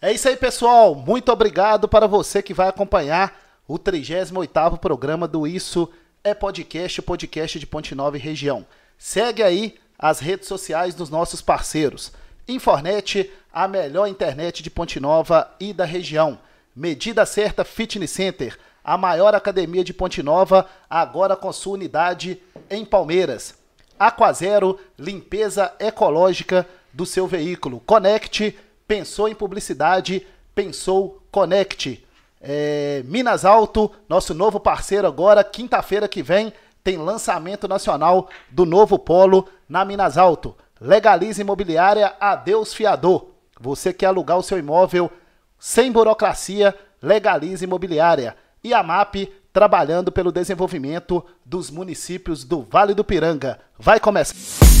É isso aí, pessoal. Muito obrigado para você que vai acompanhar o 38º programa do Isso é Podcast, o podcast de Ponte Nova e região. Segue aí as redes sociais dos nossos parceiros. Infornet, a melhor internet de Ponte Nova e da região. Medida Certa Fitness Center, a maior academia de Ponte Nova, agora com sua unidade em Palmeiras. Aquazero, limpeza ecológica do seu veículo. Conecte, pensou em publicidade, pensou Conecte. É, Minas Alto, nosso novo parceiro agora, quinta-feira que vem, tem lançamento nacional do novo polo na Minas Alto. Legalize imobiliária, adeus fiador. Você quer alugar o seu imóvel sem burocracia, legalize imobiliária. E a MAP trabalhando pelo desenvolvimento dos municípios do Vale do Piranga. Vai começar.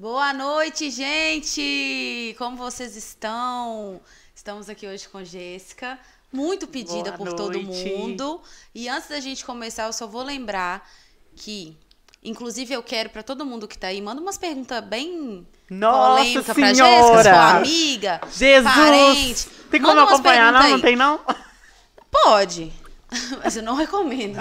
Boa noite, gente! Como vocês estão? Estamos aqui hoje com Jéssica, muito pedida Boa por todo noite. mundo. E antes da gente começar, eu só vou lembrar que, inclusive, eu quero para todo mundo que tá aí, manda umas perguntas bem Nossa polêmicas pra Jéssica, sua Senhora! amiga, Jesus! parente. Tem como Manda acompanhar, não? perguntas Não aí. tem, não? Pode, mas eu não recomendo.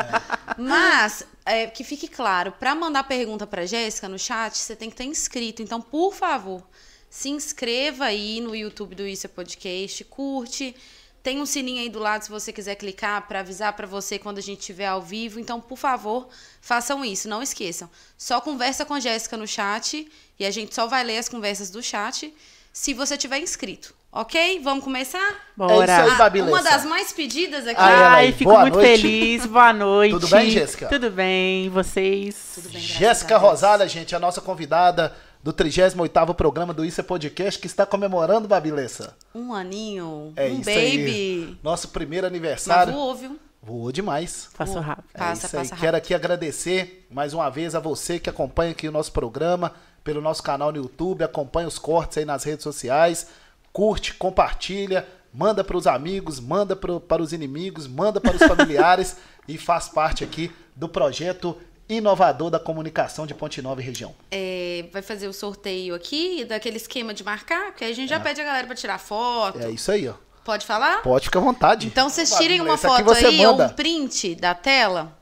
Mas, é, que fique claro, para mandar pergunta para Jéssica no chat, você tem que estar inscrito. Então, por favor, se inscreva aí no YouTube do Isso é Podcast, curte. Tem um sininho aí do lado se você quiser clicar para avisar para você quando a gente estiver ao vivo. Então, por favor, façam isso, não esqueçam. Só conversa com a Jéssica no chat e a gente só vai ler as conversas do chat se você tiver inscrito. Ok? Vamos começar? Bora. É isso aí, Ah, Babilessa. uma das mais pedidas aqui. Ah, aí. Ai, fico Boa muito noite. feliz. Boa noite. Tudo bem, Jéssica? Tudo bem. E vocês? Tudo bem, Jéssica a Deus. Rosália, gente, a nossa convidada do 38º programa do Isso é Podcast, que está comemorando, Babilessa. Um aninho. É um isso baby. aí. Nosso primeiro Mas aniversário. voou, viu? Voou demais. Passou rápido. É Passa, isso aí. passa Quero aqui agradecer mais uma vez a você que acompanha aqui o nosso programa, pelo nosso canal no YouTube, acompanha os cortes aí nas redes sociais, curte, compartilha, manda para os amigos, manda pro, para os inimigos, manda para os familiares e faz parte aqui do projeto inovador da comunicação de Ponte Nova e região. É, vai fazer o sorteio aqui, daquele esquema de marcar, porque aí a gente já pede a galera pra tirar foto. É isso aí, ó. Pode falar? Pode ficar à vontade. Então vocês tirem uma foto aí ou manda. um print da tela,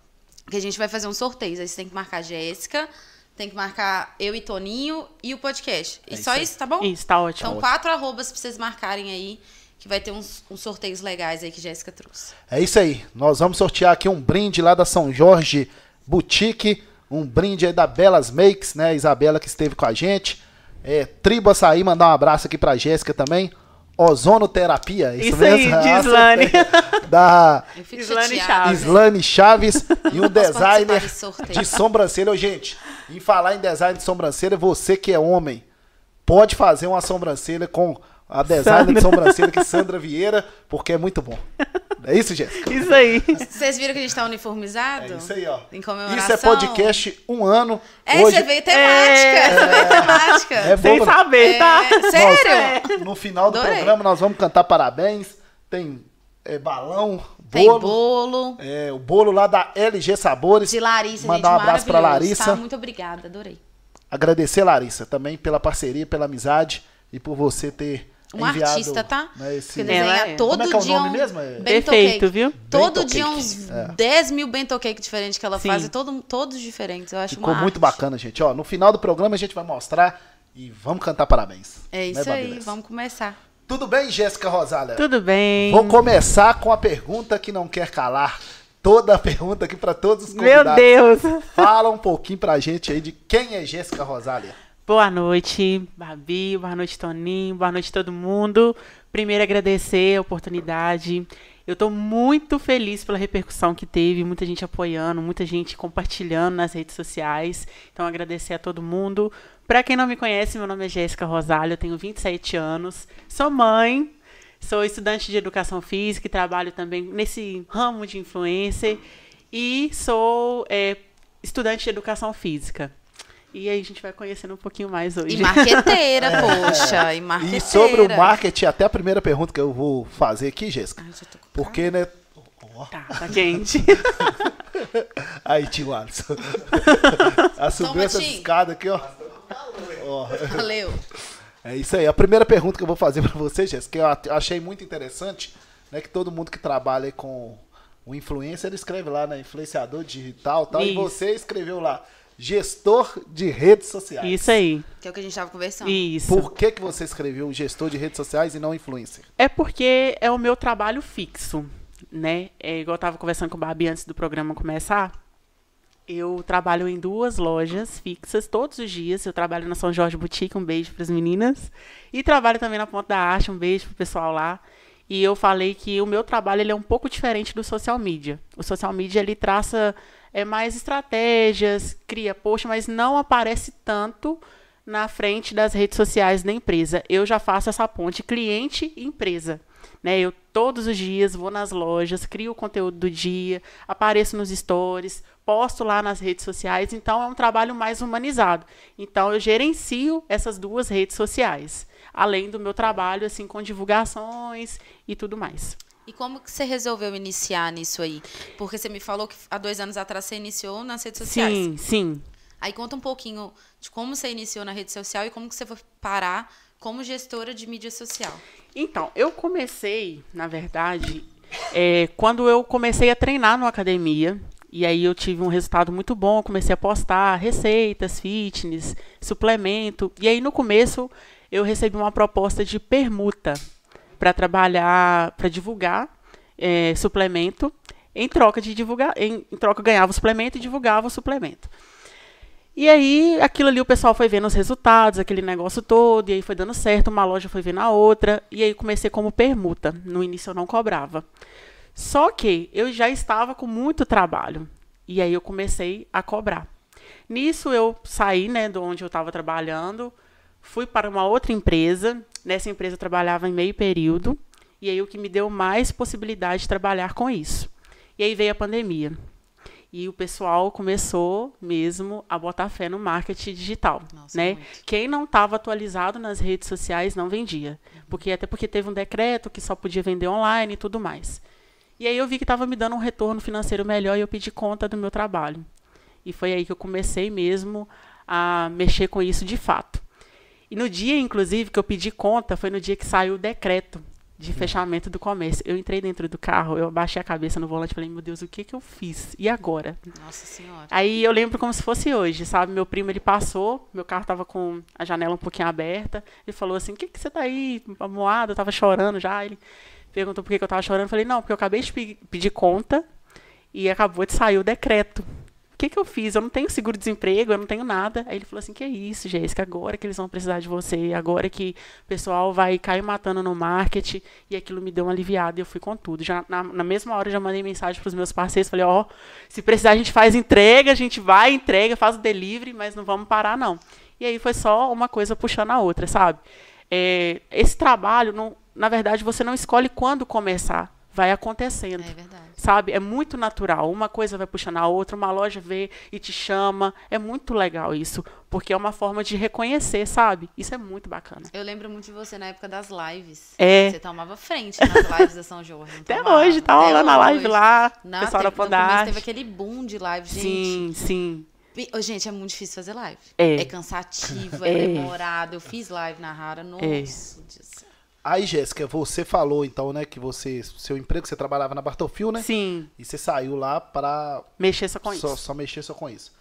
que a gente vai fazer um sorteio. Aí você tem que marcar a Jéssica, tem que marcar eu e Toninho e o podcast. E É só isso aí. isso, tá bom? Isso, tá ótimo. Então, quatro arrobas pra vocês marcarem aí, que vai ter uns, uns sorteios legais aí que Jéssica trouxe. É isso aí. Nós vamos sortear aqui um brinde lá da São Jorge Boutique, um brinde aí da Belas Makes, né? A Isabela que esteve com a gente. É, Tribo Açaí, mandar um abraço aqui pra Jéssica também. Ozonoterapia, isso, Isso aí, mesmo? de Ah, Islane. acertei. Da Islane. Chaves. Islane Chaves e um designer de sobrancelha. Ô, gente, em falar em design de sobrancelha, você que é homem, pode fazer uma sobrancelha com a designer de Sandra. sobrancelha que Sandra Vieira, porque é muito bom. É isso, Jéssica? Isso aí. Vocês viram que a gente tá uniformizado? É isso aí, ó. Em comemoração. Isso é podcast um ano. É, Hoje, você veio temática. Você veio temática. É bom, Sem né? saber, tá? É, sério? No final do Adorei. programa nós vamos cantar parabéns. Tem é, balão, Tem bolo. bolo. É, o bolo lá da LG Sabores. De Larissa, Mandar gente, um abraço pra maravilhoso, Larissa. Tá? Muito obrigada, adorei. Agradecer, Larissa, também pela parceria, pela amizade e por você ter Uma enviado, artista, tá? né, esse... Que desenha é. todo Como é que é o dia nome um mesmo? É- bento Perfeito, cake. viu? Todo Bento dia cake. uns É. 10 mil bento cake diferentes que ela Sim. faz, e todo, todos diferentes. Eu acho Ficou uma muito arte. bacana, gente. Ó, no final do programa a gente vai mostrar e vamos cantar parabéns. É Né, isso aí, Babilessa? vamos começar. Tudo bem, Jéssica Rosália? Tudo bem. Vou começar com a pergunta que não quer calar. Toda a pergunta aqui para todos os Meu convidados. Deus. Fala um pouquinho pra gente aí de quem é Jéssica Rosália. Boa noite, Babi. Boa noite, Toninho. Boa noite, todo mundo. Primeiro, agradecer a oportunidade. Eu estou muito feliz pela repercussão que teve, muita gente apoiando, muita gente compartilhando nas redes sociais. Então, agradecer a todo mundo. Para quem não me conhece, meu nome é Jéssica Rosália, eu tenho 27 anos, sou mãe, sou estudante de educação física e trabalho também nesse ramo de influencer. E sou é, estudante de educação física. E aí a gente vai conhecendo um pouquinho mais hoje. E marqueteira, poxa, e marqueteira. E sobre o marketing, até a primeira pergunta que eu vou fazer aqui, Jéssica. Ai, já tô com Porque, né? Tá, tá quente. Aí, tio Alisson. A subir essa escada aqui, ó. Ó, Valeu. É isso aí. A primeira pergunta que eu vou fazer pra você, Jéssica, que eu achei muito interessante, né? Que todo mundo que trabalha com o influencer escreve lá, né? Influenciador digital e tal. E Isso. você escreveu lá, gestor de redes sociais. Isso aí. Que é o que a gente tava conversando. Isso. Por que, que você escreveu gestor de redes sociais e não influencer? É porque é o meu trabalho fixo, né? É igual eu tava conversando com o Babi antes do programa começar. Eu trabalho em duas lojas fixas todos os dias. Eu trabalho na São Jorge Boutique, um beijo para as meninas. E trabalho também na Ponta da Arte, um beijo pro pessoal lá. E eu falei que o meu trabalho ele é um pouco diferente do social media. O social media ele traça é, mais estratégias, cria post, mas não aparece tanto na frente das redes sociais da empresa. Eu já faço essa ponte cliente empresa. Né? Eu todos os dias vou nas lojas, crio o conteúdo do dia, apareço nos stories, posto lá nas redes sociais, então é um trabalho mais humanizado. Então eu gerencio essas duas redes sociais, além do meu trabalho assim com divulgações e tudo mais. E como que você resolveu iniciar nisso aí? Porque você me falou que há dois anos atrás você iniciou nas redes sociais. Sim, sim. Aí conta um pouquinho de como você iniciou na rede social e como que você foi parar como gestora de mídia social. Então, eu comecei, na verdade, é, quando eu comecei a treinar na academia, e aí eu tive um resultado muito bom, comecei a postar receitas, fitness, suplemento, e aí no começo eu recebi uma proposta de permuta para trabalhar, para divulgar é, suplemento, em troca de divulgar, em, em troca ganhava o suplemento e divulgava o suplemento. E aí, aquilo ali o pessoal foi vendo os resultados, aquele negócio todo, e aí foi dando certo, uma loja foi vendo a outra, e aí comecei como permuta. No início eu não cobrava. Só que eu já estava com muito trabalho, e aí eu comecei a cobrar. Nisso eu saí, né, de onde eu estava trabalhando, fui para uma outra empresa, nessa empresa eu trabalhava em meio período, e aí o que me deu mais possibilidade de trabalhar com isso. E aí veio a pandemia. E o pessoal começou mesmo a botar fé no marketing digital, Nossa, né? muito. Quem não estava atualizado nas redes sociais não vendia, porque até porque teve um decreto que só podia vender online e tudo mais. E aí eu vi que estava me dando um retorno financeiro melhor e eu pedi conta do meu trabalho. E foi aí que eu comecei mesmo a mexer com isso de fato. E no dia, inclusive, que eu pedi conta, foi no dia que saiu o decreto de fechamento do comércio. Eu entrei dentro do carro, eu abaixei a cabeça no volante e falei, meu Deus, o que, que eu fiz? E agora? Nossa senhora. Aí eu lembro como se fosse hoje, sabe? Meu primo, ele passou, meu carro tava com a janela um pouquinho aberta, ele falou assim, o que, que você tá aí, moado? Eu tava chorando já, ele perguntou por que, que eu tava chorando, eu falei, não, porque eu acabei de pe- pedir conta e acabou de sair o decreto. O que, que eu fiz? Eu não tenho seguro-desemprego, eu não tenho nada. Aí ele falou assim, que é isso, Jéssica, agora que eles vão precisar de você, agora que o pessoal vai cair matando no marketing, e aquilo me deu uma aliviada e eu fui com tudo. Já, na, na mesma hora eu já mandei mensagem para os meus parceiros, falei, ó, se precisar a gente faz entrega, a gente vai, entrega, faz o delivery, mas não vamos parar não. E aí foi só uma coisa puxando a outra, sabe? É, esse trabalho, não, na verdade, você não escolhe quando começar, vai acontecendo É verdade. sabe? É muito natural. Uma coisa vai puxando a outra, uma loja vê e te chama. É muito legal isso, porque é uma forma de reconhecer, sabe? Isso é muito bacana. Eu lembro muito de você na época das lives. É. Você tomava frente nas lives da São Jorge. não Até tomava? hoje, tá rolando a live lá, Na, pessoal teve, da Podarte. teve aquele boom de live, gente. Sim, sim. Gente, é muito difícil fazer live. É. cansativo, é, É. demorado. Eu fiz live na Rara, nossa. É. Deus. Aí, Jéssica, você falou então, né, que você, seu emprego, você trabalhava na Bartolfil, né? Sim, E você saiu lá para mexer só com só, isso. só mexer só com isso.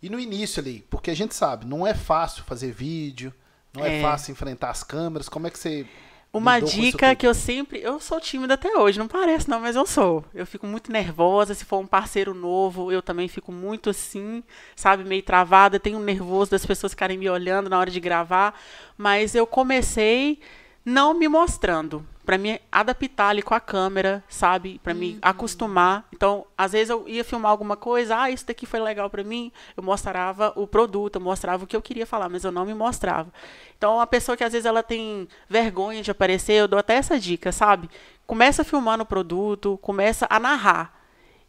E no início ali, porque a gente sabe, não é fácil fazer vídeo, não é, É. fácil enfrentar as câmeras. Como é que você Uma dica que eu sempre. Eu sou tímida até hoje, não parece não, mas eu sou. Eu fico muito nervosa. Se for um parceiro novo, eu também fico muito assim, sabe, meio travada. Tenho nervoso das pessoas ficarem me olhando na hora de gravar. Mas eu comecei não me mostrando. Pra me adaptar ali com a câmera, sabe? Pra me acostumar. Então, às vezes eu ia filmar alguma coisa, ah, isso daqui foi legal pra mim. Eu mostrava o produto, eu mostrava o que eu queria falar, mas eu não me mostrava. Então, uma pessoa que às vezes ela tem vergonha de aparecer, eu dou até essa dica, sabe? Começa filmando o produto, começa a narrar.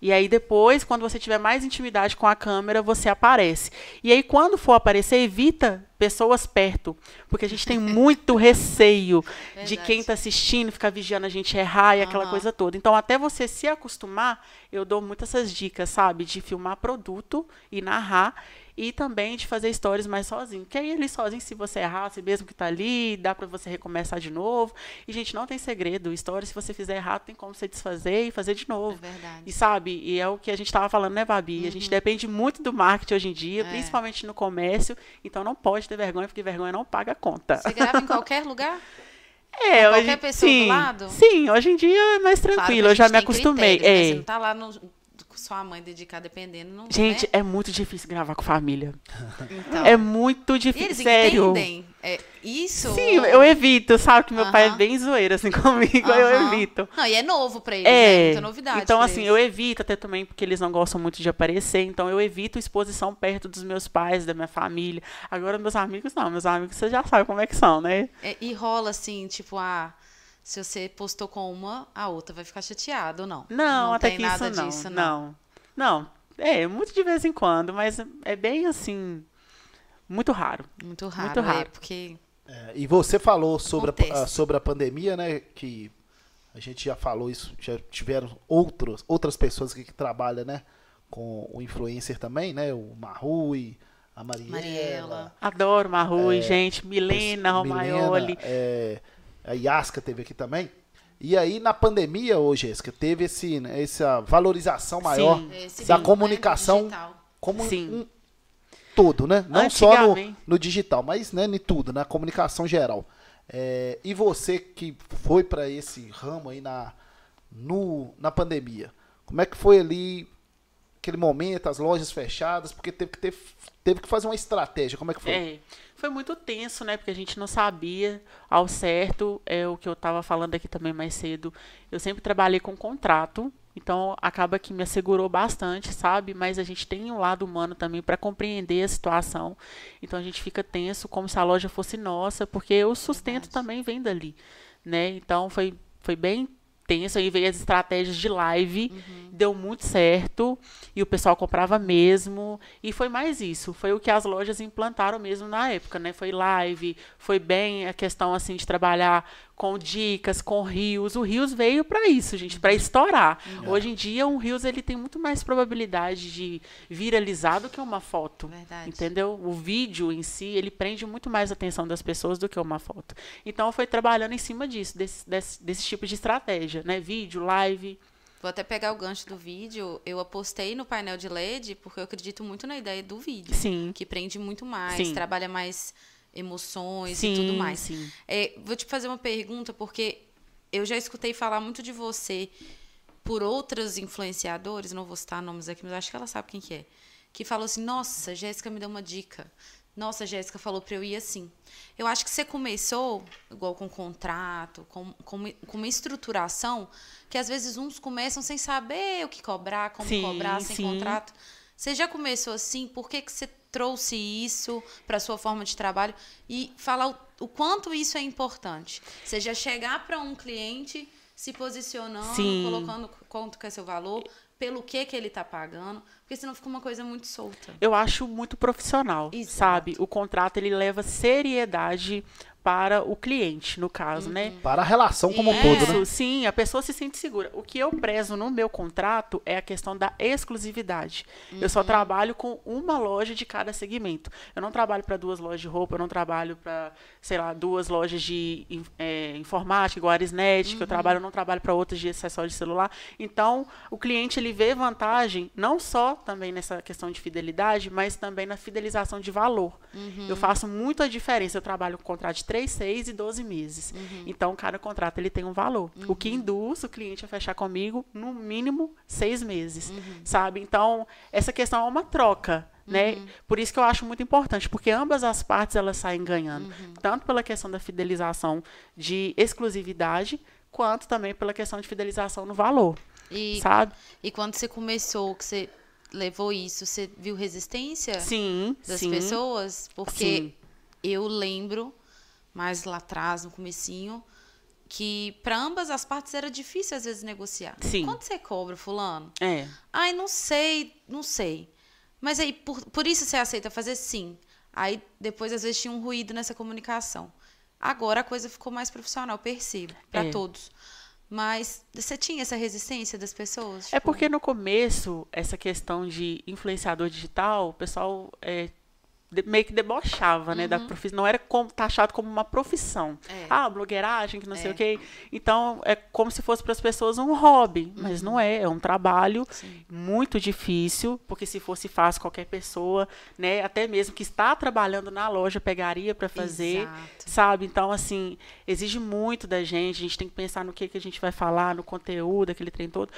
E aí depois, quando você tiver mais intimidade com a câmera, você aparece. E aí quando for aparecer, evita pessoas perto, porque a gente tem muito receio de quem está assistindo ficar vigiando a gente errar e uhum. aquela coisa toda. Então, até você se acostumar, eu dou muitas essas dicas, sabe, de filmar produto e narrar e também de fazer stories mais sozinho. Que aí ali sozinho, se você errar, você mesmo que está ali, dá para você recomeçar de novo. E, gente, não tem segredo. Stories, se você fizer errado, tem como você desfazer e fazer de novo. É verdade. E sabe, e é o que a gente estava falando, né, Babi? Uhum. A gente uhum. depende muito do marketing hoje em dia, é. principalmente no comércio. Então não pode ter vergonha, porque vergonha não paga a conta. Você grava em qualquer lugar? É, hoje, qualquer pessoa sim, do lado? Sim, hoje em dia é mais tranquilo, claro eu já me acostumei. Critério, é. Você não tá lá no, sua mãe dedicar dependendo. Não, Gente, né? é muito difícil gravar com família. Então, é muito difícil. Eles sério. entendem é, isso? Sim, eu evito, sabe? Que meu uh -huh. pai é bem zoeiro assim comigo, uh -huh. eu evito. Não, e é novo pra eles, é, né? Muita novidade. Então, assim, eles. eu evito até também porque eles não gostam muito de aparecer. Então, eu evito exposição perto dos meus pais, da minha família. Agora, meus amigos, não. Meus amigos, você já sabe como é que são, né? É, e rola assim, tipo, ah se você postou com uma, a outra vai ficar chateada ou não? Não, não até que isso não, disso, não. Não, não. É, muito de vez em quando, mas é bem assim, muito raro. Muito raro, muito raro. É, porque... É, e você falou sobre a, sobre a pandemia, né, que a gente já falou isso, já tiveram outros, outras pessoas que, que trabalham, né, com o influencer também, né, o Marrui, a Mariela. Mariela. Adoro Marrui, é, gente, Milena, Romaioli. É, a Yasca teve aqui também. E aí, na pandemia, ô Jéssica, teve esse, né, essa valorização maior sim, da sim, comunicação né, como sim. Um, todo, né? Não só no, no, digital, mas né, em tudo, na comunicação geral. É, e você que foi para esse ramo aí na, no, na pandemia, como é que foi ali aquele momento, as lojas fechadas, porque teve que, ter, teve que fazer uma estratégia, como é que foi? É foi muito tenso, né? Porque a gente não sabia ao certo, é o que eu estava falando aqui também mais cedo. Eu sempre trabalhei com contrato, então acaba que me assegurou bastante, sabe? Mas a gente tem um lado humano também para compreender a situação. Então a gente fica tenso como se a loja fosse nossa, porque o sustento Verdade. também vem dali, né? Então foi foi bem tenso, aí veio as estratégias de live, uhum. deu muito certo, e o pessoal comprava mesmo, e foi mais isso, foi o que as lojas implantaram mesmo na época, né? Foi live, foi bem a questão assim de trabalhar com dicas, com rios. O rios veio para isso, gente, para estourar. Uhum. Hoje em dia, um rios ele tem muito mais probabilidade de viralizar do que uma foto. Verdade. Entendeu? O vídeo em si, ele prende muito mais a atenção das pessoas do que uma foto. Então, foi trabalhando em cima disso, desse, desse, desse tipo de estratégia, né? Vídeo, live. Vou até pegar o gancho do vídeo. Eu apostei no painel de LED porque eu acredito muito na ideia do vídeo. Sim. Que prende muito mais, Sim. trabalha mais emoções sim, e tudo mais. Sim. É, vou te fazer uma pergunta, porque eu já escutei falar muito de você por outros influenciadores, não vou citar nomes aqui, mas acho que ela sabe quem que é, que falou assim, nossa, Jéssica me deu uma dica. Nossa, Jéssica falou para eu ir assim. Eu acho que você começou, igual com contrato, com, com, com, uma estruturação, que às vezes uns começam sem saber o que cobrar, como sim, cobrar, sem sim. contrato. Você já começou assim? Por que, que você trouxe isso para sua forma de trabalho e falar o, o, quanto isso é importante. Você já chegar para um cliente se posicionando, Sim. colocando quanto que é seu valor, pelo que que ele está pagando, porque senão fica uma coisa muito solta. Eu acho muito profissional, Exato. sabe? O contrato ele leva seriedade para o cliente, no caso, né? uhum. né? Para a relação como um todo, né? Sim, a pessoa se sente segura. O que eu prezo no meu contrato é a questão da exclusividade. Uhum. Eu só uhum. trabalho com uma loja de cada segmento. Eu não trabalho para duas lojas de roupa, eu não trabalho para, sei lá, duas lojas de é, informática, igual a Arisnet, uhum. que eu uhum. trabalho, eu não trabalho para outras de acessório de celular. Então, o cliente ele vê vantagem não só também nessa questão de fidelidade, mas também na fidelização de valor. Uhum. Eu faço muito a diferença. Eu trabalho com contrato de 3, 6 e 12 meses. Uhum. Então, cada contrato ele tem um valor. Uhum. O que induz o cliente a fechar comigo no mínimo seis meses, uhum. sabe? Então, essa questão é uma troca. Né? Uhum. Por isso que eu acho muito importante, porque ambas as partes elas saem ganhando, uhum. tanto pela questão da fidelização de exclusividade, quanto também pela questão de fidelização no valor. E, sabe? E quando você começou, que você levou isso, você viu resistência sim, das sim, pessoas? Porque sim. eu lembro mais lá atrás, no comecinho, que para ambas as partes era difícil às vezes negociar. Sim. Quanto você cobra, fulano? É. Ai, não sei, não sei. Mas aí, por, por isso você aceita fazer sim. Aí depois, às vezes, tinha um ruído nessa comunicação. Agora a coisa ficou mais profissional, percebo, para É. todos. Mas você tinha essa resistência das pessoas? É Tipo, porque no começo, essa questão de influenciador digital, o pessoal é, meio que debochava, né, da profissão. Não era como, taxado como uma profissão. Uhum. É. Ah, blogueiragem, que não sei É. o quê. Então, é como se fosse para as pessoas um hobby, mas Uhum. não é. É um trabalho muito difícil, porque se fosse fácil, qualquer pessoa, né, até mesmo que está trabalhando na loja, pegaria para fazer, Exato. sabe? Então, assim, exige muito da gente. A gente tem que pensar no que, que a gente vai falar, no conteúdo, aquele trem todo.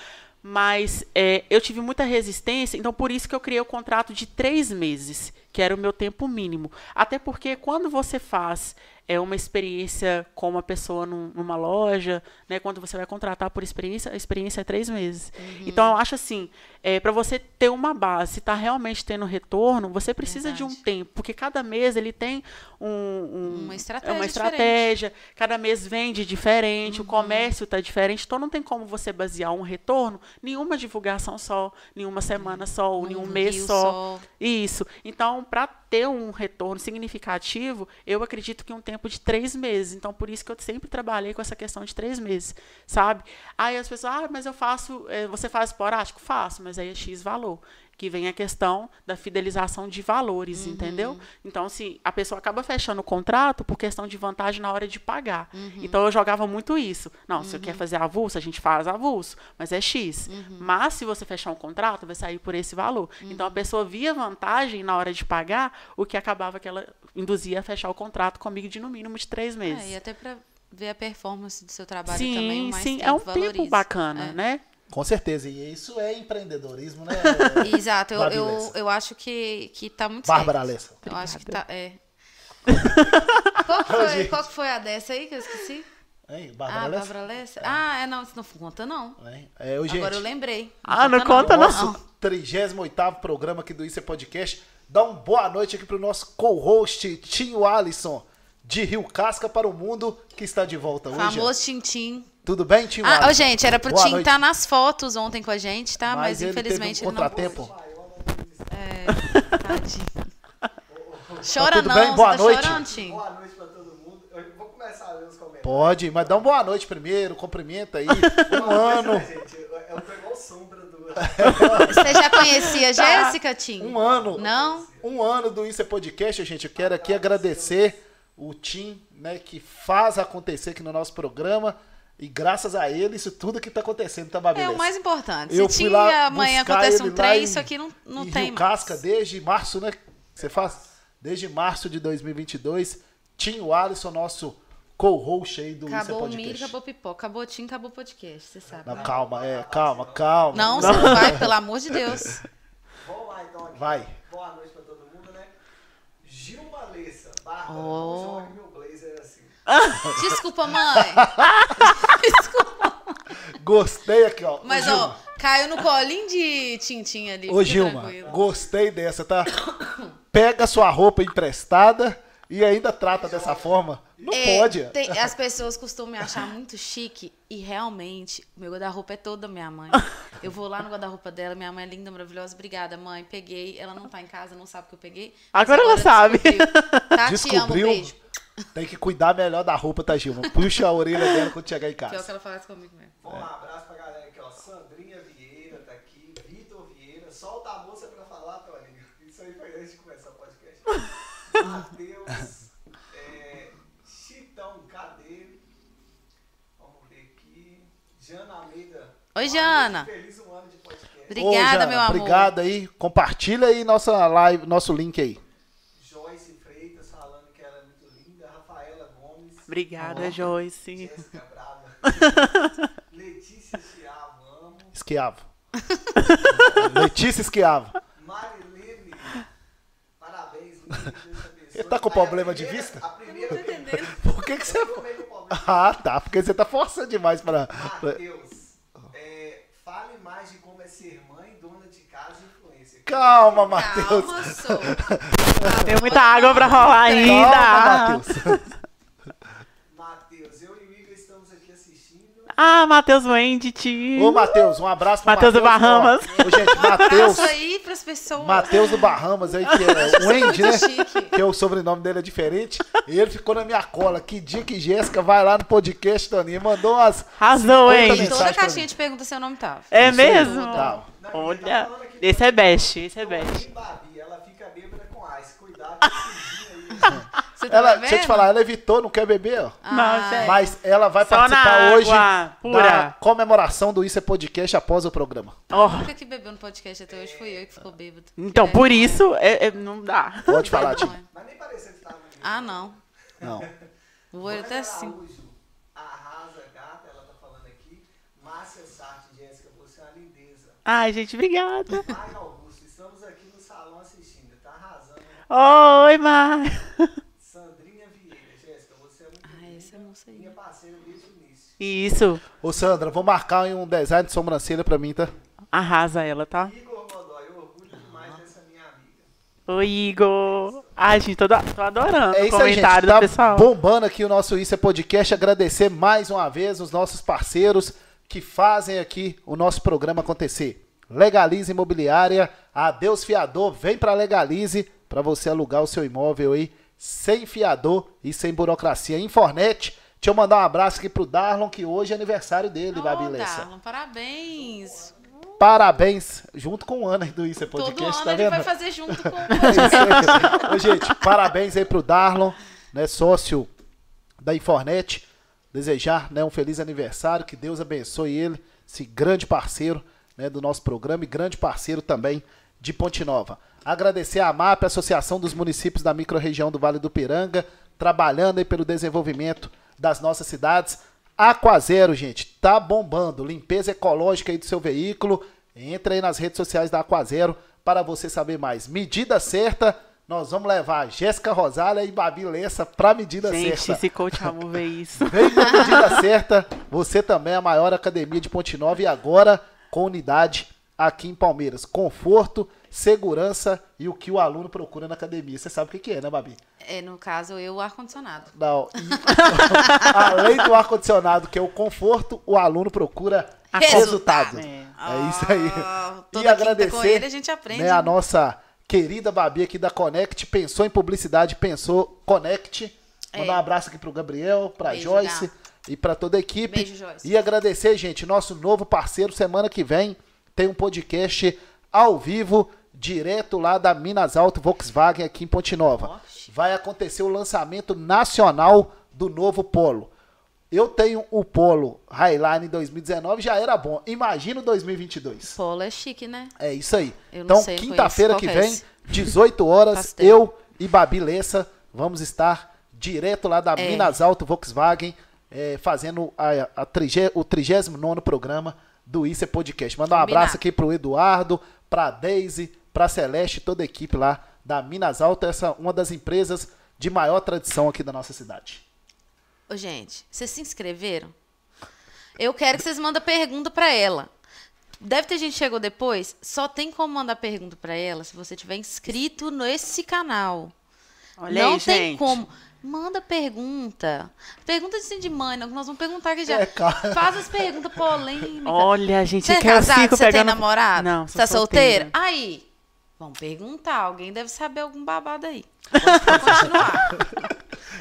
Mas é, eu tive muita resistência, então por isso que eu criei o contrato de três meses, que era o meu tempo mínimo. Até porque quando você faz é, uma experiência com uma pessoa num- numa loja, né, quando você vai contratar por experiência, a experiência é três meses. Então eu acho assim, é, para você ter uma base, se está realmente tendo retorno, você precisa de um Verdade. tempo, porque cada mês ele tem um, um- Uma é estratégia uma diferente. estratégia, cada mês vende diferente, Uhum. o comércio está diferente, então não tem como você basear um retorno nenhuma divulgação só, nenhuma semana só, ou nenhum mês só. só. Isso. Então, para ter um retorno significativo, eu acredito que um tempo de três meses. Então, por isso que eu sempre trabalhei com essa questão de três meses, sabe? Aí as pessoas, ah, mas eu faço, eh, você faz esporádico? Faço, mas aí é X valor. Que vem a questão da fidelização de valores, entendeu? Então, se a pessoa acaba fechando o contrato por questão de vantagem na hora de pagar. Então, eu jogava muito isso. Não, se você quer fazer avulso, a gente faz avulso, mas é X. Mas, se você fechar um contrato, vai sair por esse valor. Então, a pessoa via vantagem na hora de pagar, o que acabava que ela induzia a fechar o contrato comigo de no mínimo de três meses. É, e até para ver a performance do seu trabalho sim, também, mais sim, é um valoriza. tempo bacana, É. né? Com certeza. E isso é empreendedorismo, né? Exato, eu, eu, Lessa. eu acho que, que tá muito Bárbara certo. Alessa. Eu acho que tá, é. qual, que foi, qual que foi a dessa aí que eu esqueci? Hein, Bárbara ah, Alessa? Bárbara Lessa? Ah, é, não, isso não conta não. É, gente, Agora eu lembrei. Ah, não conta não. nosso 38 programa aqui do Isso é Podcast. Dá uma boa noite aqui pro nosso co-host, Tinho Alisson, de Rio Casca para o Mundo, que está de volta hoje. Famoso Tintim. Tudo bem, Tinho Ah, ô, gente, era pro Boa Tim noite. estar nas fotos ontem com a gente, tá? Mas, ele infelizmente teve um ele não contratempo. É, tadinho. Chora tudo não, bem? você Boa tá noite. chorando, Tim? Boa noite pra todo mundo. Eu vou começar a ler os comentários. Pode, mas dá uma boa noite primeiro, cumprimenta aí. Um ano, Mas, eu, eu tô igual sombra do. Você já conhecia a Jéssica, Tim? um ano. Não? Um ano do Isso é Podcast, gente. Eu quero aqui agradecer o Tim, né, que faz acontecer aqui no nosso programa. E graças a ele, isso tudo que tá acontecendo, tá, Babilés? É o mais importante. Eu Se fui tinha lá amanhã acontece um trem, em- isso aqui não, não em tem Rio mais. Casca, desde março, né? Você faz? Desde março de 2022. Tinho Alisson, nosso co-host aí do Isso é Acabou o Podcast. milho, acabou o pipoca. Acabou o Tim, acabou o podcast, você sabe. Não, né? calma, é, calma, calma. Não, você não vai, pelo amor de Deus. Vamos lá então aqui. Vai. Boa noite pra todo mundo, né? Gilma Lessa, Bárbara, Oh. não jogue meu blazer assim. Desculpa, mãe. Desculpa. Gostei aqui, ó. Mas, ó, caiu no colinho de Tintim ali. Ô, Gilma, tranquilo. gostei dessa, tá? Pega sua roupa emprestada e ainda trata dessa forma. Não É, pode. tem- as pessoas costumam me achar muito chique e realmente o meu guarda-roupa é todo da minha mãe. Eu vou lá no guarda-roupa dela, minha mãe é linda, maravilhosa. Obrigada, mãe. Peguei. Ela não tá em casa, não sabe que eu peguei. mas Agora ela sabe. descobriu. Tá, te amo, Descobriu? beijo. Tem que cuidar melhor da roupa, tá, Gilma? Puxa a orelha dela quando chegar em Que é o que casa. ela faz comigo mesmo. Vamos lá, abraço pra galera aqui, ó. Sandrinha Vieira tá aqui, Vitor Vieira. Solta a moça pra falar, Toninho. Isso aí foi antes de começar o podcast. Matheus, é, Chitão, cadê? Vamos ver aqui. Jana Almeida. Oi, Jana. Feliz um ano de podcast. Obrigada, Ô, Jana, meu amor. Obrigado aí. Compartilha aí nossa live, nosso link aí. Joyce Freitas falando que ela é muito linda. Rafaela Gomes. Obrigada, Joyce. Jéssica Brava. Letícia Chiavo, amo. Esquiavo. Letícia Esquiavo. Marilene, parabéns. Ele tá com a problema de primeira- vista? A primeira pergunta. Por que, que você. Ah, tá. Porque você tá forçando demais pra. Matheus, é, fale mais de como é ser mãe, dona de casa e influência. Calma, Matheus. Calma, sou. Tem muita água pra rolar Calma, ainda. Matheus. Matheus, eu e o Igor estamos aqui Ah, Matheus Wendt. Ô, Matheus, um abraço pro Matheus do Bahamas. ó. Ô, gente, Matheus. Abraço aí pras pessoas. Matheus do Bahamas aí, que é o Wendy, né? Chique. Que o sobrenome dele é diferente. E ele ficou na minha cola. Que dia que Jéssica vai lá no podcast, Toninho. Mandou umas. Arrasou, 50 hein? Toda caixinha mim. de pergunta seu nome tava. É Isso mesmo? tá. Olha, esse é best, esse é best. Ela fica bêbada com ice. Cuidado com. Você tá Ela, vendo? deixa eu te falar, ela evitou, não quer beber, ó. Ah, Não, gente. Mas ela vai Só participar na hoje pura. da comemoração do Isso é Podcast após o programa. Ó, A única que bebeu no podcast até hoje foi eu que ficou bêbado. então, É. por isso, é- é- não dá. Pode falar, Tim. é. Mas nem parecia que estava ali. Ah, não. Não. O olho tá assim. Arrasa gata, ela tá falando aqui. Márcia Sartre, Jéssica, você é uma lindeza. Ai, gente, obrigada. Ai, Augusto, estamos aqui no salão assistindo. Tá arrasando. Oi, Mar. Sandrinha Vieira, Jéssica, você é muito Ah, linda. essa moça aí. Minha parceira desde o início. Isso, Ô, Sandra, vou marcar um design de sobrancelha pra mim, tá? arrasa ela, tá? Igor Godoy, eu orgulho demais dessa minha amiga. Oi, Igor. Ai, gente, tô, tô adorando É o isso aí, gente. comentário Tá do pessoal. bombando aqui o nosso Isso é Podcast. Agradecer mais uma vez os nossos parceiros que fazem aqui o nosso programa acontecer. Legalize Imobiliária, Adeus Fiador, vem pra Legalize para você alugar o seu imóvel aí sem fiador e sem burocracia. Infornet, deixa eu mandar um abraço aqui pro Darlon, que hoje é aniversário dele, Ô, Babi Lessa. Darlon, parabéns. Parabéns, junto com o Ana do Isso é Todo Podcast, ano tá ele vendo? vai fazer junto com o É gente, parabéns aí pro Darlon, né, sócio da Infornet. Desejar né, um feliz aniversário, que Deus abençoe ele, esse grande parceiro né, do nosso programa e grande parceiro também de Ponte Nova. Agradecer a MAP, Associação dos Municípios da Microrregião do Vale do Piranga, trabalhando aí pelo desenvolvimento das nossas cidades. Aquazero, gente, tá bombando. Limpeza ecológica aí do seu veículo. Entra aí nas redes sociais da Aquazero para você saber mais. Medida certa, nós vamos levar Jéssica Rosália e Babi Lessa pra medida Gente, certa. esse coach amor vê isso. Vem na medida certa, você também é a maior academia de Ponte Nova e agora com unidade aqui em Palmeiras. Conforto, segurança e o que o aluno procura na academia. Você sabe o que que é, né, Babi? É, no caso, eu, o ar-condicionado. Não. Além do ar-condicionado, que é o conforto, o aluno procura resultado. Resultado. É, isso aí. Ah, e agradecer com ele a gente aprende. né, a nossa querida Babi aqui da Connect. Pensou em publicidade, pensou Connect. Mandar É. um abraço aqui pro Gabriel, pra Beijo, Joyce Gá. e pra toda a equipe. Beijo, Joyce. E agradecer, gente, nosso novo parceiro. Semana que vem tem um podcast ao vivo, direto lá da Minas Alto Volkswagen aqui em Ponte Nova. Oxe. Vai acontecer o lançamento nacional do novo Polo. Eu tenho o Polo Highline em 2019, já era bom. Imagina o 2022. Polo é chique, né? É isso aí. Eu então, quinta-feira que é vem, esse? 18 horas, Pastel. eu e Babi Lessa vamos estar direto lá da É. Minas Alto Volkswagen, é, fazendo a, a trigé- o 39 programa do Isso é Podcast. Mandar um abraço aqui pro Eduardo, pra Daisy, pra Celeste, toda a equipe lá da Minas Alto, essa uma das empresas de maior tradição aqui da nossa cidade. Ô, gente, vocês se inscreveram? Eu quero que vocês mandem pergunta pra ela. Deve ter gente que chegou depois. Só tem como mandar pergunta pra ela se você tiver inscrito nesse canal. Olha não aí, tem gente. como. Manda pergunta. Pergunta de sim de mãe, não, nós vamos perguntar aqui já. É, cara. Faz as perguntas polêmicas. Olha, gente, Você é casado? Você tem pegando... namorado? Não, Você tá solteira. solteira? Aí, vamos perguntar. Alguém deve saber algum babado aí. Vamos continuar.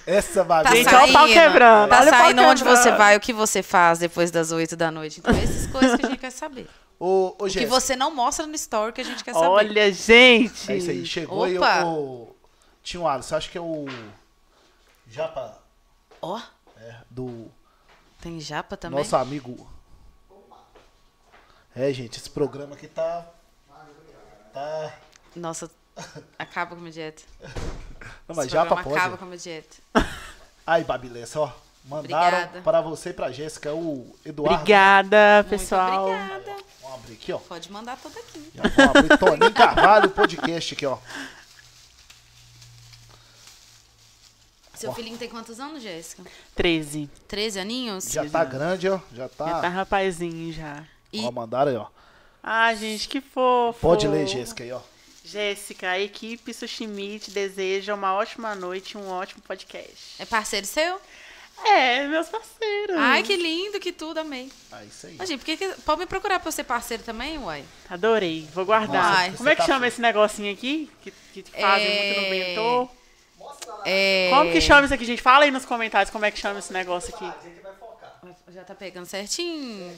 Essa Babi. Tá Gente, saindo, olha o pau quebrando, Tá olha o pau saindo onde quebrando. você vai, o que você faz depois das 8 da noite. Então, essas coisas que a gente quer saber. Ô, ô, O que você não mostra no story que a gente quer saber. Olha, gente. É isso aí, chegou aí Opa. o, o... Tinha um Alisson, acho que é o... Japa, Ó, é, do... tem japa também? Nosso amigo. É, gente, esse programa aqui tá. Tá. Nossa, acaba com a minha dieta. Não, mas Esse já pode. acaba com a minha dieta. Aí, Babilessa, ó. Mandaram Obrigada. para você e pra Jéssica o Eduardo. Obrigada, Muito pessoal. obrigada. Vamos abrir aqui, ó. Pode mandar toda aqui. Já vamos abrir Toninho Carvalho podcast aqui, ó. Seu filhinho tem quantos anos, Jéssica? 13. 13 aninhos? Já tá grande, ó. Já Já tá tá. rapazinho já. E Ó, mandaram aí, ó. Ah, gente, que fofo. Pode ler, Jéssica aí, ó. Jéssica, a equipe Sushi Meat deseja uma ótima noite e um ótimo podcast. é parceiro seu? É, meus parceiros. Ai, que lindo, que tudo, amei. Ah, isso aí. Gente, por que que- pode me procurar pra eu ser parceiro também, uai? Adorei, vou guardar. Ai. Como é que tá- chama esse negocinho aqui? Que, que fazem muito no É. bentô? Mostra lá. É... Como que chama isso aqui, gente? Fala aí nos comentários como é que chama esse negócio aqui. A gente vai focar. Já tá pegando certinho.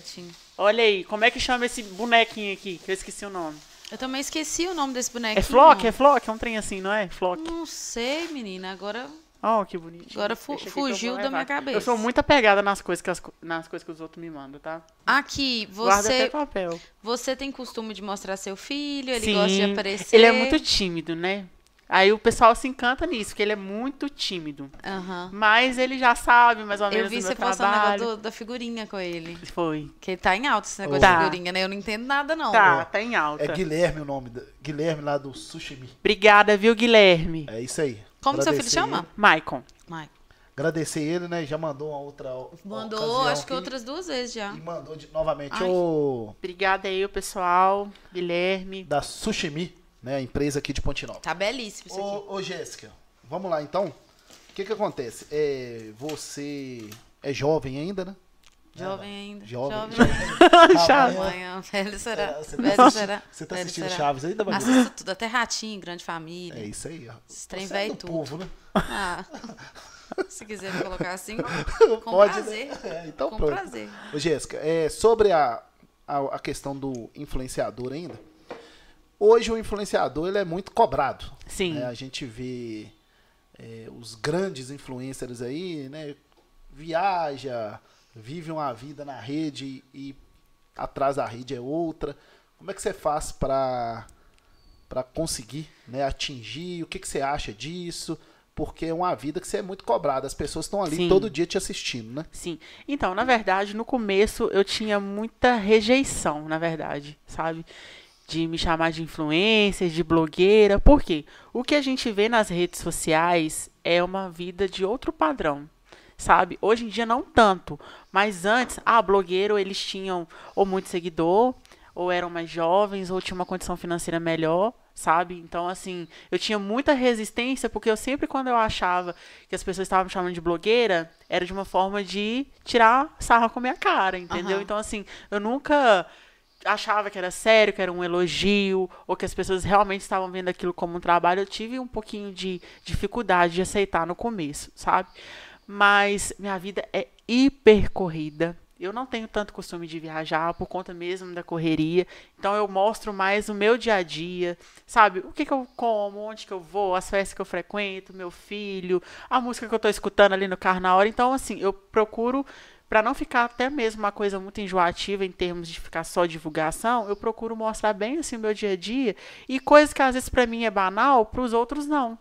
Olha aí, como é que chama esse bonequinho aqui? Que eu esqueci o nome. Eu também esqueci o nome desse bonequinho. É Flock? É Flock? É um trem assim, não é? Flock. Não sei, menina. Agora Oh, que bonitinho. Agora fu- fugiu da minha cabeça. Eu sou muito apegada nas coisas que, as nas coisas que os outros me mandam, tá? Aqui, Guarda até você, papel. você tem costume de mostrar seu filho? Ele Sim, gosta de aparecer? ele é muito tímido, né? Aí o pessoal se encanta nisso, porque ele é muito tímido. Aham. Mas ele já sabe mais ou menos Eu vi você postando o negócio do- da figurinha com ele. Foi. Que tá em alta esse negócio Tá. de figurinha, né? Eu não entendo nada, não. Tá, tá em alta. É Guilherme o nome. da- Guilherme lá do Sushimi. Obrigada, viu, Guilherme? É isso aí. Como seu filho chama? ele. Maicon. Mike. Agradecer ele, né? Já mandou uma outra. Mandou, acho que aqui. outras duas vezes já. E mandou de- novamente Ai. o Obrigada aí, o pessoal. Guilherme. da Sushimi, né? A empresa aqui de Ponte Nova. Tá belíssimo isso aqui. Ô, ô Jéssica, vamos lá então. O que que acontece? É, você é jovem ainda, né? Jovem ainda. Jovem. Chato. Amanhã, velho será. Você tá Velho assistindo- será. você tá velho assistindo será. Chaves ainda, Maria? Assisto tudo, até ratinho, grande família. É isso aí, ó. Esse trem Você velho é do tudo. povo, né? Ah, se quiser me colocar assim, com Pode, né? prazer. É, então com pronto. prazer. Ô, Jéssica, é, sobre a, a, a questão do influenciador ainda, hoje o influenciador ele é muito cobrado. Sim. né? A gente vê é, os grandes influencers aí, né? Viaja, vive uma vida na rede e atrás da rede é outra. Como é que você faz para para conseguir né, atingir? O que, que você acha disso? Porque é uma vida que você é muito cobrado. As pessoas estão ali Sim. todo dia te assistindo, né? Sim. Então, na verdade, no começo eu tinha muita rejeição, na verdade, sabe? De me chamar de influencer, de blogueira. Por quê? O que a gente vê nas redes sociais é uma vida de outro padrão. Sabe? Hoje em dia não tanto, mas antes, ah, blogueiro, eles tinham ou muito seguidor, ou eram mais jovens, ou tinham uma condição financeira melhor, sabe? Então, assim, eu tinha muita resistência, porque eu sempre, quando eu achava que as pessoas estavam me chamando de blogueira, era de uma forma de tirar sarra com a minha cara, entendeu? Aham. Então, assim, eu nunca achava que era sério, que era um elogio, ou que as pessoas realmente estavam vendo aquilo como um trabalho. Eu tive um pouquinho de dificuldade de aceitar no começo, sabe? Mas minha vida é hiper corrida. Eu não tenho tanto costume de viajar por conta mesmo da correria. Então eu mostro mais o meu dia a dia, sabe? O que, que eu como, onde que eu vou, as festas que eu frequento, meu filho, a música que eu tô escutando ali no carro na hora. Então, assim, eu procuro, para não ficar até mesmo uma coisa muito enjoativa em termos de ficar só divulgação, eu procuro mostrar bem assim o meu dia a dia e coisas que às vezes para mim é banal, para os outros não.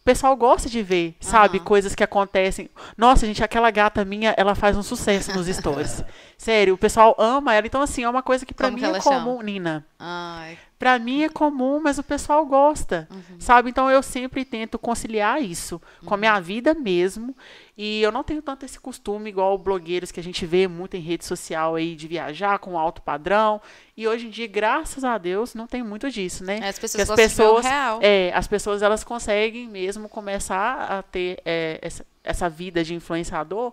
O pessoal gosta de ver, sabe? Aham. Coisas que acontecem. Nossa, gente, aquela gata minha, ela faz um sucesso nos stories. Sério, o pessoal ama ela. Então, assim, é uma coisa que Como mim que é comum, chama? Nina. Ai, Pra mim é comum, mas o pessoal gosta, sabe? Então eu sempre tento conciliar isso com a minha vida mesmo. E eu não tenho tanto esse costume igual blogueiros que a gente vê muito em rede social aí de viajar com alto padrão. E hoje em dia, graças a Deus, não tem muito disso, né? É, as pessoas Que as pessoas, real. é, as pessoas elas conseguem mesmo começar a ter é, essa, essa vida de influenciador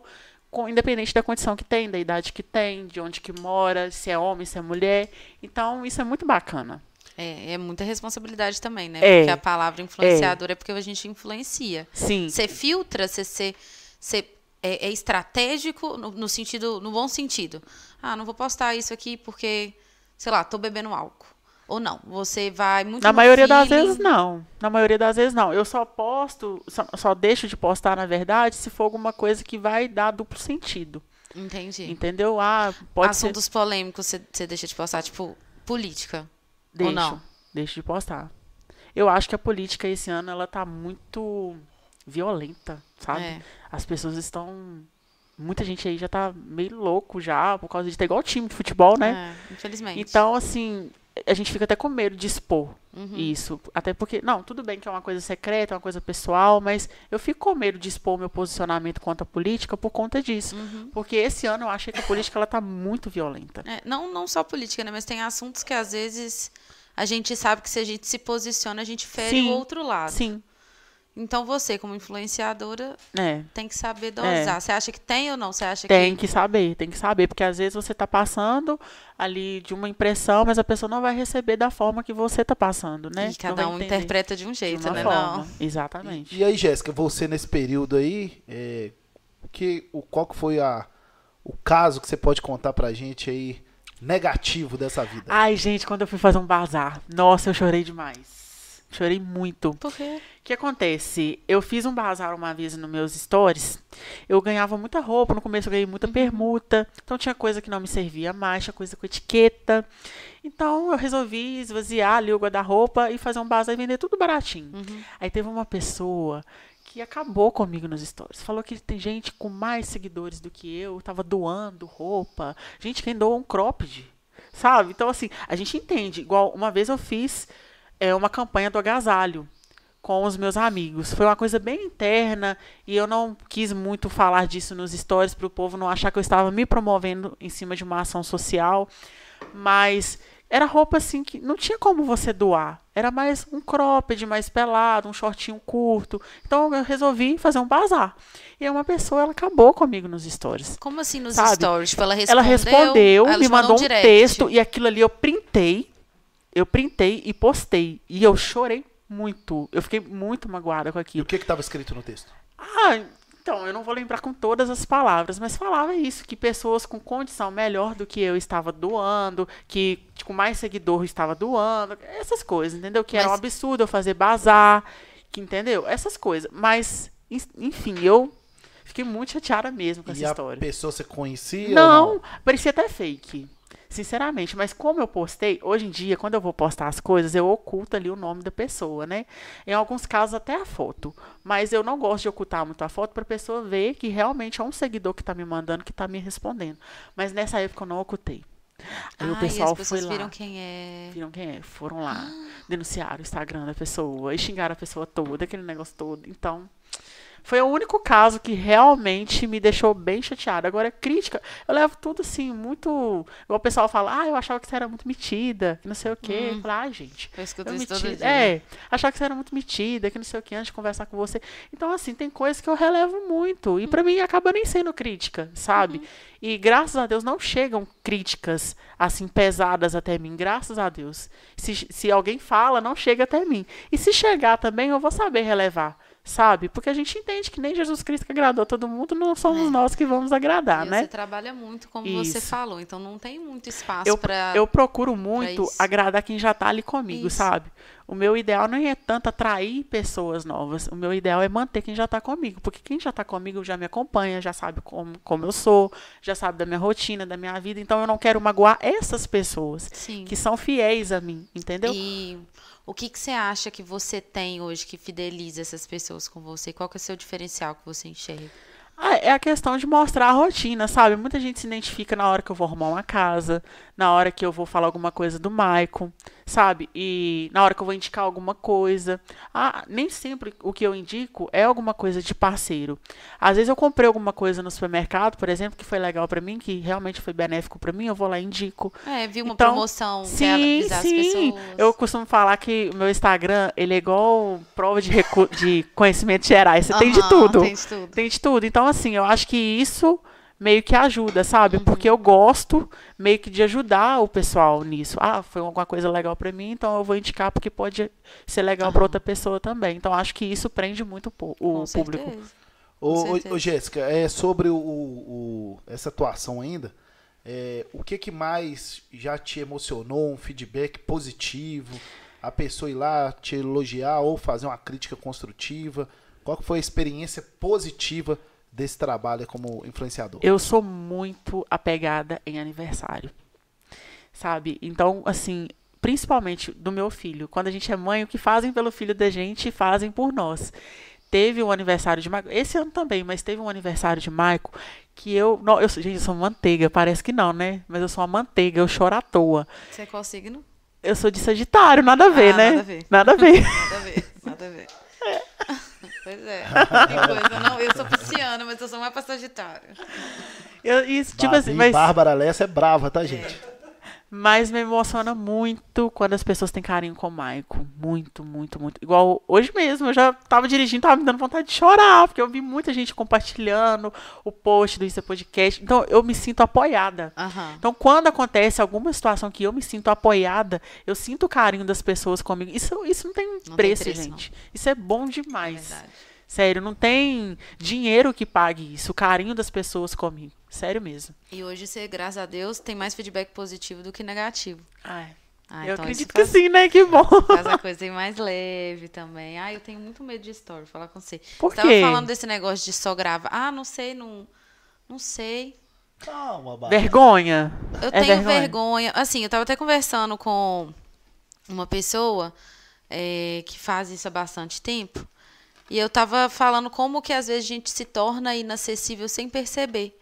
com, independente da condição que tem, da idade que tem, de onde que mora, se é homem, se é mulher. Então, isso é muito bacana. É, é muita responsabilidade também, né? É. Porque a palavra influenciador é, porque a gente influencia. Sim. Você filtra, você, você, você é, é estratégico no, no sentido, no bom sentido. Ah, não vou postar isso aqui porque, sei lá, tô bebendo álcool. Ou não, você vai muito Na maioria das feeling. vezes, não. Na maioria das vezes, não. Eu só posto, só, só deixo de postar, na verdade, se for alguma coisa que vai dar duplo sentido. Entendi. Entendeu? Ah, pode ser. Assuntos polêmicos você, você deixa de postar, tipo, política. Deixo, não? deixo de postar. Eu acho que a política esse ano, ela tá muito violenta, sabe? É. As pessoas estão... Muita gente aí já tá meio louco já, por causa de ter igual time de futebol, né? É, infelizmente. Então, assim, a gente fica até com medo de expor Uhum. isso. Até porque, não, tudo bem que é uma coisa secreta, é uma coisa pessoal, mas eu fico com medo de expor meu posicionamento quanto à política por conta disso. Uhum. Porque esse ano eu achei que a política ela tá muito violenta. É, não, não só política, né? Mas tem assuntos que às vezes a gente sabe que se a gente se posiciona, a gente fere Sim. o outro lado. Sim, Então você, como influenciadora, É. tem que saber dosar. Você acha que tem ou não? Você acha Tem que. que saber, tem que saber, porque às vezes você tá passando ali de uma impressão, mas a pessoa não vai receber da forma que você tá passando, né? E cada um interpreta de um de jeito, uma né? forma. Não. Exatamente. E aí, Jéssica, você nesse período aí, é, que, o, qual que foi a, o caso que você pode contar pra gente aí, negativo dessa vida? Ai, gente, quando eu fui fazer um bazar, nossa, eu chorei demais. Chorei muito. Por quê? O que acontece? Eu fiz um bazar uma vez nos meus stories. Eu ganhava muita roupa, no começo eu ganhei muita permuta. Então tinha coisa que não me servia mais, tinha coisa com etiqueta. Então eu resolvi esvaziar ali o guarda-roupa e fazer um bazar e vender tudo baratinho. Aí teve uma pessoa que acabou comigo nos stories. Falou que tem gente com mais seguidores do que eu, tava doando roupa. Gente, quem doa um cropped, sabe? Então, assim, a gente entende. Igual uma vez eu fiz é, uma campanha do agasalho com os meus amigos. Foi uma coisa bem interna e eu não quis muito falar disso nos stories para o povo não achar que eu estava me promovendo em cima de uma ação social, mas era roupa assim que não tinha como você doar. Era mais um cropped, mais pelado, um shortinho curto. Então eu resolvi fazer um bazar. E uma pessoa ela acabou comigo nos stories. Como assim nos Sabe? stories? Tipo, ela respondeu. Ela respondeu, ela me mandou mandou um direct. texto e aquilo ali eu printei. Eu printei e postei. E eu chorei muito. Eu fiquei muito magoada com E aquilo. o que que tava escrito no texto? Ah, então, eu não vou lembrar com todas as palavras, mas falava isso, que pessoas com condição melhor do que eu estava doando, que com mais seguidor estava doando, essas coisas, entendeu? Que era um Mas- absurdo eu fazer bazar, que entendeu? Essas coisas. Mas, en- enfim, eu fiquei muito chateada mesmo com e essa a história. pessoa você conhecia? Não, ou parecia até fake. Sinceramente, mas como eu postei, hoje em dia, quando eu vou postar as coisas, eu oculto ali o nome da pessoa, né? Em alguns casos, até a foto. Mas eu não gosto de ocultar muito a foto para a pessoa ver que realmente é um seguidor que está me mandando, que está me respondendo. Mas nessa época eu não ocultei. Aí Ah, o pessoal e as foi lá. viram quem é. Viram quem é? Foram lá, denunciaram o Instagram da pessoa e xingaram a pessoa toda, aquele negócio todo. Então, foi o único caso que realmente me deixou bem chateada. Agora, crítica, eu levo tudo assim, muito. Igual o pessoal fala, ah, eu achava que você era muito metida, que não sei o quê. Eu falo, ah, gente. Eu escuto Eu isso todo dia. É, achava que você era muito metida, que não sei o que, antes de conversar com você. Então, assim, tem coisas que eu relevo muito. E pra mim acaba nem sendo crítica, sabe? E graças a Deus não chegam críticas assim pesadas até mim, graças a Deus. Se, se alguém fala, não chega até mim. E se chegar também, eu vou saber relevar. Sabe? Porque a gente entende que nem Jesus Cristo que agradou todo mundo, não somos É. nós que vamos agradar, E né? você trabalha muito, como você Isso. falou, então não tem muito espaço eu, pra. eu procuro muito agradar quem já tá ali comigo, Isso. sabe? O meu ideal não é tanto atrair pessoas novas. O meu ideal é manter quem já tá comigo. Porque quem já tá comigo já me acompanha, já sabe como, como eu sou, já sabe da minha rotina, da minha vida. Então eu não quero magoar essas pessoas Sim. que são fiéis a mim, entendeu? E o que, que você acha que você tem hoje que fideliza essas pessoas com você? Qual que é o seu diferencial que você enxerga? Ah, é a questão de mostrar a rotina, sabe? Muita gente se identifica na hora que eu vou arrumar uma casa, na hora que eu vou falar alguma coisa do Maicon, sabe? E na hora que eu vou indicar alguma coisa. Ah, nem sempre o que eu indico é alguma coisa de parceiro. Às vezes eu comprei alguma coisa no supermercado, por exemplo, que foi legal pra mim, que realmente foi benéfico pra mim, eu vou lá e indico. É, vi uma Então, promoção Sim, avisar as sim. pessoas. Eu costumo falar que o meu Instagram, ele é igual prova de, de conhecimentos gerais. Você tem de tudo. Tem de tudo. Tem de tudo. Então, assim, eu acho que isso meio que ajuda, Uhum. sabe? Porque eu gosto meio que de ajudar o pessoal nisso. Ah, foi alguma coisa legal pra mim, então eu vou indicar porque pode ser legal pra Aham. outra pessoa também. Então, acho que isso prende muito o Com público. certeza. Ô, ô, Jéssica, é sobre o, o- essa atuação ainda. é, o que que mais já te emocionou? Um feedback positivo? A pessoa ir lá te elogiar ou fazer uma crítica construtiva? Qual que foi a experiência positiva desse trabalho como influenciador? Eu sou muito apegada em aniversário. Sabe? Então, assim, principalmente do meu filho. Quando a gente é mãe, o que fazem pelo filho da gente, fazem por nós. Teve um aniversário de Maico, esse ano também, mas teve um aniversário de Maico que eu, não, eu gente, eu sou manteiga, parece que não, né? Mas eu sou uma manteiga, eu choro à toa. Você é qual signo? Eu sou de Sagitário, nada a ver, Ah, né? nada a ver. Nada a ver. Nada a ver, nada a ver. Pois é. Coisa, não. Eu sou pisciana, mas eu sou mais pra Sagitário. Eu, isso, tipo Babi assim, mas Bárbara Lessa é brava, tá, gente? Mas me emociona muito quando as pessoas têm carinho com o Maico. Muito, muito, muito. Igual hoje mesmo, eu já tava dirigindo, tava me dando vontade de chorar, porque eu vi muita gente compartilhando o post do Insta Podcast. Então, eu me sinto apoiada. Aham. Então, quando acontece alguma situação que eu me sinto apoiada, eu sinto o carinho das pessoas comigo. Isso, isso não tem tem preço, preço, gente. Isso é bom demais. Verdade. Sério, não tem dinheiro que pague isso, o carinho das pessoas comigo. Sério mesmo. E hoje você, graças a Deus, tem mais feedback positivo do que negativo. Ai, Ah, eu então acredito isso que faz, sim, né? Que bom. faz a coisa mais leve também. Ah, eu tenho muito medo de story, vou falar com você. Por você tava quê? falando desse negócio de só gravar. Ah, não sei, não. Não sei. Calma, Bárbara. Vergonha. Eu É tenho vergonha. vergonha. Assim, eu tava até conversando com uma pessoa é, que faz isso há bastante tempo. E eu tava falando como que às vezes a gente se torna inacessível sem perceber.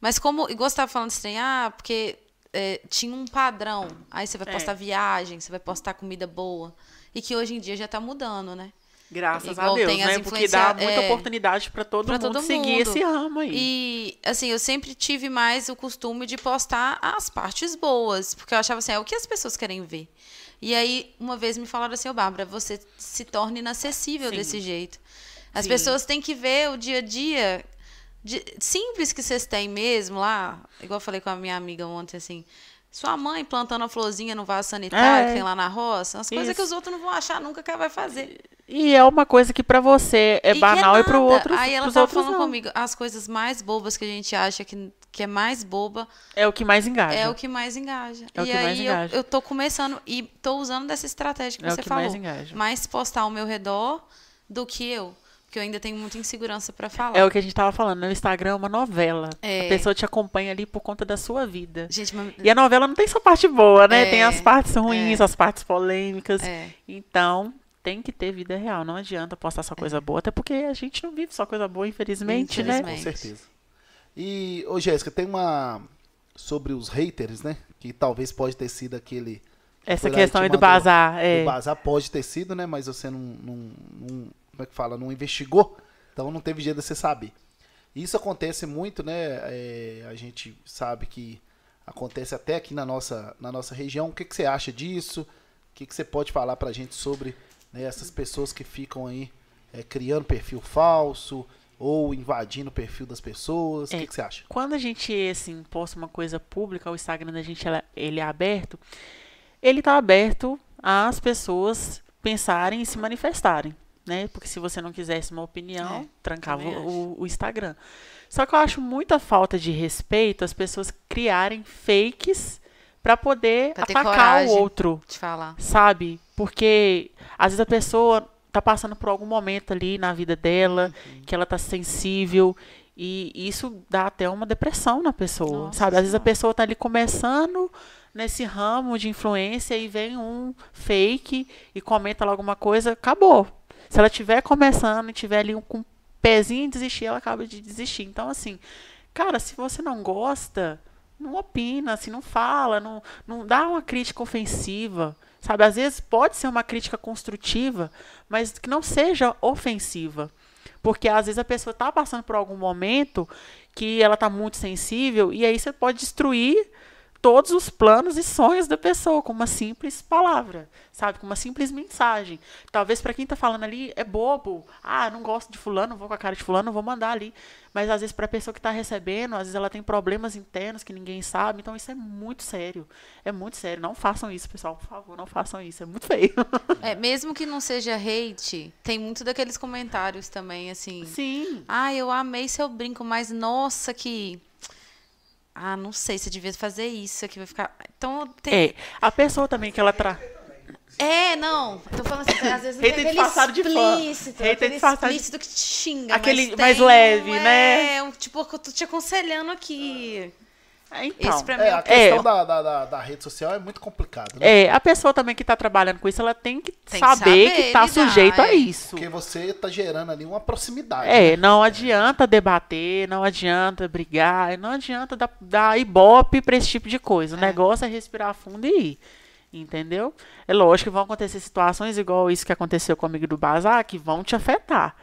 Mas como, igual você tava falando assim, ah, porque é, tinha um padrão. Aí você vai É. postar viagem, você vai postar comida boa. E que hoje em dia já tá mudando, né? Graças Igual a Deus, né? Porque dá muita é, oportunidade pra todo pra mundo todo seguir mundo. esse ramo aí. E, assim, eu sempre tive mais o costume de postar as partes boas, porque eu achava assim, é o que as pessoas querem ver. E aí, uma vez me falaram assim, ô Bárbara, você se torna inacessível Sim. desse jeito. As Sim. pessoas têm que ver o dia a dia de- simples que vocês têm mesmo lá. Igual eu falei com a minha amiga ontem, assim, sua mãe plantando a florzinha no vaso sanitário É. que tem lá na roça, as coisas que os outros não vão achar nunca que ela vai fazer. E é uma coisa que pra você é E que banal e pro nada. outro, Aí ela tava falando não. comigo, as coisas mais bobas que a gente acha que, que é mais boba, É o que mais engaja. é o que mais engaja. É o e que aí mais eu, engaja. eu tô começando e tô usando dessa estratégia que É o você que falou. mais engaja. Mais postar ao meu redor do que eu. Porque eu ainda tenho muita insegurança pra falar. É o que a gente tava falando, né? O Instagram é uma novela. É. A pessoa te acompanha ali por conta da sua vida. Gente, mas... E a novela não tem só parte boa, né? É, tem as partes ruins, é. as partes polêmicas. É. Então, tem que ter vida real. Não adianta postar só coisa boa, até porque a gente não vive só coisa boa, infelizmente, né? Infelizmente. Com certeza. E, ô Jéssica, tem uma. Sobre os haters, né? Que talvez pode ter sido aquele. Essa questão aí do bazar. É. O bazar pode ter sido, né? Mas você não, não, não- Como é que fala? Não investigou. Então não teve jeito de você saber. Isso acontece muito, né? é, a gente sabe que acontece até aqui na nossa, na nossa região. O que, que você acha disso? O que, que você pode falar pra gente sobre né, essas pessoas que ficam aí é, criando perfil falso ou invadindo o perfil das pessoas? O É. que, que você acha? Quando a gente, assim, posta uma coisa pública, o Instagram da gente, ela- ele é aberto, ele tá aberto às pessoas pensarem e se manifestarem, né? Porque se você não quisesse uma opinião, É, trancava o, o Instagram. Só que eu acho muita falta de respeito as pessoas criarem fakes pra poder Pra atacar o outro Te falar. sabe? Porque às vezes a pessoa tá passando por algum momento ali na vida dela, que ela tá sensível e isso dá até uma depressão na pessoa, Nossa sabe? Às vezes a pessoa tá ali começando nesse ramo de influência e vem um fake e comenta lá alguma coisa, acabou. Se ela tiver começando e tiver ali um, com um pezinho em desistir, ela acaba de desistir. Então assim, cara, se você não gosta, não opina, assim, não fala, não, não dá uma crítica ofensiva, sabe? Às vezes pode ser uma crítica construtiva, mas que não seja ofensiva. Porque às vezes a pessoa está passando por algum momento que ela está muito sensível e aí você pode destruir todos os planos e sonhos da pessoa com uma simples palavra, sabe? Com uma simples mensagem. Talvez para quem está falando ali é bobo. Ah, não gosto de fulano, vou com a cara de fulano, vou mandar ali. Mas às vezes para a pessoa que está recebendo, às vezes ela tem problemas internos que ninguém sabe. Então isso é muito sério. É muito sério. Não façam isso, pessoal. Por favor, não façam isso. É muito feio. É, mesmo que não seja hate, tem muito daqueles comentários também, assim. Sim. Ah, eu amei seu brinco, mas nossa, que. Ah, não sei, você devia fazer isso aqui, vai ficar. Então tem. É, a pessoa também que ela tra... É, não. Tô falando assim, às vezes não tem aquele disfarçado de fã. explícito, Hater disfarçado de- explícito que te xinga. Aquele mas mais tem leve, um, né? É, um, tipo, eu tô te aconselhando aqui. É, Então, Esse pra mim É, é a questão É. Da, da, da, da rede social é muito complicado, né? é, a pessoa também que está trabalhando com isso, ela tem que Tem que saber saber que está lidar, sujeito a é. isso. Porque você tá gerando ali uma proximidade. É, né? não adianta debater, não adianta brigar, não adianta dar, dar ibope pra esse tipo de coisa. O É. negócio é respirar fundo e ir. Entendeu? É lógico que vão acontecer situações igual isso que aconteceu com o amigo do Bazar, que vão te afetar.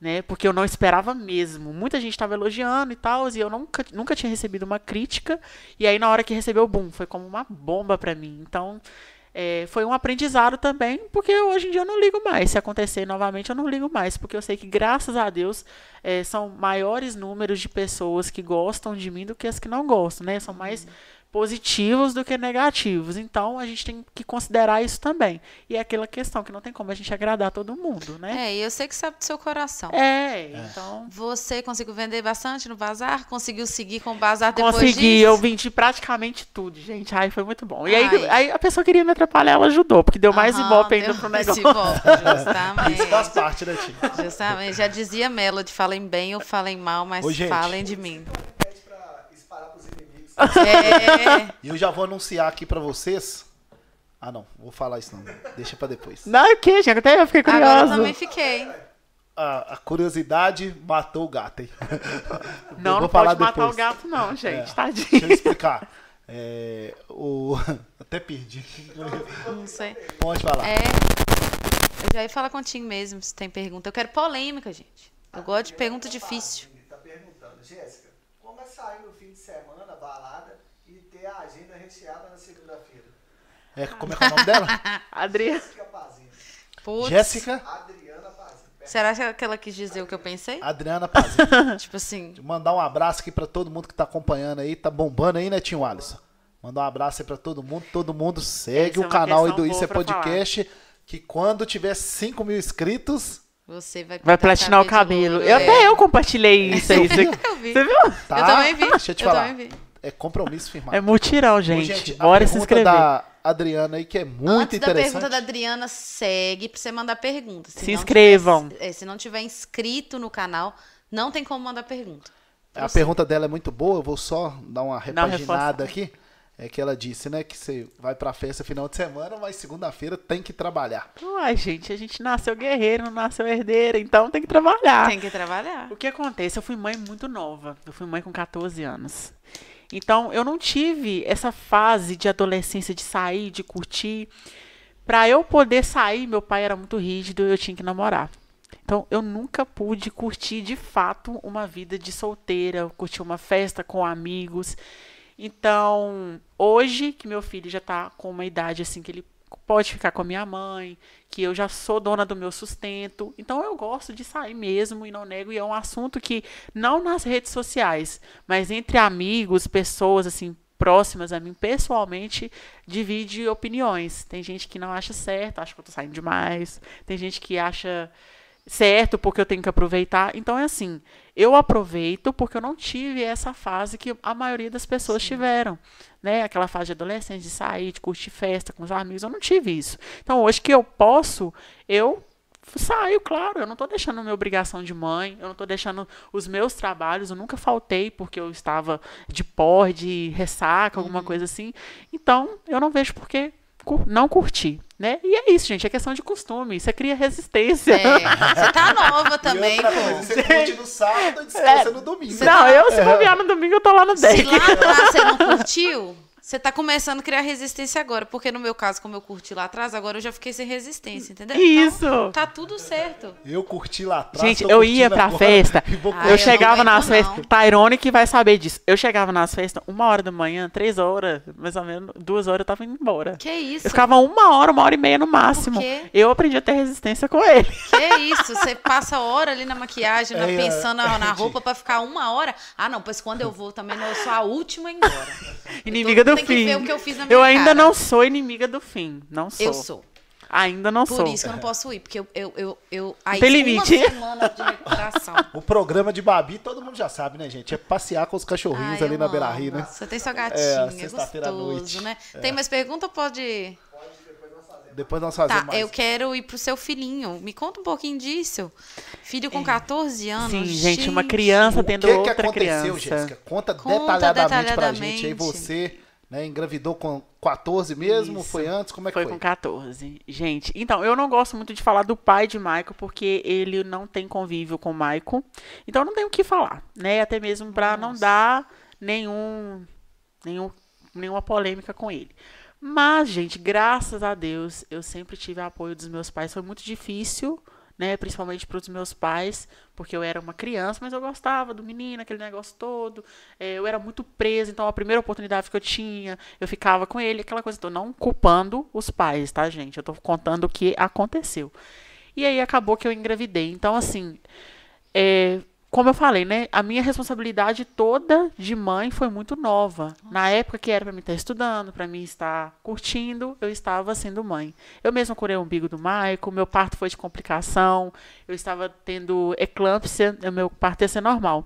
Né? Porque eu não esperava mesmo. Muita gente estava elogiando e tal, e eu nunca, nunca tinha recebido uma crítica. E aí, na hora que recebeu, boom, foi como uma bomba para mim. Então, é, foi um aprendizado também, porque hoje em dia eu não ligo mais. Se acontecer novamente, eu não ligo mais, porque eu sei que, graças a Deus, é, são maiores números de pessoas que gostam de mim do que as que não gostam, né? São mais positivos do que negativos. Então a gente tem que considerar isso também. E é aquela questão que não tem como a gente agradar todo mundo, né? É, e eu sei que sabe do seu coração. É, então. Você conseguiu vender bastante no bazar? Conseguiu seguir com o bazar depois Consegui, disso? eu vendi praticamente tudo, gente. Ai, foi muito bom. E aí, aí a pessoa queria me atrapalhar, ela ajudou, porque deu mais Aham, ibope ainda deu pro mais negócio. ibope, justamente. Isso faz parte, né, Tim? Justamente. Já dizia Melody, falem bem ou falem mal, mas Ô, gente. falem de mim. Pede pra disparar pros inimigos. É, E eu já vou anunciar aqui pra vocês. Ah, não, vou falar isso não. Deixa pra depois. Não, o que, gente? Até eu fiquei agora eu também fiquei. A, a curiosidade matou o gato, hein? Eu Não, vou não falar pode matar depois. o gato, não, gente. É. Tadinho. Deixa eu explicar. É, o... Até perdi. Não sei. Pode falar. É. Eu já ia falar contigo mesmo, se tem pergunta. Eu quero polêmica, gente. Eu gosto de pergunta difícil. Tá perguntando, Jéssica, como é sair no fim de semana, balada, e ter na segunda-feira? É, como é que é o nome dela? Adriana. Jéssica Pazini. Putz, Jéssica Adriana Pazini. Será que ela quis dizer o que eu pensei? Adriana Pazzi. Tipo assim, Mandar um abraço aqui pra todo mundo que tá acompanhando aí. Tá bombando aí, né, Tio Alisson? Mandar um abraço aí pra todo mundo. Todo mundo segue Essa é o canal aí do Isso é Podcast. Que quando tiver 5 mil inscritos, você vai Vai platinar o cabelo. Eu, é. Até eu compartilhei isso aí. Você viu? tá? Eu também vi. Deixa eu te eu falar. É compromisso firmado. É mutirão, gente. a Bora se pergunta inscrever. da Adriana aí, que é muito Antes da interessante. pergunta da Adriana, segue pra você mandar pergunta. Se Se não inscrevam. tiver- é, se não tiver inscrito no canal, não tem como mandar pergunta. A pergunta dela é muito boa, eu vou só dar uma repaginada aqui. É que ela disse, né, que você vai pra festa final de semana, mas segunda-feira tem que trabalhar. Ai, gente, a gente nasceu guerreiro, não nasceu herdeira, então tem que trabalhar. Tem que trabalhar. O que acontece? Eu fui mãe muito nova. Eu fui mãe com 14 anos. Então, eu não tive essa fase de adolescência de sair, de curtir. Pra eu poder sair, meu pai era muito rígido, eu tinha que namorar. Então, eu nunca pude curtir de fato uma vida de solteira, curtir uma festa com amigos. Então, hoje que meu filho já tá com uma idade assim que ele pode ficar com a minha mãe, que eu já sou dona do meu sustento. Então eu gosto de sair mesmo e não nego. E é um assunto que não nas redes sociais, mas entre amigos, pessoas assim próximas a mim pessoalmente, divide opiniões. Tem gente que não acha certo, acha que eu tô saindo demais. Tem gente que acha certo porque eu tenho que aproveitar. Então é assim, eu aproveito porque eu não tive essa fase que a maioria das pessoas tiveram, né? Aquela fase de adolescente de sair, de curtir festa com os amigos, eu não tive isso. Então hoje que eu posso, eu saio, claro, eu não estou deixando minha obrigação de mãe, eu não estou deixando os meus trabalhos, eu nunca faltei porque eu estava de porre, de ressaca, alguma coisa assim. Então, eu não vejo por que não curtir, né? E é isso, gente, é questão de costume, isso é cria resistência. É, você tá nova E também, coisa, pô. você curte no sábado e descansa no domingo. Você Não, tá- eu se bobear no domingo, eu tô lá no Se deck. lá atrás você não curtiu, você tá começando a criar resistência agora. Porque no meu caso, como eu curti lá atrás, agora eu já fiquei sem resistência, entendeu? Isso. Então, tá tudo certo. Eu curti lá atrás. Gente, eu ia pra agora festa, Ah, eu eu chegava nas festas. Tyrone que vai saber disso. Eu chegava nas festas uma hora da manhã, três horas, mais ou menos, duas horas eu tava indo embora. Que isso? Eu ficava uma hora, uma hora e meia no máximo. quê? Eu aprendi a ter resistência com ele. Que isso? Você passa hora ali na maquiagem, na- É, pensando na, na roupa pra ficar uma hora. Ah, não, pois quando eu vou também, não, eu sou a última a ir embora. Inimiga do tem que fim. ver o que eu fiz na minha Eu ainda cara. não sou inimiga do fim. Não sou. Eu sou. Ainda não Por sou. isso que eu não posso ir, porque eu. eu, eu, eu aí Tem uma limite. semana de recuperação. O programa de Babi, todo mundo já sabe, né, gente? É passear com os cachorrinhos Ai, ali na Beira né? Você tem sua É, gatinha, é, sexta-feira à noite. gostoso, né? Tem mais pergunta ou pode. Depois nós fazemos Tá, mais. eu quero ir pro seu filhinho. Me conta um pouquinho disso. Filho com 14 anos. Sim, gente, uma criança O tendo que, que outra aconteceu, criança. Jéssica? Conta, Conta detalhadamente, pra gente. Aí detalhadamente. você né, engravidou com 14 mesmo? Isso. Foi antes? Como é que Foi foi? com 14. Gente, então, eu não gosto muito de falar do pai de Michael, porque ele não tem convívio com o Michael. Então, não tenho o que falar, né? Até mesmo pra não dar nenhum, nenhum, nenhuma polêmica com ele. Mas, gente, graças a Deus, eu sempre tive apoio dos meus pais. Foi muito difícil, né? Principalmente para os meus pais, porque eu era uma criança, mas eu gostava do menino, aquele negócio todo. É, eu era muito presa, então a primeira oportunidade que eu tinha, eu ficava com ele, aquela coisa. Tô não culpando os pais, tá, gente? Eu tô contando o que aconteceu. E aí acabou que eu engravidei. Então, assim, é, como eu falei, né? A minha responsabilidade toda de mãe foi muito nova. Na época que era para mim estar estudando, para mim estar curtindo, eu estava sendo mãe. Eu mesma curei o umbigo do Maico, meu parto foi de complicação, eu estava tendo eclâmpsia, meu parto ia ser normal.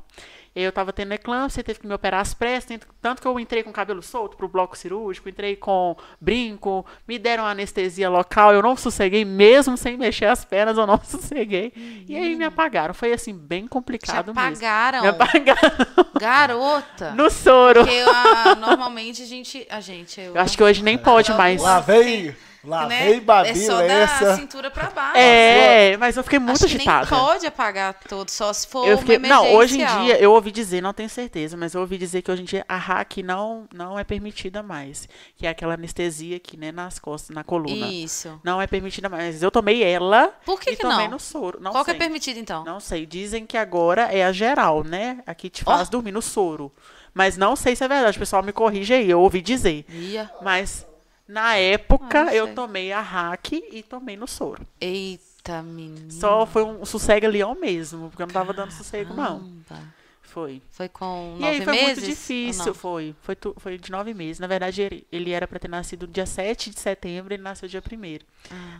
Eu estava tendo eclâmpsia, teve que me operar as pressas, tanto que eu entrei com cabelo solto para o bloco cirúrgico, entrei com brinco, me deram anestesia local, eu não sosseguei, mesmo sem mexer as pernas, eu não sosseguei. Uhum. E aí me apagaram. Foi assim, bem complicado Te apagaram. mesmo. Me apagaram. Garota. No soro. Porque ah, normalmente a gente. A gente eu, eu acho que hoje nem pode mais. Lá vem. Lá né? vem Babi É só Lessa. da cintura pra baixo. É, mas eu fiquei muito Acho agitada. Que nem pode apagar todo, só se for eu fiquei, uma Não, hoje em dia, eu ouvi dizer, não tenho certeza, mas eu ouvi dizer que hoje em dia a hack não, não é permitida mais. Que é aquela anestesia aqui, né, nas costas, na coluna. Isso. Não é permitida mais. Eu tomei ela Por que e que tomei não? no soro. Não Qual que sei. é permitido, então? Não sei. Dizem que agora é a geral, né? A que te faz Ó. dormir no soro. Mas não sei se é verdade. O pessoal me corrige aí. Eu ouvi dizer. Ia. Mas na época Ah, eu tomei a hack e tomei no soro. Eita, menina. Só foi um sossego leão mesmo, porque eu não tava dando sossego, não. Foi. Foi com E nove aí foi meses? muito difícil, foi. Foi, tu- foi de nove meses. Na verdade, ele, ele era pra ter nascido dia 7 de setembro, ele nasceu dia 1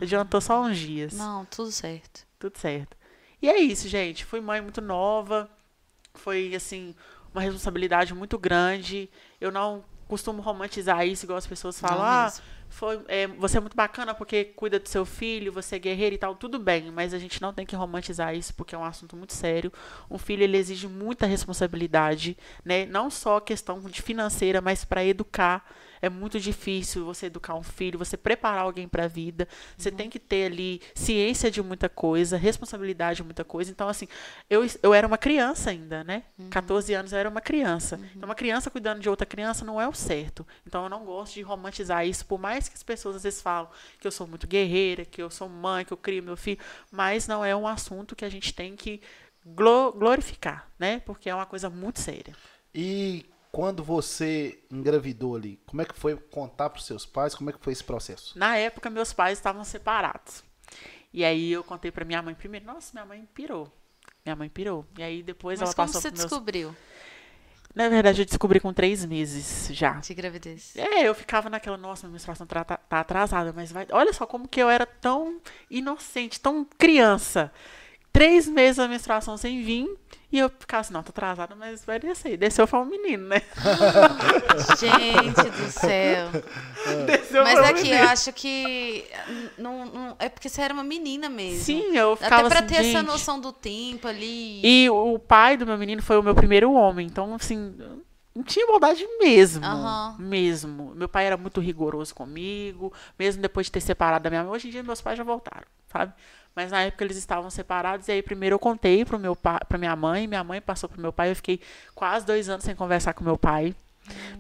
Adiantou só uns dias. Ah. Não, tudo certo. Tudo certo. E é isso, gente. Fui mãe muito nova. Foi, assim, uma responsabilidade muito grande. Eu não costumo romantizar isso, igual as pessoas falam. Não ah, foi, é, você é muito bacana porque cuida do seu filho, você é guerreira e tal, tudo bem, mas a gente não tem que romantizar isso porque é um assunto muito sério. Um filho ele exige muita responsabilidade, né? Não só questão de financeira, mas para educar. É muito difícil você educar um filho, você preparar alguém para a vida. Você tem que ter ali ciência de muita coisa, responsabilidade de muita coisa. Então, assim, eu, eu era uma criança ainda, né? 14 anos eu era uma criança. Então, uma criança cuidando de outra criança não é o certo. Então, eu não gosto de romantizar isso, por mais que as pessoas às vezes falam que eu sou muito guerreira, que eu sou mãe, que eu crio meu filho, mas não é um assunto que a gente tem que glo- glorificar, né? Porque é uma coisa muito séria. E quando você engravidou ali, como é que foi contar pros seus pais? Como é que foi esse processo? Na época, meus pais estavam separados. E aí eu contei pra minha mãe primeiro. Nossa, minha mãe pirou. Minha mãe pirou. E aí depois Mas ela como passou você pros meus... descobriu Na verdade, eu descobri com três meses já. de gravidez? É, eu ficava naquela, nossa, minha menstruação tá, tá- tá atrasada, mas vai. Olha só como que eu era tão inocente, tão criança. Três meses a menstruação sem vir. E eu ficava assim, não, tô atrasada, mas vai descer. Desceu foi um menino, né? Gente do céu. Desceu Mas foi um aqui, eu acho que. Não, não- é porque você era uma menina mesmo. Sim, eu ficava Até pra assim, ter essa gente. noção do tempo ali. E o pai do meu menino foi o meu primeiro homem. Então, assim, não tinha maldade mesmo. Aham. Mesmo. Meu pai era muito rigoroso comigo, mesmo depois de ter separado da minha mãe. Hoje em dia, meus pais já voltaram, sabe? Mas na época eles estavam separados. E aí, primeiro eu contei pro meu pai, pra minha mãe. Minha mãe passou pro meu pai. Eu fiquei quase dois anos sem conversar com meu pai.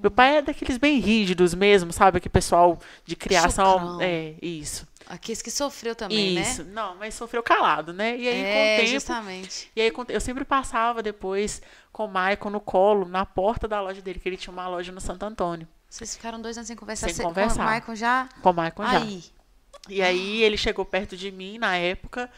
Meu pai é daqueles bem rígidos mesmo, sabe? Que pessoal de criação. É, isso. Aqueles que sofreu também, isso. Não, mas sofreu calado, né? E né? aí, é, com o tempo, justamente. e aí eu sempre passava depois com o Michael no colo, na porta da loja dele, que ele tinha uma loja no Santo Antônio. Vocês ficaram dois anos sem conversar. Sem conversar. Com o Michael já? Com o Michael já. Aí. E aí ele chegou perto de mim na época,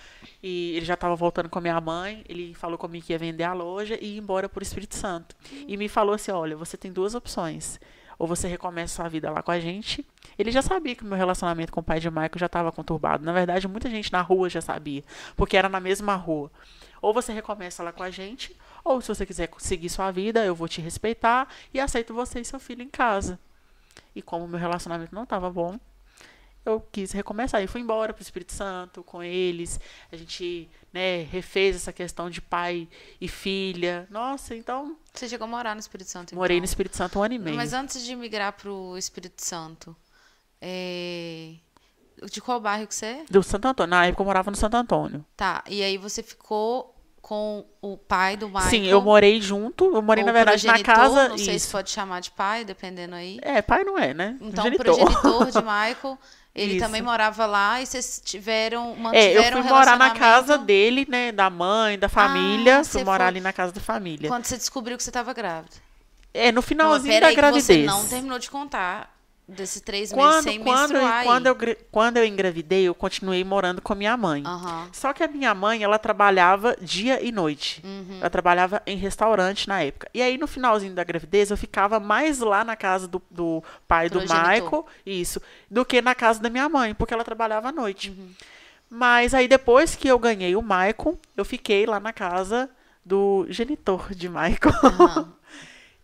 e ele já estava voltando com a minha mãe, ele falou comigo que ia vender a loja e ir embora por Espírito Santo. E me falou assim, olha, você tem duas opções. Ou você recomeça sua vida lá com a gente. Ele já sabia que o meu relacionamento com o pai de Michael já estava conturbado. Na verdade, muita gente na rua já sabia, porque era na mesma rua. Ou você recomeça lá com a gente, ou se você quiser seguir sua vida, eu vou te respeitar e aceito você e seu filho em casa. E como o meu relacionamento não estava bom, eu quis recomeçar. E fui embora para o Espírito Santo com eles. A gente né, refez essa questão de pai e filha. Nossa, então Você chegou a morar no Espírito Santo, morei no então. Espírito Santo um ano e meio. Mas antes de migrar pro Espírito Santo, é... de qual bairro que você é? Do Santo Antônio. Na época eu morava no Santo Antônio. Tá, e aí você ficou com o pai do Michael. Sim, eu morei junto. Eu morei, na verdade, na progenitor, casa. Não sei se isso. pode chamar de pai, dependendo aí. É, pai não é, né? Então, o Genitor. progenitor de Michael, ele Isso. também morava lá e vocês tiveram, É, mantiveram eu fui um morar na casa dele, né? Da mãe, da família. Ah, fui morar foi- ali na casa da família. Quando você descobriu que você estava grávida. É, no Não, finalzinho pera da gravidez. você não terminou de contar desses três meses quando, sem quando, menstruar aí. quando, eu, quando eu engravidei, eu continuei morando com a minha mãe. Aham. Só que a minha mãe, ela trabalhava dia e noite. Uhum. Ela trabalhava em restaurante na época. E aí, no finalzinho da gravidez, eu ficava mais lá na casa do, do pai do. Michael, isso, do que na casa da minha mãe, porque ela trabalhava à noite. Uhum. Mas aí, depois que eu ganhei o Michael, eu fiquei lá na casa do genitor de Michael. Aham.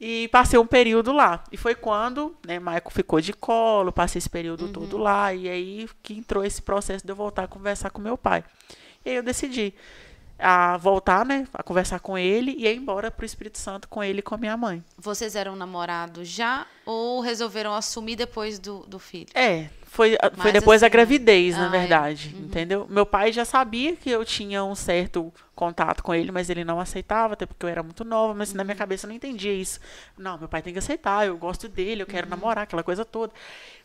E passei um período lá. E foi quando, né, Michael ficou de colo, passei esse período Uhum. todo lá. E aí que entrou esse processo de eu voltar a conversar com meu pai. E aí eu decidi a voltar, né, a conversar com ele e ir embora pro Espírito Santo com ele e com a minha mãe. Vocês eram namorados já ou resolveram assumir depois do, do filho? É, foi, foi Mas depois da assim, gravidez, na ah, é. verdade, entendeu? Meu pai já sabia que eu tinha um certo contato com ele, mas ele não aceitava, até porque eu era muito nova, mas na minha cabeça eu não entendia isso. Não, meu pai tem que aceitar, eu gosto dele, eu quero namorar, aquela coisa toda.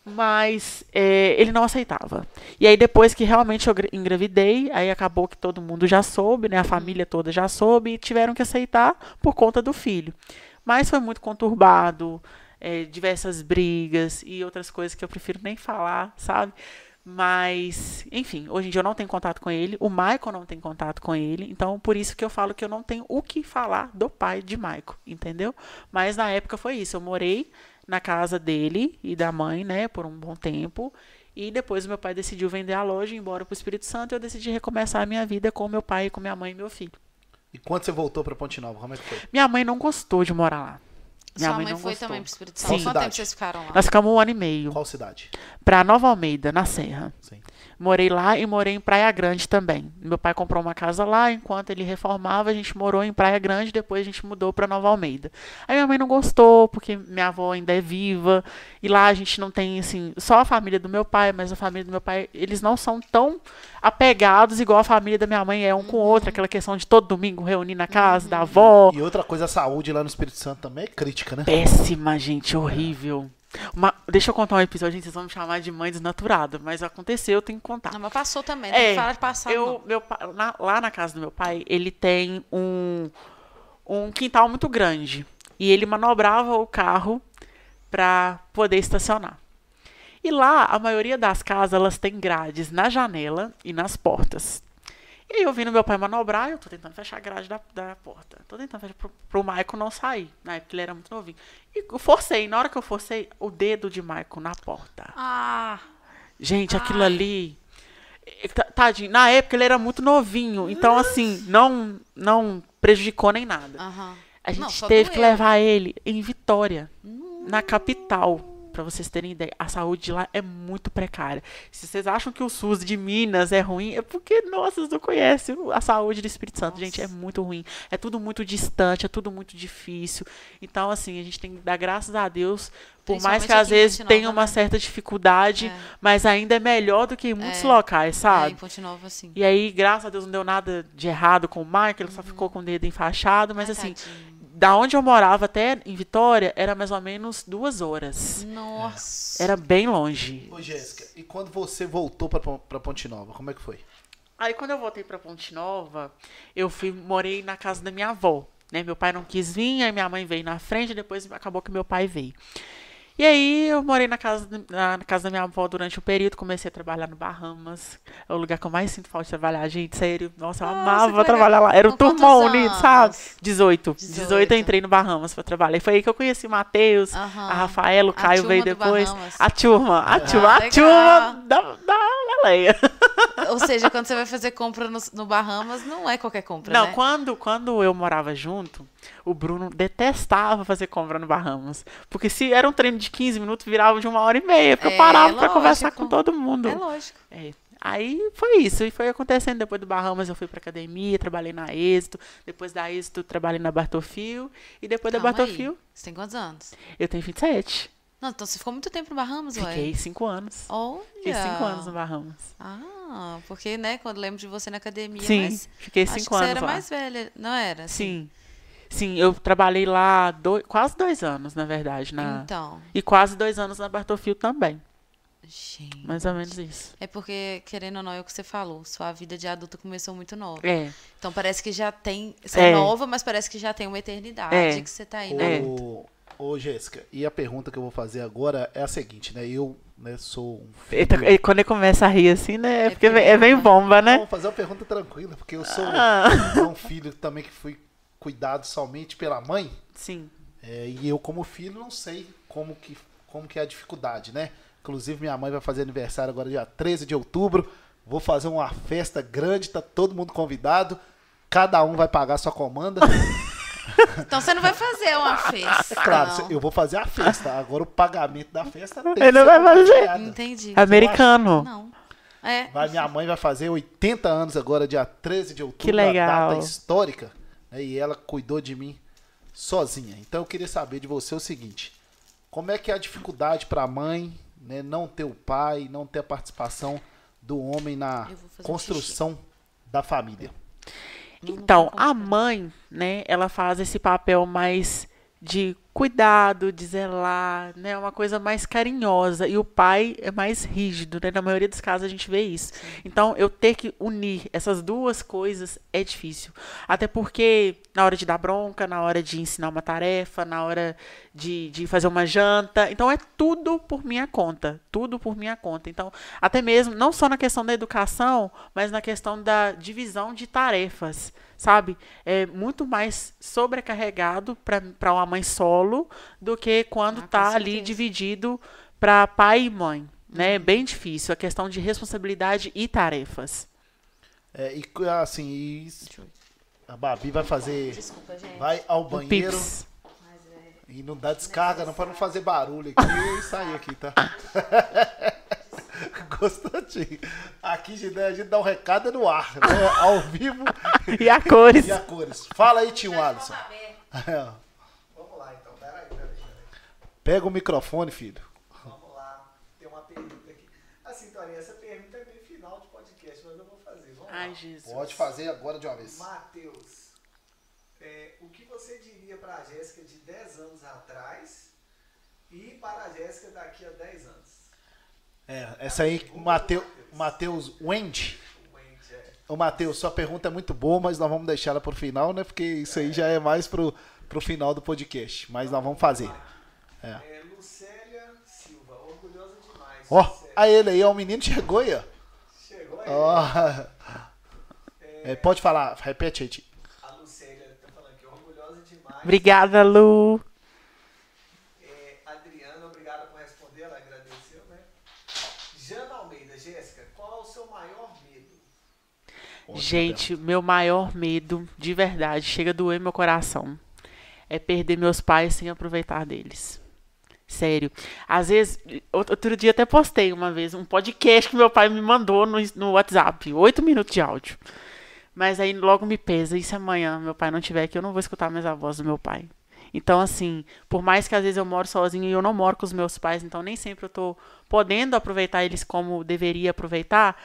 Mas é, ele não aceitava. E aí depois que realmente eu gra- engravidei, aí acabou que todo mundo já soube, né? A família toda já soube e tiveram que aceitar por conta do filho. Mas foi muito conturbado, é, diversas brigas e outras coisas que eu prefiro nem falar, sabe? Mas, enfim, hoje em dia eu não tenho contato com ele, o Michael não tem contato com ele, então por isso que eu falo que eu não tenho o que falar do pai de Michael, entendeu? Mas na época foi isso, eu morei na casa dele e da mãe, né, por um bom tempo, e depois meu pai decidiu vender a loja e ir embora para o Espírito Santo e eu decidi recomeçar a minha vida com meu pai, com minha mãe e meu filho. E quando você voltou pra Ponte Nova, como é que foi? Minha mãe não gostou de morar lá. Minha Sua mãe mãe não foi gostou. também pro Espírito Sim. Santo. Quanto tempo vocês ficaram lá? Nós ficamos um ano e meio. Qual cidade? Pra Nova Almeida, na Serra. Sim. Morei lá e morei em Praia Grande também. Meu pai comprou uma casa lá, enquanto ele reformava, a gente morou em Praia Grande, depois a gente mudou pra Nova Almeida. Aí minha mãe não gostou, porque minha avó ainda é viva, e lá a gente não tem, assim, só a família do meu pai, mas a família do meu pai, eles não são tão apegados igual a família da minha mãe é um com o outro, aquela questão de todo domingo reunir na casa da avó. E outra coisa, a saúde lá no Espírito Santo também é crítica, né? Péssima, gente, horrível. Uma- deixa eu contar um episódio, gente, vocês vão me chamar de mãe desnaturada, mas aconteceu, eu tenho que contar. Não, mas passou também. Não tem que falar de passado, É, eu, meu na- lá na casa do meu pai, ele tem um, um quintal muito grande. E ele manobrava o carro para poder estacionar. E lá, a maioria das casas, elas têm grades na janela e nas portas. E aí eu vendo meu pai manobrar, eu tô tentando fechar a grade da, da porta. Tô tentando fechar pro, pro Michael não sair, na época ele era muito novinho. E eu forcei, na hora que eu forcei, o dedo de Michael na porta. Ah, Gente, aquilo ali. eh, ta- Tadinho, na época ele era muito novinho, então assim, não não prejudicou nem nada. aham. A gente Não, teve que levar ele em Vitória, na capital, pra vocês terem ideia. A saúde de lá é muito precária. Se vocês acham que o SUS de Minas é ruim, é porque, nossa, vocês não conhecem a saúde do Espírito Santo. Gente, é muito ruim. É tudo muito distante, é tudo muito difícil. Então, assim, a gente tem que dar graças a Deus, por mais que às em vezes tenha uma né? certa dificuldade, É. mas ainda é melhor do que em muitos É. locais, É, sabe? em Ponte Nova, assim. E aí, graças a Deus, não deu nada de errado com o Michael, ele só ficou com o dedo enfaixado, mas assim, tadinho. Da onde eu morava até em Vitória, era mais ou menos duas horas. Nossa. Era bem longe. Ô, Jéssica, e quando você voltou pra Ponte Nova, como é que foi? Aí quando eu voltei pra Ponte Nova, eu fui morei na casa da minha avó. Né? Meu pai não quis vir, aí minha mãe veio na frente, depois acabou que meu pai veio. E aí eu morei na casa, na casa da minha avó durante um período, comecei a trabalhar no Bahamas. É o lugar que eu mais sinto falta de trabalhar, gente, sério. Nossa, eu Nossa, amava trabalhar lá. Era um turmão unido, sabe? anos? 18. 18. 18 eu entrei no Bahamas pra trabalhar. E foi aí que eu conheci o Matheus, a Rafaela, o A Caio veio depois. Bahamas. A turma, a turma, a legal. turma da, da Leleia. Ou seja, quando você vai fazer compra no, no Bahamas, não é qualquer compra, Não, né? quando, quando eu morava junto, o Bruno detestava fazer compra no Bahamas. Porque se era um treino de 15 minutos, virava de uma hora e meia. Porque É, eu parava pra lógico. conversar com todo mundo. É lógico. É. Aí foi isso. E foi acontecendo. Depois do Bahamas, eu fui pra academia, trabalhei na Êxito. Depois da Êxito, trabalhei na Bartofil. E depois da Calma aí. Bartofil, Você tem quantos anos? eu tenho 27. Não, então você ficou muito tempo no Bahamas, ué. Fiquei 5 anos. Olha. Fiquei 5 anos no Bahamas. Ah, porque, né, quando lembro de você na academia, Sim, fiquei acho cinco que anos você era lá. mais velha, não era? Sim. Sim, eu trabalhei lá dois, quase dois anos, na verdade. Na, Então, E quase dois anos na Bartolfield também. gente. Mais ou menos isso. É porque, querendo ou não, é o que você falou. Sua vida de adulta começou muito nova. É. Então parece que já tem. Você é, É. nova, mas parece que já tem uma eternidade É. que você tá aí, né? É. Ô, ô Jéssica, e a pergunta que eu vou fazer agora é a seguinte, né? Eu né, sou um filho... ele- quando ele começa a rir assim, né? É porque porque é bem bomba, né? Vou fazer uma pergunta tranquila, porque eu sou Ah. um filho também que fui cuidado somente pela mãe. Sim. É, e eu, como filho, não sei como que, como que é a dificuldade, né? Inclusive, minha mãe vai fazer aniversário agora, dia 13 de outubro. Vou fazer uma festa grande, tá todo mundo convidado. Cada um vai pagar sua comanda. Então você não vai fazer uma festa. Claro, não. eu vou fazer a festa. Agora o pagamento da festa tem que Ele ser vai fazer. Entendi. Americano. Não. É. Vai, minha mãe vai fazer 80 anos agora, dia 13 de outubro. Que legal. Uma data histórica. Né? E ela cuidou de mim sozinha. Então eu queria saber de você o seguinte: como é que é a dificuldade para a mãe né, não ter o pai, não ter a participação do homem na fazer um construção da família? Então, a mãe, né, ela faz esse papel mais de cuidado, de zelar, né, uma coisa mais carinhosa. E o pai é mais rígido, né? Na maioria dos casos a gente vê isso. Então, eu ter que unir essas duas coisas é difícil. Até porque na hora de dar bronca, na hora de ensinar uma tarefa, na hora de, de fazer uma janta. Então, é tudo por minha conta. Tudo por minha conta. Então, até mesmo, não só na questão da educação, mas na questão da divisão de tarefas sabe? É muito mais sobrecarregado para uma mãe solo do que quando Ah, com tá ali dividido para pai e mãe, né? É bem difícil a questão de responsabilidade e tarefas. É, e assim, e a Babi vai fazer. Desculpa, gente. Vai ao banheiro e não dá descarga, não, para não fazer barulho aqui e sair aqui, tá? Constantinho. Aqui gente, a gente dá um recado no ar, né? Ao vivo E a cores. e a cores. Fala aí, tio Alisson. É. Vamos lá então, peraí, peraí, peraí. Pega o microfone, filho. Vamos lá, tem uma pergunta aqui. Assim, Torinha, essa pergunta é bem final de podcast, mas eu vou fazer. Vamos Ai, lá. Jesus. Pode fazer agora de uma vez. Matheus, é, o que você diria para a Jéssica de 10 anos atrás e para a Jéssica daqui a 10 anos? É, essa aí, o Mateu- Matheus Wendy. O Wendy, é. Ô, Matheus, sua pergunta é muito boa, mas nós vamos deixar ela pro final, né? Porque isso aí já é mais pro, pro final do podcast. Mas nós vamos fazer. É, Lucélia Silva, orgulhosa demais. Ó, Lucélia. a ele aí, ó, o menino chegou aí, ó. Chegou aí. Ó. É, pode falar, repete aí. tio. A Lucélia tá falando que orgulhosa demais. Obrigada, Lu. É, Adriana, obrigada por responder, ela agradeceu, né? Jana Almeida, Jéssica, qual é o seu maior medo? Ótima Gente, meu maior medo, de verdade, chega a doer meu coração, é perder meus pais sem aproveitar deles. Sério. Às vezes, out- outro dia até postei uma vez um podcast que meu pai me mandou no, no WhatsApp, oito minutos de áudio. Mas aí logo me pesa, e se amanhã meu pai não tiver aqui, eu não vou escutar mais a voz do meu pai. Então, assim, por mais que às vezes eu moro sozinho e eu não moro com os meus pais, então nem sempre eu tô podendo aproveitar eles como deveria aproveitar.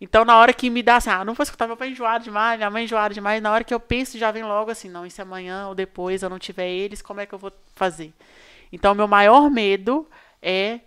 Então, na hora que me dá assim, ah, não vou escutar meu pai enjoado demais, minha mãe enjoada demais, na hora que eu penso, já vem logo assim, não, e se amanhã ou depois eu não tiver eles, como é que eu vou fazer? Então, meu maior medo é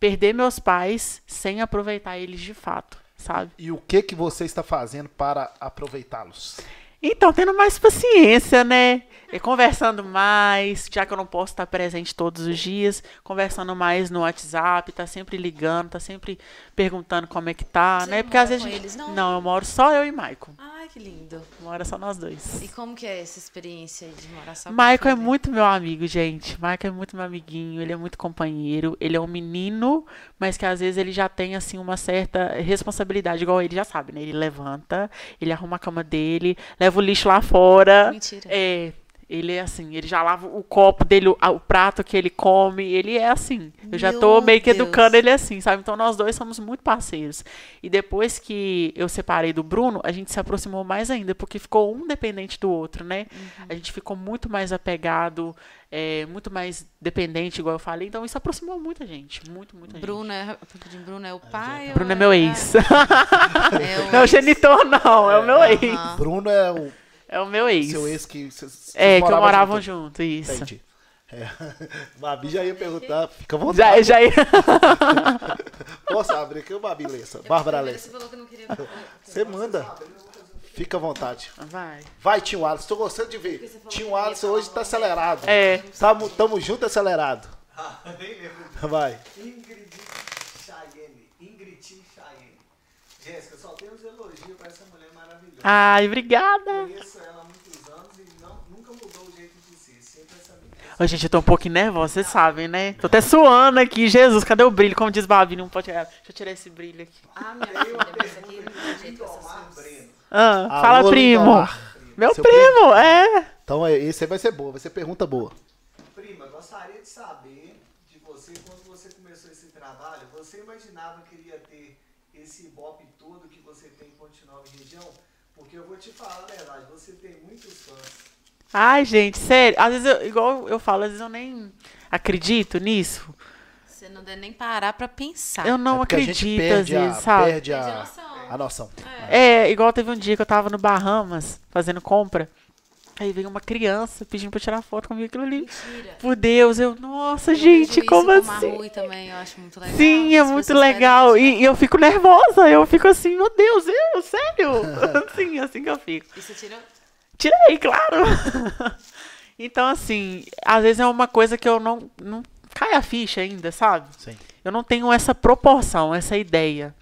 perder meus pais sem aproveitar eles de fato, sabe? E o que que você está fazendo para aproveitá-los? Então, tendo mais paciência, né? E conversando mais, já que eu não posso estar presente todos os dias, conversando mais no WhatsApp, tá sempre ligando, tá sempre perguntando como é que tá, Você né? Porque às vezes. eles, não? não, eu moro só eu e Maicon. Ai, que lindo. Mora só nós dois. E como que é essa experiência aí de morar só Maicon é muito meu amigo, gente. Maicon é muito meu amiguinho, ele é muito companheiro. Ele é um menino, mas que às vezes ele já tem, assim, uma certa responsabilidade, igual ele já sabe, né? Ele levanta, ele arruma a cama dele, leva o lixo lá fora. Mentira. É, Ele é assim, ele já lava o copo dele, o, prato que ele come, ele é assim. Eu já Meu tô meio que Deus. educando ele assim, sabe? Então nós dois somos muito parceiros. E depois que eu separei do Bruno, a gente se aproximou mais ainda, porque ficou um dependente do outro, né? Uhum. A gente ficou muito mais apegado, é, muito mais dependente, igual eu falei. Então isso aproximou muita gente, muito, muita Bruno é, rapidinho, Bruno é o pai? gente. ou Bruno é meu ex. É o Não, ex. genitor não, é o meu ex. Bruno é o É o meu ex. seu ex que vocês É, que eu moravam junto. junto, isso. Entendi. É. Babi já ia perguntar, fica à vontade. Já, já Posso abrir aqui o Babi Lessa? Bárbara Você Lessa. falou que não queria. Você manda. Fica à vontade. Vai. Vai, Tim Wallace, tô gostando de ver. Tim Wallace hoje tá acelerado. É. Tamo, tamo junto acelerado. Ah, nem lembro. Vai. Ingrid Chayenne. Ingrid Chayenne. Jéssica, só temos elogio pra essa mulher maravilhosa. Ai, obrigada. Conheço ela há muitos anos e não, nunca mudou o jeito de ser. Sempre essa mesma. Ô, gente, eu tô um pouquinho nervosa, vocês sabem, né? Tô até suando aqui. Jesus, cadê o brilho? Como diz Babi, não pode tirar. Deixa eu tirar esse brilho aqui. Ah, minha filha, mas isso aqui jeito. Breno. Ah, Alô, fala, primo. Lindomar. Meu Seu primo, é. Então é, esse aí vai ser boa, vai ser pergunta boa. Prima, gostaria de saber de você, quando você começou esse trabalho, você imaginava que iria ter esse ibope todo que você tem em Ponte Nova região? Porque eu vou te falar a verdade, você tem muitos fãs. Ai, gente, sério. Às vezes, eu, igual eu falo, às vezes eu nem acredito nisso. Você não deve nem parar pra pensar. Eu não é porque a acredito, gente às perde, vezes, a, sabe? perde a a, noção. a noção. É, igual teve um dia que eu tava no Bahamas fazendo compra. Aí veio uma criança pedindo pra eu tirar foto comigo aquilo ali. Mentira. Por Deus, eu, nossa, Eu gente, como com assim? Marrui também, eu acho muito legal. Sim, é muito legal. E, e eu fico nervosa. Eu fico assim, meu Deus, eu, sério? Sim, assim que eu fico. E você tirou? Tirei, claro. então, assim, às vezes é uma coisa que eu não, não cai a ficha ainda, sabe? Sim. Eu não tenho essa proporção, essa ideia.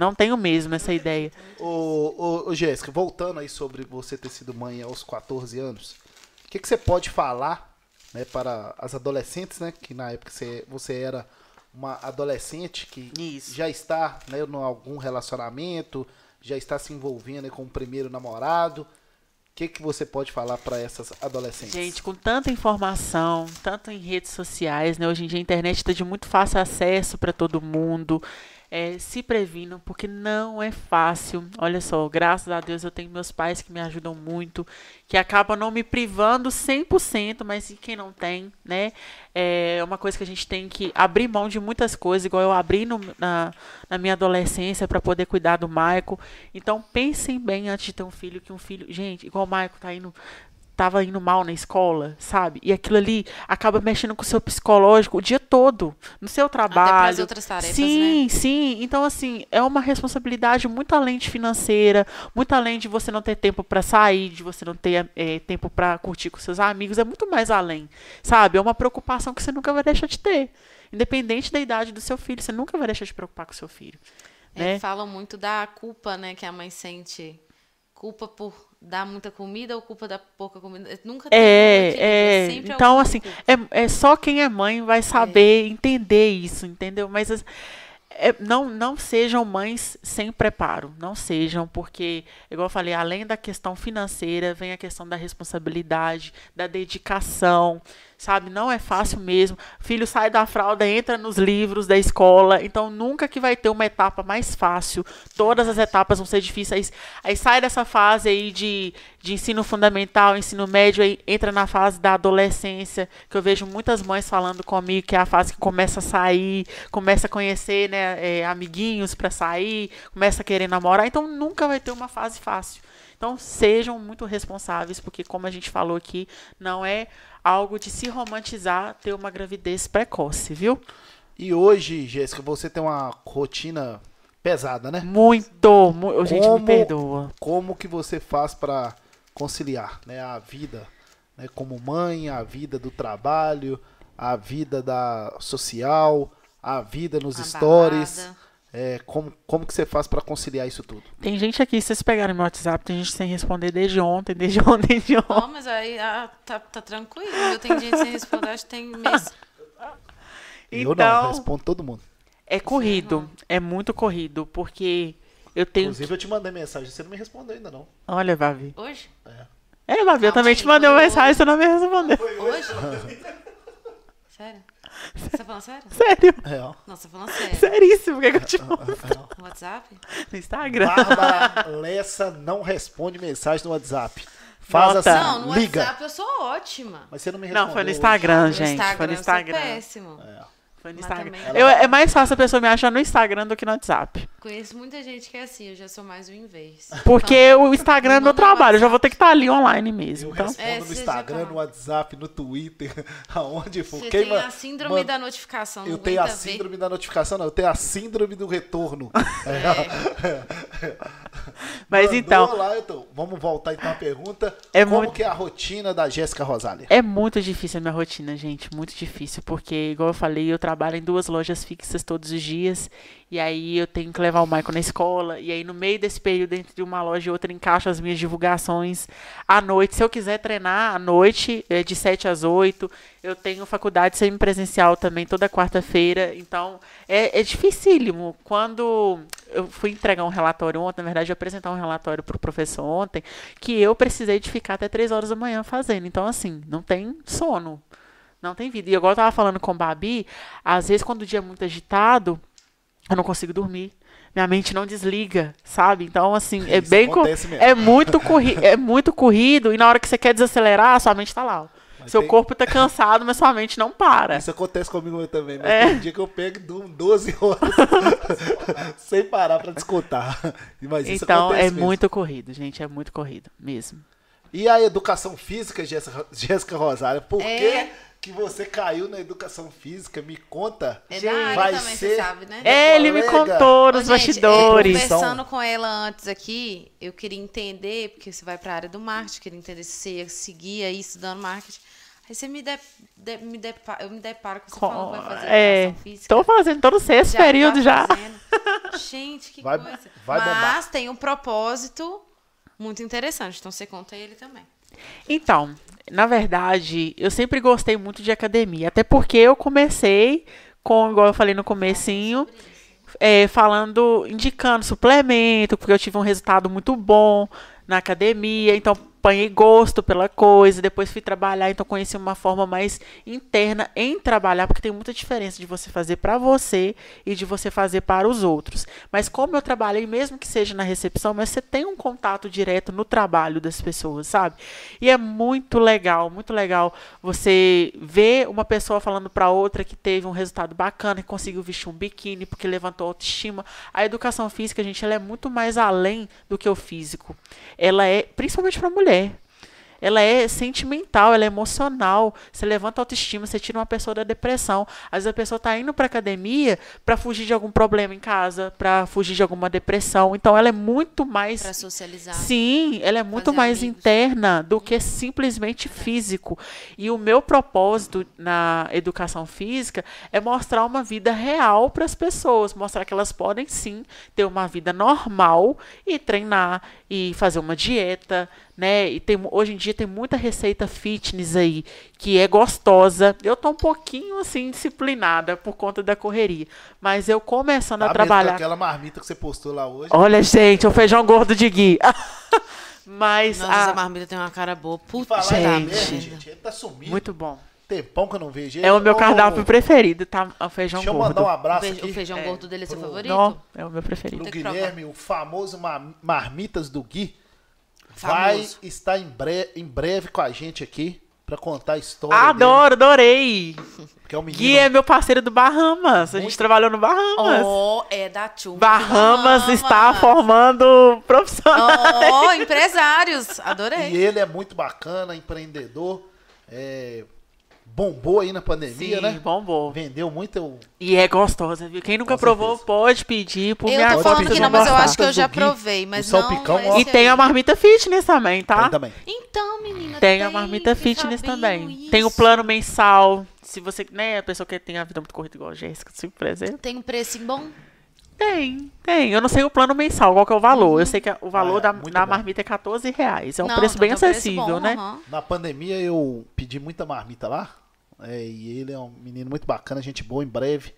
Não tenho mesmo essa ideia. Ô, ô, ô, Jéssica, voltando aí sobre você ter sido mãe aos 14 anos, o que, que você pode falar né, para as adolescentes, né? Que na época você, você era uma adolescente que Isso. já está né, em algum relacionamento, já está se envolvendo aí com o primeiro namorado. O que, que você pode falar para essas adolescentes? Gente, com tanta informação, tanto em redes sociais, né? Hoje em dia a internet está de muito fácil acesso para todo mundo. É, se previnam, porque não é fácil. Olha só, graças a Deus eu tenho meus pais que me ajudam muito, que acabam não me privando 100%, mas e quem não tem, né? É uma coisa que a gente tem que abrir mão de muitas coisas, igual eu abri no- na, na minha adolescência para poder cuidar do Maico. Então pensem bem antes de ter um filho, que um filho. Gente, igual o Maico tá indo tava indo mal na escola, sabe? E aquilo ali acaba mexendo com o seu psicológico o dia todo, no seu trabalho. outras tarefas, sim, sim. Então assim, é uma responsabilidade muito além de financeira, muito além de você não ter tempo para sair, de você não ter eh, tempo para curtir com seus amigos, é muito mais além, sabe? É uma preocupação que você nunca vai deixar de ter. Independente da idade do seu filho, você nunca vai deixar de preocupar com o seu filho. É, Né? falam muito da culpa, né, que a mãe sente. Culpa por dar muita comida ou culpa da pouca comida. Nunca tem É, é. sempre Então, assim, é, é só quem é mãe vai saber entender isso, entendeu? Mas as- é, não, não sejam mães sem preparo. Não sejam, porque, igual eu falei, além da questão financeira, vem a questão da responsabilidade, da dedicação. Sabe, não é fácil mesmo. Filho sai da fralda, entra nos livros da escola, então nunca que vai ter uma etapa mais fácil. Todas as etapas vão ser difíceis. Aí sai dessa fase aí de, de ensino fundamental, ensino médio, aí entra na fase da adolescência, que eu vejo muitas mães falando comigo que é a fase que começa a sair, começa a conhecer né, é, amiguinhos para sair, começa a querer namorar, então nunca vai ter uma fase fácil. Então sejam muito responsáveis, porque como a gente falou aqui, não é algo de se romantizar ter uma gravidez precoce, viu? E hoje, Jéssica, você tem uma rotina pesada, né? Muito, mu gente, me Como- perdoa. Como que você faz para conciliar né, a vida né, como mãe, a vida do trabalho, a vida da social, a vida nos A stories? balada. É, como, como que você faz para conciliar isso tudo? Tem gente aqui, se vocês pegarem meu WhatsApp, tem gente sem responder desde ontem, desde ontem, desde ontem. Ó, mas aí ah, tá, tá tranquilo. Eu tenho gente sem responder, acho que tem mês. Eu não, Então, respondo todo mundo. é corrido, é muito corrido, porque eu tenho... Inclusive, eu te mandei mensagem, você não me respondeu ainda não. Olha, Vavi. Hoje? É, Babi, eu Calma também te mandei uma mensagem, você não me respondeu. Hoje? Sério? Você tá falando sério? Sério, É, ó. Não, você tá falando sério. seríssimo, por que que eu te mando No WhatsApp? no Instagram? Bárbara Lessa não responde mensagem no WhatsApp. Faz Nota. assim, Não, no liga. WhatsApp eu sou ótima. Mas você não me respondeu. Não, foi no hoje. Instagram, No gente. Instagram, foi no eu sou Instagram. péssimo. Foi no Mas Instagram. também- Eu- é mais fácil a pessoa me achar no Instagram do que no WhatsApp. Conheço muita gente que é assim, eu já sou mais o inverso. Porque o Instagram é me meu trabalho, eu já vou ter que estar ali online mesmo. Eu Então, respondo É, no Instagram, fala. no WhatsApp, no Twitter, aonde for. Você tem a síndrome manda- da notificação, Eu tenho a aguenta ver. síndrome da notificação, não. Eu tenho a síndrome do retorno. mas Mandou então, Lá, então, vamos voltar então à pergunta. É Como muito- que é a rotina da Jéssica Rosália? é muito difícil a minha rotina, gente. Muito difícil. Porque, igual eu falei, eu trabalho em duas lojas fixas todos os dias. E aí eu tenho que levar o Michael na escola. E aí, no meio desse período, entre uma loja e outra, encaixo as minhas divulgações à noite. Se eu quiser treinar à noite, é de 7 às 8. Eu tenho faculdade semipresencial também toda quarta-feira. Então, é, é dificílimo. Quando eu fui entregar um relatório ontem, na verdade, eu apresentar um relatório para o professor ontem, que eu precisei de ficar até 3 horas da manhã fazendo. Então, assim, não tem sono. Não tem vida. E igual eu tava falando com o Babi, às vezes quando o dia é muito agitado, eu não consigo dormir. Minha mente não desliga, sabe? Então, assim, é Isso bem. co-. É muito, corri é muito corrido, e na hora que você quer desacelerar, sua mente tá lá. ó. Mas Seu tem- corpo tá cansado, mas sua mente não para. Isso acontece comigo também, mas É. tem dia que eu pego e durmo 12 horas sem parar pra descontar. Mas Então, é mesmo. muito corrido, gente. É muito corrido mesmo. E a educação física, Jéssica Rosália? Por É. que, que você caiu na educação física? Me conta. É da área Vai também, ser- você sabe, né? É, ele me contou Ô, nos gente, bastidores. é, conversando com ela antes aqui, eu queria entender, porque você vai para a área do marketing, queria entender se você ia seguir aí estudando marketing. Aí você me, de, de- me depa- eu me deparo com você falando que vai fazer é, educação física. tô fazendo todo o sexto Já período tá já. Gente, que Vai- coisa. vai Mas bombar. tem um propósito muito interessante, então você conta ele também. Então, na verdade, eu sempre gostei muito de academia, até porque eu comecei com, igual eu falei no comecinho, é, falando, indicando suplemento, porque eu tive um resultado muito bom na academia, então apanhei gosto pela coisa, depois fui trabalhar, então conheci uma forma mais interna em trabalhar, porque tem muita diferença de você fazer para você e de você fazer para os outros. Mas como eu trabalhei, mesmo que seja na recepção, mas você tem um contato direto no trabalho das pessoas, sabe? E é muito legal, muito legal você ver uma pessoa falando para outra que teve um resultado bacana, que conseguiu vestir um biquíni porque levantou autoestima. A educação física, gente, ela é muito mais além do que o físico. Ela é, principalmente para mulher, ela é sentimental, ela é emocional. Você levanta a autoestima, você tira uma pessoa da depressão. Às vezes a pessoa está indo para academia para fugir de algum problema em casa, para fugir de alguma depressão. Então ela é muito mais Pra socializar. Sim, ela é muito mais amigos. interna do que simplesmente físico. E o meu propósito na educação física é mostrar uma vida real para as pessoas, mostrar que elas podem sim ter uma vida normal e treinar e fazer uma dieta, né? E tem, hoje em dia tem muita receita fitness aí que é gostosa. Eu tô um pouquinho assim disciplinada por conta da correria, mas eu começando Tá a trabalhar aquela marmita que você postou lá hoje. Olha, gente, o feijão gordo de Gui. Mas Nossa, a- essa marmita tem uma cara boa. Puta Gente. merda, gente, ele tá sumindo. muito bom. Tempão que eu não vejo ele. É o meu cardápio preferido, tá? O feijão Deixa eu gordo. mandar um O abraço feijão, aqui o feijão É. gordo dele é seu Pro- favorito? Não, é o meu preferido. provar. Guilherme, o famoso ma- Marmitas do Gui. Vai estar em, bre- em breve com a gente aqui pra contar a história Adoro, adorei. dele. Que é um menino Gui é meu parceiro do Bahamas. A gente trabalhou no Bahamas. Oh, é da Tchum. Bahamas está formando profissionais. Oh, empresários. Adorei. E ele é muito bacana, empreendedor. é, bombou aí na pandemia, Sim, né? bombou. Vendeu muito. eu- E é gostosa, viu? Quem nunca Com provou certeza. pode pedir por Eu minha tô falando vocês que não, mas eu acho que eu já provei, mas o não salpicão, esse ó. E tem a marmita fitness também, tá? Tem também. Então, menina, Tem a marmita fitness também. Tem o isso. plano mensal. Se você, né, a pessoa que tem a vida muito corrida igual a Jéssica, se exemplo. Tem um preço bom? Tem, tem. Eu não sei o plano mensal, qual que é o valor. Eu sei que o valor Ah, é, da, da marmita é 14 reais. É um Não, preço então bem um preço acessível, bom, né? aham. Na pandemia eu pedi muita marmita lá. é, e ele é um menino muito bacana, gente boa, em breve.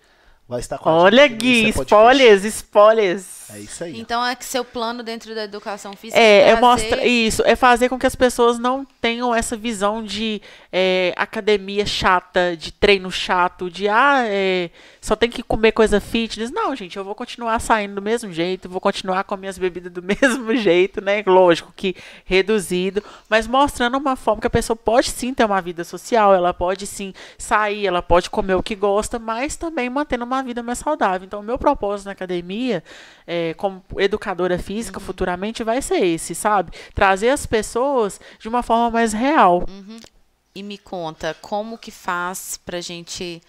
Vai estar com a Olha, gente aqui no Gui, é spoilers, spoilers. É isso aí. Então é que seu plano dentro da educação física É, é mostra isso, é fazer com que as pessoas não tenham essa visão de é, academia chata, de treino chato, de ah, é, só tem que comer coisa fitness. Não, gente, eu vou continuar saindo do mesmo jeito, vou continuar com minhas bebidas do mesmo jeito, né? Lógico que reduzido, mas mostrando uma forma que a pessoa pode sim ter uma vida social, ela pode sim sair, ela pode comer o que gosta, mas também mantendo uma vida mais saudável. Então, o meu propósito na academia, é, como educadora física, futuramente vai ser esse, sabe? Trazer as pessoas de uma forma mais real. E me conta, como que faz pra gente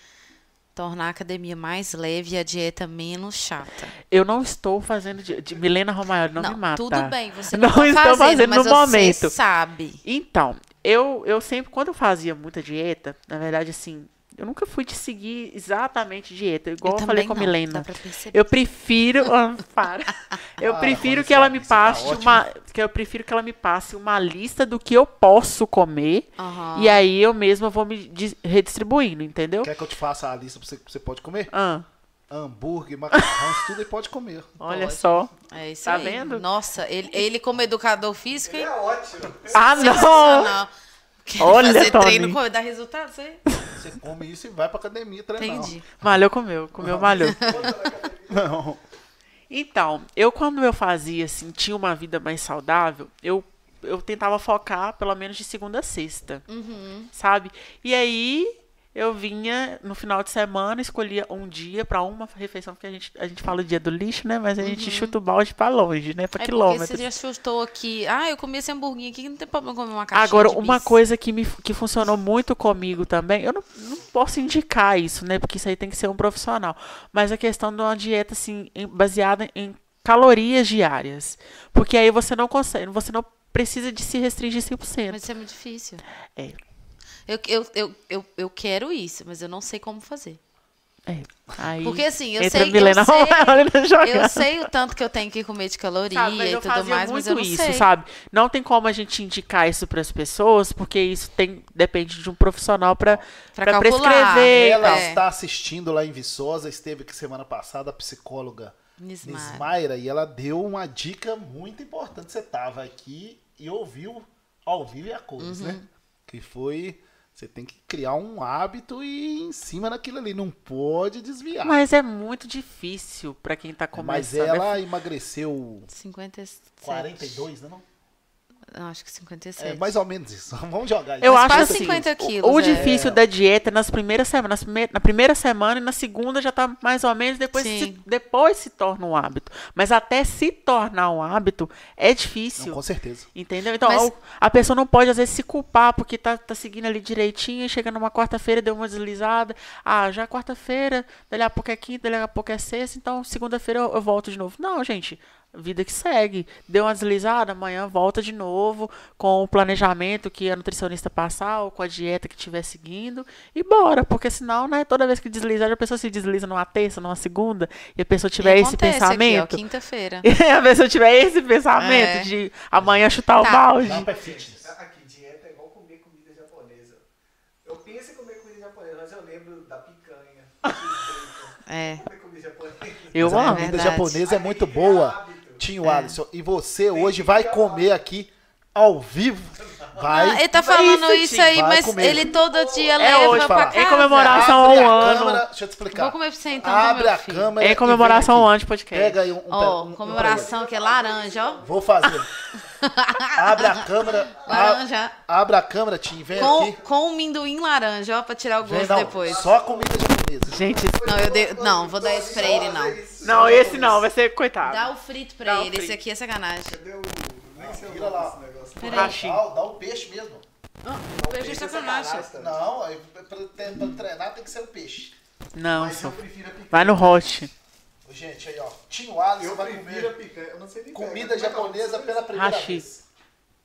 tornar a academia mais leve e a dieta menos chata? Eu não estou fazendo de, Milena Romagnoli, não, me mata. tudo bem, você não, Não tá estou fazendo, fazendo mas no você momento. sabe. Então, eu, eu sempre, quando eu fazia muita dieta, na verdade, assim, eu nunca fui de seguir exatamente dieta, igual eu, falei também com a Milena. Eu prefiro. Ah, para. Eu Para, prefiro que ela me tá passe ótimo. uma. Que eu prefiro que ela me passe uma lista do que eu posso comer. Aham. E aí eu mesma vou me dis- redistribuindo, entendeu? Quer que eu te faça a lista pra você que você pode comer? Ah, Hambúrguer, macarrão, isso tudo e pode comer. olha Pode. só. É isso Tá aí. vendo? Nossa, ele, ele como educador físico, Ele é ótimo. Ah, não! Olha, fazer Tony. treino, dá resultado, isso aí? Você come isso e vai pra academia treinar. Entendi. Malhou comeu, comeu, malhou. Não. Então, eu quando eu fazia assim, tinha uma vida mais saudável, eu, eu tentava focar pelo menos de segunda a sexta, Uhum. sabe? E aí eu vinha no final de semana, escolhia um dia pra uma refeição, porque a gente, a gente fala o dia do lixo, né? Mas a gente chuta o balde pra longe, né? Uhum. É quilômetros. você já chutou aqui. Ah, eu comi esse hamburguinho aqui, não tem problema comer uma caixinha Agora, de uma bis. coisa que, me, que funcionou muito comigo também, eu não, não posso indicar isso, né? Porque isso aí tem que ser um profissional. Mas a questão de uma dieta, assim, baseada em calorias diárias. Porque aí você não consegue, você não precisa de se restringir 100%. Mas isso é muito difícil. É. Eu, eu, eu, eu, eu quero isso, mas eu não sei como fazer. É. Aí, Porque assim, eu sei, Milena eu, sei, eu sei o tanto que eu tenho que comer de caloria Sabe, e tudo mais, mas eu não isso, sei. sabe? Não tem como a gente indicar isso para as pessoas, porque isso tem depende de um profissional para Pra para calcular. prescrever. Ela É. está assistindo lá em Viçosa, esteve aqui semana passada, a psicóloga Nismara. Nismaira, e ela deu uma dica muito importante. Você estava aqui e ouviu ao vivo e a cores, Uhum. né? Que foi. Você tem que criar um hábito e ir em cima daquilo ali. Não pode desviar. Mas é muito difícil para quem tá Mas começando. ela emagreceu 57. 42, né? Não? Eu acho que 57. É mais ou menos isso. Vamos jogar Eu isso. acho quase assim, 50 o- quilos, O, é. difícil da dieta é nas primeiras semanas, nas na primeira semana e na segunda já tá mais ou menos, depois se, depois se torna um hábito. Mas até se tornar um hábito é difícil. Não, com certeza. Entendeu? Então, Mas- o- a pessoa não pode, às vezes, se culpar porque tá, tá seguindo ali direitinho, e chega numa quarta-feira, deu uma deslizada. Ah, já é quarta-feira, dali a pouco é quinta, dali a pouco é sexta, então segunda-feira eu, eu volto de novo. Não, gente, vida que segue. Deu uma deslizada, amanhã volta de novo, com o planejamento que a nutricionista passar, ou com a dieta que estiver seguindo, e bora, porque senão, né, toda vez que deslizar, a pessoa se desliza numa terça, numa segunda, e a pessoa tiver E esse pensamento. Quinta-feira. E a pessoa tiver esse pensamento É. de amanhã chutar o Tá. balde. Não, é fitness. Aqui, dieta é igual comer comida japonesa. Eu penso em comer comida japonesa, mas eu lembro da picanha. É. Comer comida japonesa. Eu a amo. comida Verdade. japonesa é muito Tem boa. hábito. Tinho Alisson. E você hoje vai comer aqui ao vivo. Vai. Ah, ele tá falando isso, isso, aí, mas comer. ele todo dia É leva hoje, pra casa. Em comemoração ao a ano. câmera, deixa eu te explicar. Vou comer pra você então, Abre meu a filho. câmera. É comemoração vem aqui. anti-podcast. Pega aí um, um, Ó, um- um comemoração que é laranja, ó. Vou fazer. Abre a câmera. a- Laranja. Abre a câmera, Tim. Vem Com, aqui. com um minduim laranja, ó, pra tirar o Vem, gosto não, depois. Só comida japonesa. Gente, Não, eu dei, não, vou dar esse pra ele, não. não, esse não, vai ser coitado. Dá o frito pra Dá ele, esse frito. aqui é sacanagem. Nem sei o Vira nome lá. Peraí. Hashi. Dá, o peixe mesmo. Peixe é sacanagem. Não, pra, pra treinar tem que ser o peixe. Não, Mas só. Vai no hot. Gente, aí ó. Tinho Alisson Eu vai comer picanha. Eu não sei nem comida é que é o japonesa pela primeira Hashi. vez.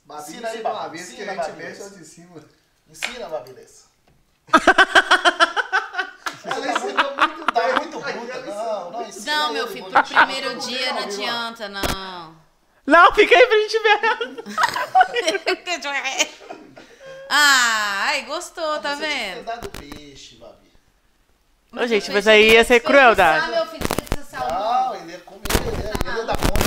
Babi, Ensina aí, ensina Babi. vez que Ensina, a gente Babi. mexe lá de cima. Ensina, Babilessa. Ela tá ensina muito Tá muito bruta. Não, não ensina. Não, meu filho, pro primeiro dia não adianta, não. Não, fica aí pra gente ver. Ah, ai, gostou, tá Você tinha que ter vendo? dado peixe, Babi. Ô, gente, mas aí ia ser crueldade. Ah, meu filho, precisa Não, salmão. ele ia comer, ele ia, ele ia dar agora.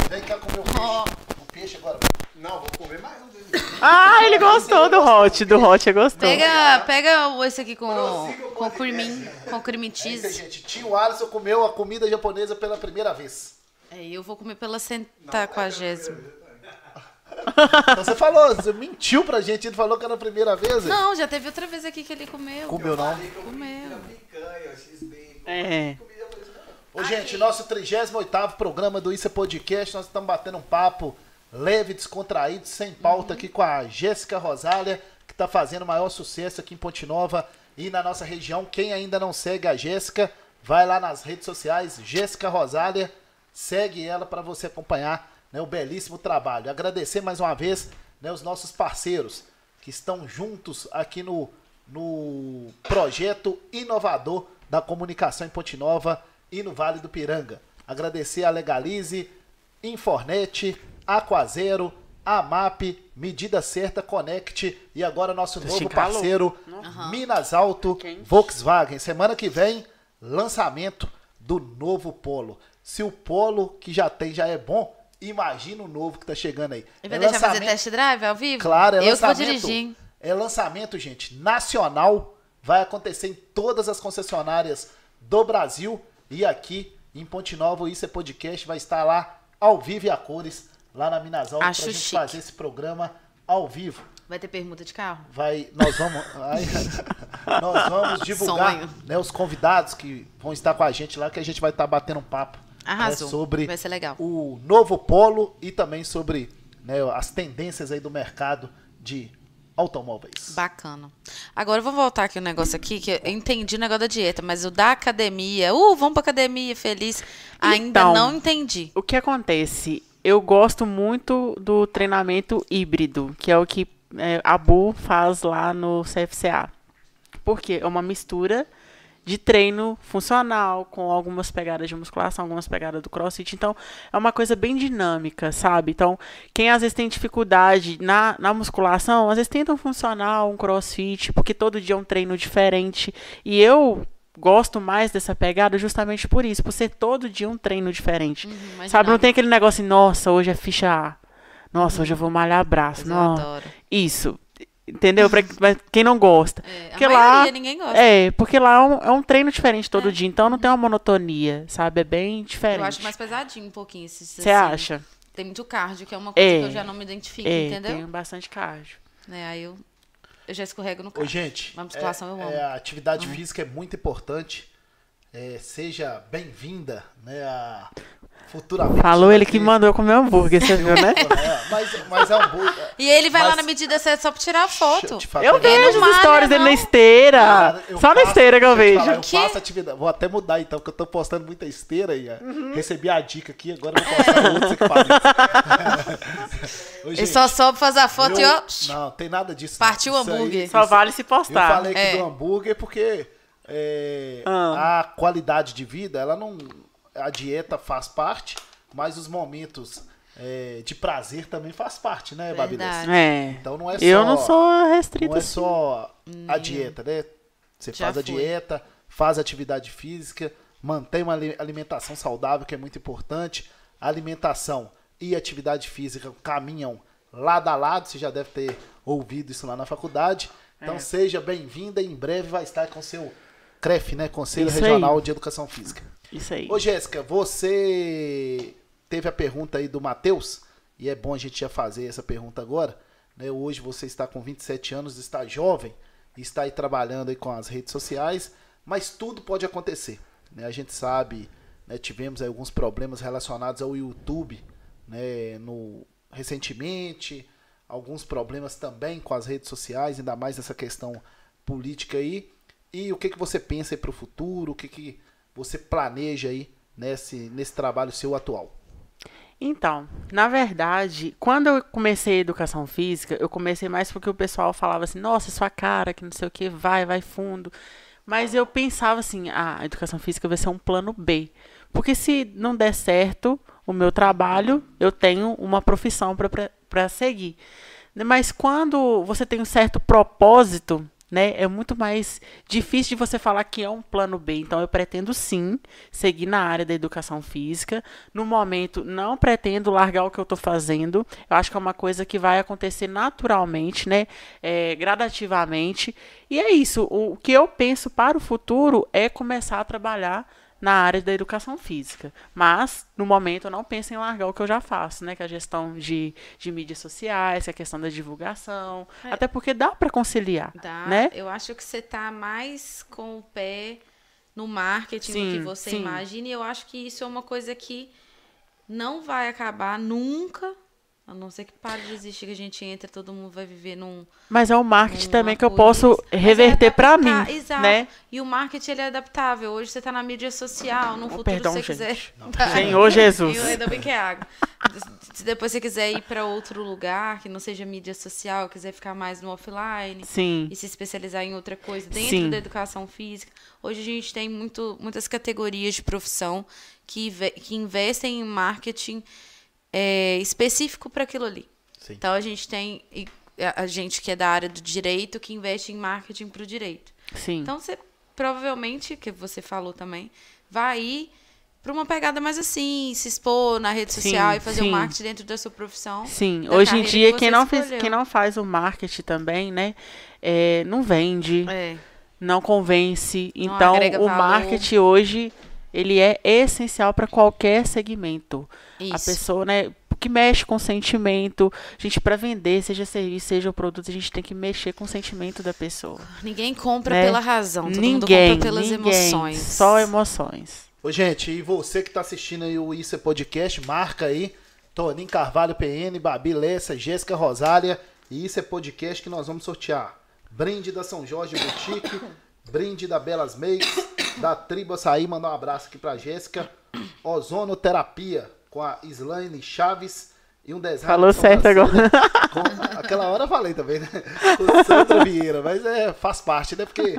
Não, vou comer mais um deles. Ah, ele gostou do hot. Do hot, ele gostou. Pega, pega o- esse aqui com, o com podcast. cream, com cream Eita, cheese. gente, tio Alisson comeu a comida japonesa pela primeira vez. É, eu vou comer pela centagésima. Então você falou, você mentiu pra gente, ele falou que era a primeira vez. hein? Não, já teve outra vez aqui que ele comeu. Comeu não? Comeu. É. Ô, gente, nosso 38 programa do Isso é Podcast, nós estamos batendo um papo leve, descontraído, sem pauta aqui com a Jéssica Rosália, que está fazendo o maior sucesso aqui em Ponte Nova e na nossa região. Quem ainda não segue a Jéssica, vai lá nas redes sociais, Jéssica Rosália, segue ela para você acompanhar né, o belíssimo trabalho. Agradecer mais uma vez né, os nossos parceiros que estão juntos aqui no, no projeto inovador da comunicação em Ponte Nova e no Vale do Piranga. Agradecer a Legalize, Infornet, Aquazero, AMAP, Medida Certa, Connect e agora nosso novo parceiro, Minas Alto, Quente. Volkswagen. Semana que vem, lançamento do novo Polo. Se o Polo que já tem já é bom, imagina o novo que tá chegando aí. Ele vai É deixar fazer lançamento- test drive ao vivo? Claro, é eu que vou lançamento. dirigir. É lançamento, gente, nacional. Vai acontecer em todas as concessionárias do Brasil e aqui em Ponte Nova. o Isso é podcast vai estar lá ao vivo e a cores lá na Minas Alto Acho pra gente chique. fazer esse programa ao vivo. Vai ter permuta de carro? Vai, nós vamos, ai, nós vamos divulgar né, os convidados que vão estar com a gente lá que a gente vai estar batendo um papo né, Arrasou. sobre Vai ser legal. o novo polo e também sobre né, as tendências aí do mercado de automóveis. Bacana. Agora eu vou voltar aqui um negócio aqui, que eu entendi o negócio da dieta, mas o da academia, uh, vamos pra academia, feliz. Ainda Então, não entendi. O que acontece? Eu gosto muito do treinamento híbrido, que é o que é, a Bu faz lá no CFCA. Porque é uma mistura de treino funcional, com algumas pegadas de musculação, algumas pegadas do crossfit. Então, é uma coisa bem dinâmica, sabe? Então, quem às vezes tem dificuldade na, na musculação, às vezes tenta um funcional, um crossfit, porque todo dia é um treino diferente. E eu gosto mais dessa pegada justamente por isso, por ser todo dia um treino diferente. Uhum, Sabe, não tem aquele negócio assim, nossa, hoje é ficha A. Nossa, hoje eu vou malhar braço. Mas Não. adoro. Isso. Entendeu? Pra pra quem não gosta. É, porque maioria, lá. ninguém gosta. É, porque lá é um, é um treino diferente todo dia, então não tem uma monotonia, sabe? É bem diferente. Eu acho mais pesadinho um pouquinho esses Você assim. acha? Tem muito cardio, que é uma coisa É. que eu já não me identifico, É, entendeu? tem bastante cardio. Né, aí eu, eu já escorrego no Ô, cardio. gente, Mas musculação eu amo. é, a atividade física é muito importante. É, seja bem-vinda, né? A futuramente. Falou ele que mandou comer hambúrguer, você viu, né? É, mas, mas é um hambúrguer. E ele vai lá Mas- na medida certa só pra tirar a foto. Eu Ele vejo as stories malha, dele na esteira. Cara, eu Só na faço- esteira que eu vejo. falar, eu quê? faço atividade. Vou até mudar então, porque eu tô postando muita esteira aí. ó. Uhum. Recebi a dica aqui, agora eu vou postar outros equipamentos. Ô, Ele só sobe fazer a foto e eu- ó. Não, tem nada disso. Partiu o Isso aí- hambúrguer. Só isso- vale se Eu postar. falei aqui É. do hambúrguer porque é, Ah. a qualidade de vida, ela não. A dieta faz parte, mas os momentos é, de prazer também faz parte, né, Babilés? Verdade. É. Então não é só. Eu não sou restrita Não é assim. só a dieta, né? Você Já faz a fui. dieta, faz atividade física, mantém uma ali- alimentação saudável, que é muito importante. A alimentação e atividade física caminham lado a lado, você já deve ter ouvido isso lá na faculdade. Então É. seja bem-vinda e em breve vai estar com seu CREF, né? Conselho Isso aí. Regional de Educação Física. Isso aí. Ô Jéssica, você teve a pergunta aí do Matheus, e é bom a gente já fazer essa pergunta agora. Né? Hoje você está com 27 anos, está jovem, está aí trabalhando aí com as redes sociais, mas tudo pode acontecer. Né? A gente sabe, né, tivemos aí alguns problemas relacionados ao YouTube né, no, recentemente, alguns problemas também com as redes sociais, ainda mais nessa questão política aí. E o que, que você pensa para o futuro? O que, que você planeja aí nesse, nesse trabalho seu atual? Então, na verdade, quando eu comecei a educação física, eu comecei mais porque o pessoal falava assim, nossa, sua cara, que não sei o que, vai, vai fundo. Mas eu pensava assim, ah, a educação física vai ser um plano B. Porque se não der certo o meu trabalho, eu tenho uma profissão para seguir. Mas quando você tem um certo propósito né? É muito mais difícil de você falar que é um plano B. Então, eu pretendo sim seguir na área da educação física. No momento, não pretendo largar o que eu estou fazendo. Eu acho que é uma coisa que vai acontecer naturalmente, né? É, gradativamente. E é isso. O que eu penso para o futuro é começar a trabalhar na área da educação física. Mas, no momento, eu não penso em largar o que eu já faço, né? Que é a gestão de, de mídias sociais, que é a questão da divulgação. É. Até porque dá para conciliar, Dá. né? Eu acho que você está mais com o pé no marketing Sim, do que você sim. imagina. E eu acho que isso é uma coisa que não vai acabar nunca. A não ser que pare de existir, que a gente entra, todo mundo vai viver num. Mas é o marketing também que eu posso é reverter para mim, adaptar- Exato. né? E o marketing ele é adaptável. Hoje você está na mídia social, no Oh, futuro perdão, você gente. quiser. Senhor Jesus. Eu- Ainda bem que é água. Se depois você quiser ir para outro lugar, que não seja mídia social, quiser ficar mais no offline Sim. e se especializar em outra coisa dentro Sim. da educação física. Hoje a gente tem muito, muitas categorias de profissão que, que investem em marketing é, específico para aquilo ali. Sim. Então a gente tem a gente que é da área do direito que investe em marketing para o direito. Sim. Então você provavelmente, que você falou também, vai ir para uma pegada mais assim, se expor na rede Sim, social e fazer o sim. marketing dentro da sua profissão. Sim, hoje em dia que quem não, fez, quem não faz o marketing também, né, é, não vende, É. não convence. Não então, o valor. marketing hoje ele é essencial para qualquer segmento. A Isso. pessoa, né, que mexe com sentimento, gente, para vender, seja serviço, seja produto, a gente tem que mexer com o sentimento da pessoa. Ninguém compra né? pela razão, todo mundo ninguém, compra pelas ninguém, emoções. Só emoções. Ô, gente, e você que tá assistindo aí o Isso é Podcast, marca aí. Toninho Carvalho, PN, Babi Lessa, Jéssica Rosália. E Isso é Podcast que nós vamos sortear. Brinde da São Jorge Boutique, brinde da Belas Makes, da Tribo Açaí, mandar um abraço aqui pra Jéssica. Ozonoterapia com a Slaine Chaves e um design. Falou certo sobrancelha com- aquela hora eu falei também, né? Com Sandra Vieira, mas é, faz parte, né? Porque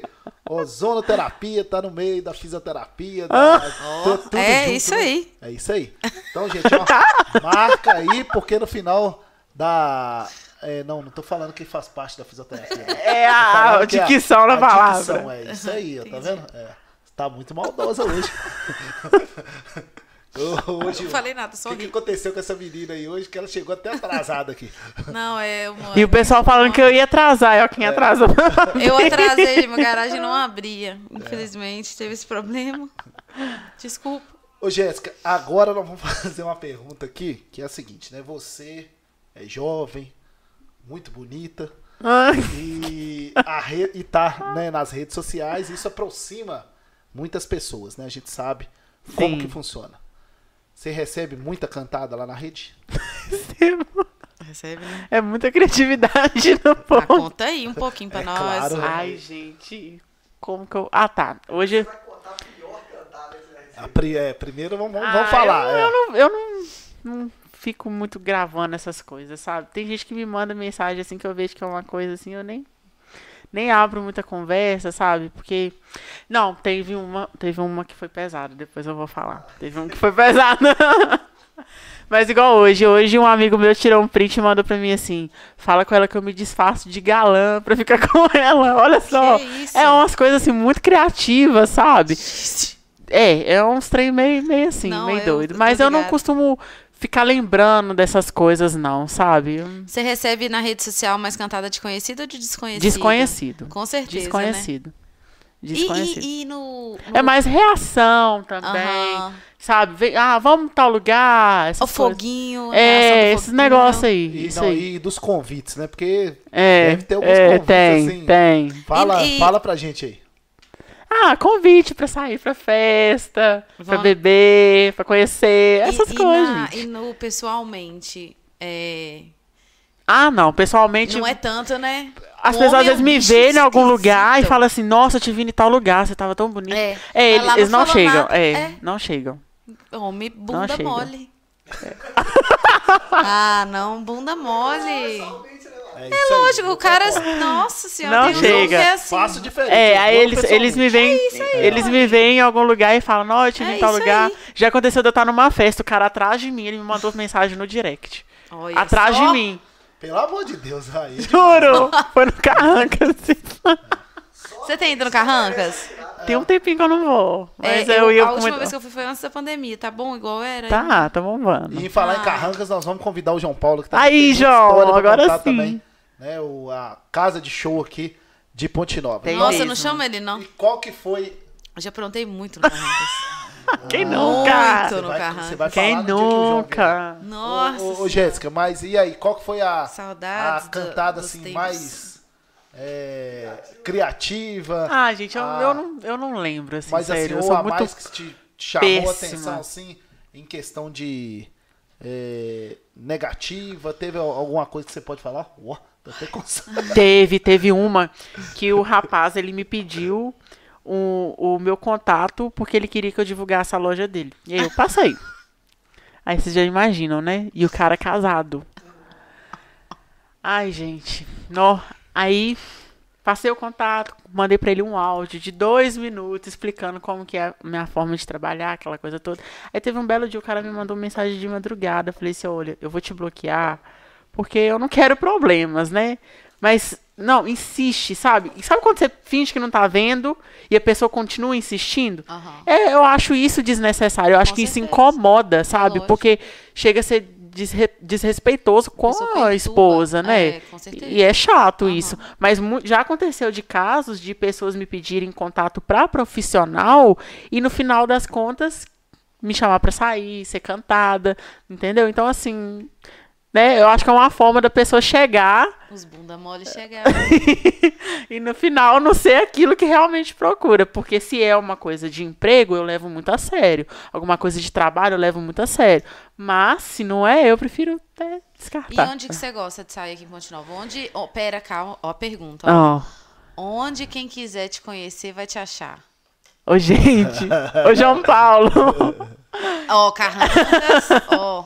ozonoterapia tá no meio da fisioterapia, da, tu- tudo é junto, isso né? aí. É isso aí. Então, gente, ó, marca aí, porque no final da. é, não, não tô falando que faz parte da fisioterapia. né? É a dicção da a palavra. dicção, é isso aí, ó, tá vendo? É, tá muito maldosa hoje. hoje Não falei nada, o só que, que ri. aconteceu com essa menina aí hoje? Que ela chegou até atrasada aqui. Não, é uma... E o pessoal falando que eu ia atrasar, é ó, quem atrasou. Eu atrasei, minha garagem não abria. Infelizmente, teve esse problema. Desculpa. Ô, Jéssica, agora nós vamos fazer uma pergunta aqui, que é a seguinte, né? Você é jovem, muito bonita, e, a re... e tá né, nas redes sociais, isso aproxima muitas pessoas, né? A gente sabe como Sim. que funciona. Você recebe muita cantada lá na rede? Recebe, né? É muita criatividade no Ah, ponto. conta aí um pouquinho pra É nós. claro. Ai, gente. Como que eu. Ah, tá. Hoje. Vai contar a pior cantada que você já recebeu. A pri- é, primeiro vamos, vamos Ah, falar. Eu, é. eu não, eu não, não fico muito gravando essas coisas, sabe? Tem gente que me manda mensagem assim que eu vejo que é uma coisa assim, eu nem. Nem abro muita conversa, sabe? Porque. Não, teve uma, teve uma que foi pesada, depois eu vou falar. Teve uma que foi pesada. Mas igual hoje, hoje um amigo meu tirou um print e mandou pra mim assim: fala com ela que eu me disfarço de galã pra ficar com ela. Olha só. Isso? É umas coisas assim muito criativas, sabe? É, é uns trem meio, meio assim, Não, meio eu- doido. Mas eu não costumo ficar lembrando dessas coisas, não, sabe? Você recebe na rede social mais cantada de conhecido ou de desconhecido? Desconhecido. Com certeza, né? Desconhecido. E, Desconhecido. e, e no, no... É mais reação também, Aham. sabe? Vem- ah, vamos tal lugar, essas O coisas. foguinho. a reação É, esses negócios E, aí. Isso não, aí. e dos convites, né? Porque É, deve ter alguns é, convites tem, assim. tem. Fala, E- e- fala pra gente aí. Ah, convite pra sair pra festa, pra Vamos- beber, pra conhecer, E- essas e coisas. na- gente. e no pessoalmente, é, Ah, não, pessoalmente. não é tanto, né? As pessoas às é vezes um me veem em algum lugar e falam assim, nossa, eu te vi em tal lugar, você tava tão bonito. É. É, eles, lá eles não não chegam. nada. É, É. não chegam. Homem, bunda mole. ah, não, bunda mole. Lá. É, isso aí. Lógico, o cara. Nossa senhora, Não tem um chega. que é assim. Faço diferente. É, eu aí eles, eles me veem, eles me veem em algum lugar e falam, não, eu te vi É em tal lugar. aí. Já aconteceu de eu estar numa festa, o cara atrás de mim, ele me mandou mensagem no direct. Olha atrás só. de mim. Pelo amor de Deus, aí. Juro! Foi no carranca, assim. Você tem ido no Carrancas? Tem um tempinho que eu não vou. Mas É, eu, ia a última muito- vez que eu fui foi antes da pandemia, tá bom? Igual era? Tá, tá bombando. E falar Ah. em Carrancas, nós vamos convidar o João Paulo, que tá Aí, João, agora sim. Também, né, o, a casa de show aqui de Ponte Nova. Tem Nossa, mesmo. não chama ele, não. E qual que foi... Eu já aprontei muito no Carrancas. Quem Muito nunca? no vai- Carrancas. você vai Quem nunca? Nossa. Ô, ô, ô, Senhora. Jéssica, mas e aí, qual que foi a, Saudades a do- cantada dos assim tempos. mais é, criativa? Ah, gente, eu, Ah. eu, não, eu não lembro, assim, mas sério. assim, ou a mais que te chamou a péssima. atenção assim, em questão de é, negativa? Teve al- alguma coisa que você pode falar? Tô até Teve, teve uma que o rapaz, ele me pediu o, o meu contato porque ele queria que eu divulgasse a loja dele. E aí eu passei. Aí vocês já imaginam, né? E o cara casado. Ai, gente. Nó. Aí passei o contato, mandei pra ele um áudio de dois minutos explicando como que é a minha forma de trabalhar, aquela coisa toda. Aí teve um belo dia, o cara me mandou mensagem de madrugada. Eu falei assim, olha, eu vou te bloquear porque eu não quero problemas, né? Mas, não, insiste, sabe? E sabe quando você finge que não tá vendo e a pessoa continua insistindo? Aham. É, eu acho isso desnecessário. Eu acho Com que isso certeza. incomoda, sabe? Lógico. Porque chega a ser desre- desrespeitoso com a esposa, né? É, com certeza. E é chato Aham. isso. Mas já aconteceu de casos de pessoas me pedirem contato pra profissional e no final das contas me chamar pra sair, ser cantada, entendeu? Então, assim, né? Eu acho que é uma forma da pessoa chegar Os bunda mole chegaram. e no final não ser aquilo que realmente procura. Porque se é uma coisa de emprego, eu levo muito a sério. Alguma coisa de trabalho, eu levo muito a sério. Mas, se não é, eu prefiro até E descartar. onde que você gosta de sair aqui em Ponte Nova? Onde. Ó, pera, calma. Ó, a pergunta. ó. Ó, Onde quem quiser te conhecer vai te achar? ô gente, ô João Paulo. Ó, Carrancas. Ó.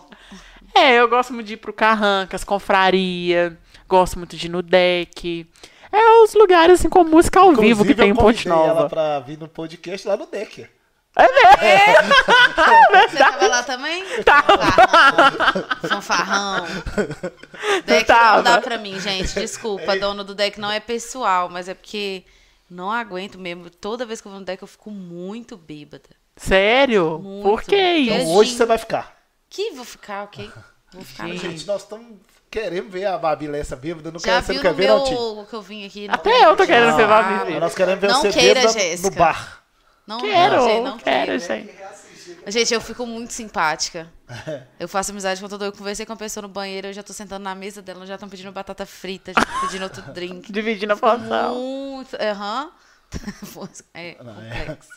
É, eu gosto muito de ir pro Carrancas, Confraria, gosto muito de ir no deck. É os lugares assim com música ao vivo que Inclusive, tem em eu Ponte convidei ela Nova. pra vir no podcast lá no Deck. É mesmo? Você tava lá também? Fanfarrão. Deck Tava. não dá pra mim, gente. Desculpa, dono do deck não é pessoal, mas é porque não aguento mesmo. Toda vez que eu vou no deck eu fico muito bêbada. Sério? Muito. Por que Porque- isso? Então, hoje você vai ficar. Que vou ficar, ok? Vou ficar. Gente. Gente, nós estamos querendo ver a Babi Lessa bêbada. Não Já quer, você não viu quer ver, não, que eu vim aqui? Até eu tô querendo ver Ah, Babi Mas bêbada. Nós queremos ver Não você queira, bêbada Jéssica. no bar. Não, Quero, não, gente, não quero, quero. gente. Gente, eu fico muito simpática. Eu faço amizade com todo Eu conversei com a pessoa no banheiro, eu já tô sentando na mesa dela, já estão pedindo batata frita, já pedindo outro drink. Dividindo a porção. Muito. Aham. é complexo.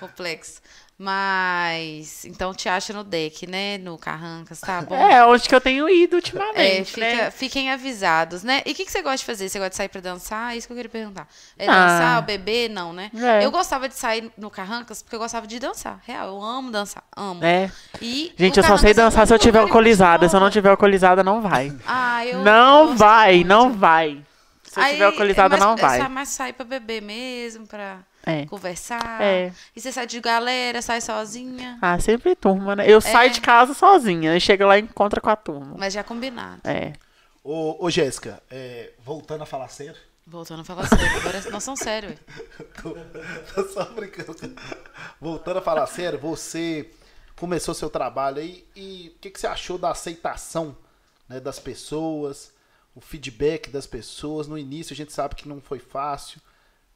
Complexo. Mas. Então te acha no deck, né? No Carrancas, tá bom? É, onde que eu tenho ido É, ultimamente, fica- né? fiquem avisados, né? E o que, que você gosta de fazer? Você gosta de sair pra dançar? É isso que eu queria perguntar. É Ah. dançar, beber? Não, né? É. Eu gostava de sair no Carrancas porque eu gostava de dançar. Real, eu amo dançar. Amo. É. E Gente, eu só sei é dançar se eu tiver alcoolizada. Se eu não tiver alcoolizada, não vai. Ah, eu Não vai, não vai. Se eu Aí, tiver alcoolizada, é mais- não é vai. só mais sair pra beber mesmo, pra É. conversar. É. E você sai de galera, sai sozinha. Ah, sempre turma, né? Eu saio de casa sozinha. Aí chego lá e encontro com a turma. Mas já combinado. É. Ô, ô Jéssica, é, voltando a falar sério. Voltando a falar sério. Agora nós somos sérios. ué. Tô, tô só brincando. Voltando a falar sério, você começou seu trabalho aí e o que, que você achou da aceitação né, das pessoas, o feedback das pessoas? No início a gente sabe que não foi fácil.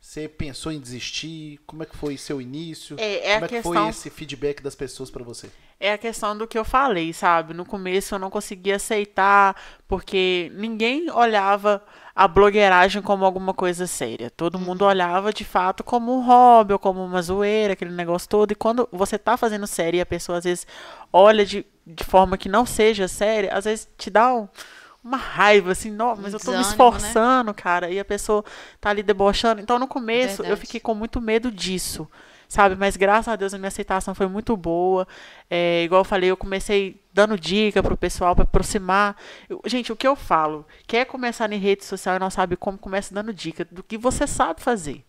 Você pensou em desistir? Como é que foi seu início? É, é Como é que foi esse feedback das pessoas pra você? É a questão do que eu falei, sabe? No começo eu não conseguia aceitar, porque ninguém olhava a blogueiragem como alguma coisa séria. Todo mundo olhava de fato como um hobby ou como uma zoeira, aquele negócio todo. E quando você tá fazendo série e a pessoa às vezes olha de, de forma que não seja séria, às vezes te dá um- uma raiva, assim, não, mas eu tô me desânimo, né? esforçando, cara, e a pessoa tá ali debochando. Então no começo eu Verdade. fiquei com muito medo disso sabe? Mas graças a Deus a minha aceitação foi muito boa. É, igual eu falei, eu comecei dando dica pro pessoal para aproximar. Eu- gente, o que eu falo? Quer começar em rede social e não sabe como, começa dando dica do que você sabe fazer.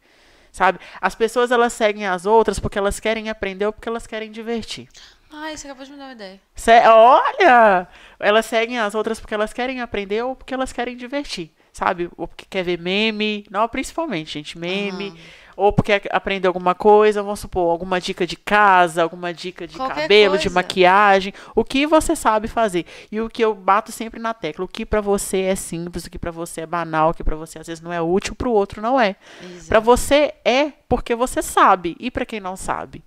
Sabe? As pessoas elas seguem as outras porque elas querem aprender ou porque elas querem divertir. Ai, você acabou de me dar uma ideia. Cé- Olha! Elas seguem as outras porque elas querem aprender ou porque elas querem divertir. sabe? Ou porque quer ver meme, não, principalmente, gente, meme. Ou porque aprendeu alguma coisa, vamos supor, alguma dica de casa, alguma dica de Qualquer cabelo, de coisa. maquiagem, o que você sabe fazer. E o que eu bato sempre na tecla, o que pra você é simples, o que pra você é banal, o que pra você às vezes não é útil, pro outro não é. Pra você é porque você sabe, e pra quem não sabe.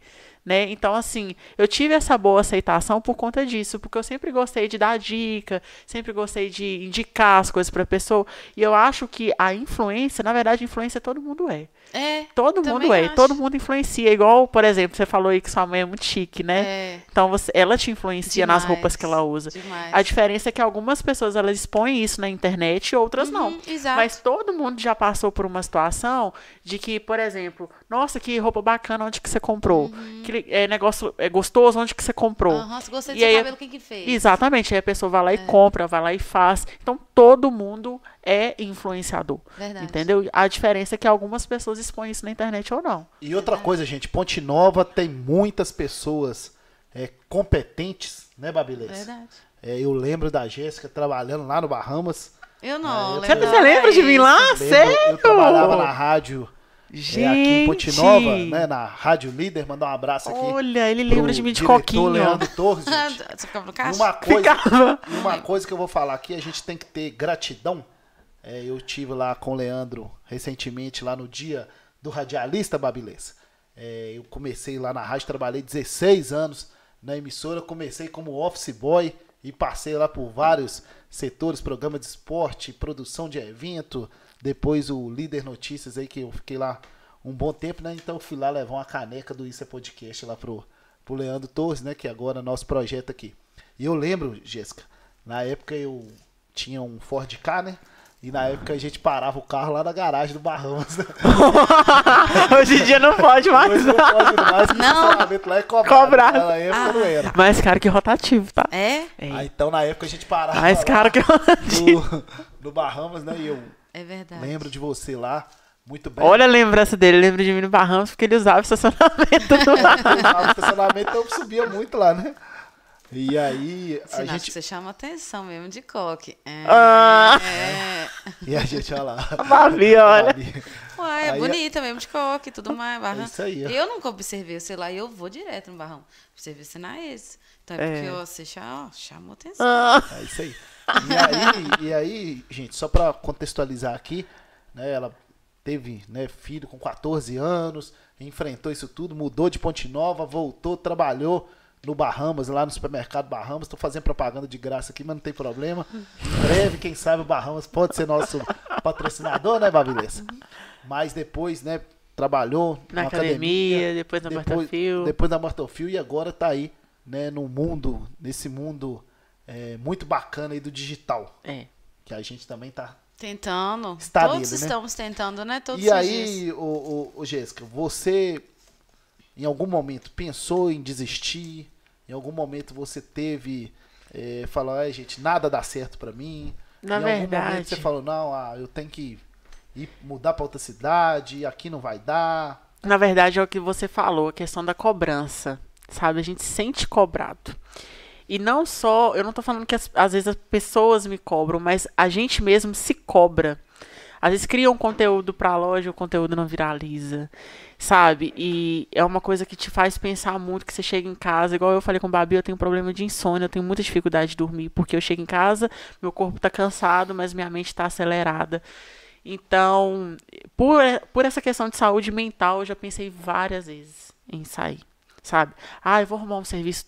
Né? Então, assim, eu tive essa boa aceitação por conta disso, porque eu sempre gostei de dar dica, sempre gostei de indicar as coisas pra pessoa. E eu acho que a influência, na verdade, influência todo mundo é. É. Todo mundo é, acho. todo mundo influencia. Igual, por exemplo, você falou aí que sua mãe é muito chique, né? É. Então você, ela te influencia nas Demais, roupas que ela usa. demais. A diferença é que algumas pessoas elas expõem isso na internet e outras não. Uhum, exato. Mas todo mundo já passou por uma situação de que, por exemplo, nossa, que roupa bacana, onde que você comprou? Que é, negócio é gostoso, onde que você comprou? Uhum. Se gostei do E seu aí- cabelo, quem que fez? Exatamente, aí a pessoa vai lá É. e compra, vai lá e faz. Então todo mundo é influenciador. Verdade. Entendeu? A diferença é que algumas pessoas expõem isso na internet ou não. E outra coisa, gente, Ponte Nova tem muitas pessoas é, competentes, né, Babilês? Verdade. É, eu lembro da Jéssica trabalhando lá no Bahamas. Eu não, eu lembro. Você lembra de mim lá? Lembro, Sério? Eu trabalhava na rádio é, Gente! aqui em Ponte Nova, né, na Rádio Líder. Mandar um abraço aqui. Olha, ele lembra de mim de coquinho. Leandro Torres, gente. Você ficava no caixa? uma coisa, Ficava. uma coisa que eu vou falar aqui, a gente tem que ter gratidão. É, eu tive lá com o Leandro recentemente, lá no dia do radialista Babilês. É, eu comecei lá na rádio, trabalhei 16 anos na emissora, comecei como office boy e passei lá por vários setores, programa de esporte, produção de evento, depois o Líder Notícias aí, que eu fiquei lá um bom tempo, né? Então fui lá levar uma caneca do Isso é Podcast lá pro, pro Leandro Torres, né? Que agora é nosso projeto aqui. E eu lembro, Jéssica, na época eu tinha um Ford K, né? E na época a gente parava o carro lá na garagem do Bahamas. Né? Hoje em dia não pode mais. Hoje não pode mais, porque o Não. estacionamento lá é cobrado. Cobrado. Na época não era. Mais caro que rotativo, tá? É? É. Aí, então na época a gente parava Mais caro que rotativo. no, no Bahamas, né? E eu É verdade. lembro de você lá, muito bem. Olha a lembrança dele, lembra de mim no Barramos porque ele usava estacionamento. Tava no estacionamento, eu subia muito lá, né? E aí a Sinal gente, que você chama atenção mesmo de coque. É. Ah. é. e a gente olha lá. Babi, olha. Babi. Ué, é Aí- bonita mesmo de coque e tudo mais. Barrão. isso aí, ó. Eu nunca observei, sei lá, eu vou direto no barrão. Observei você na esse. Então é, É. porque ó, você já, ó, chamou atenção. Ah, É isso aí. E aí, e aí, gente, só pra contextualizar aqui, né, ela teve, né, filho com 14 anos, enfrentou isso tudo, mudou de Ponte Nova, voltou, trabalhou no Bahamas, lá no supermercado Bahamas. Tô fazendo propaganda de graça aqui, mas não tem problema. Em breve, quem sabe o Bahamas pode ser nosso patrocinador, né, Babilessa? Mas depois, né, trabalhou Na numa academia, depois na depois, Martafio. depois da Martofil e agora tá aí, né, no mundo, nesse mundo é, muito bacana aí do digital, É. que a gente também tá. Tentando. Está Todos nele, né? estamos tentando, né? Todos e os aí, o, o, o Jéssica, você em algum momento pensou em desistir? Em algum momento você teve é, falou, ai gente, nada dá certo pra mim. Na em algum momento verdade- você falou, não, ah, eu tenho que ir mudar pra outra cidade, aqui não vai dar. Na verdade, é o que você falou, a questão da cobrança. Sabe? A gente se sente cobrado. E não só, eu não tô falando que as- às vezes as pessoas me cobram, mas a gente mesmo se cobra. Às vezes cria um conteúdo pra loja, o conteúdo não viraliza, sabe? E é uma coisa que te faz pensar muito que você chega em casa, igual eu falei com o Babi, eu tenho problema de insônia, eu tenho muita dificuldade de dormir, porque eu chego em casa, meu corpo tá cansado, mas minha mente tá acelerada. Então, por, por essa questão de saúde mental, eu já pensei várias vezes em sair, sabe? Ah, eu vou arrumar um serviço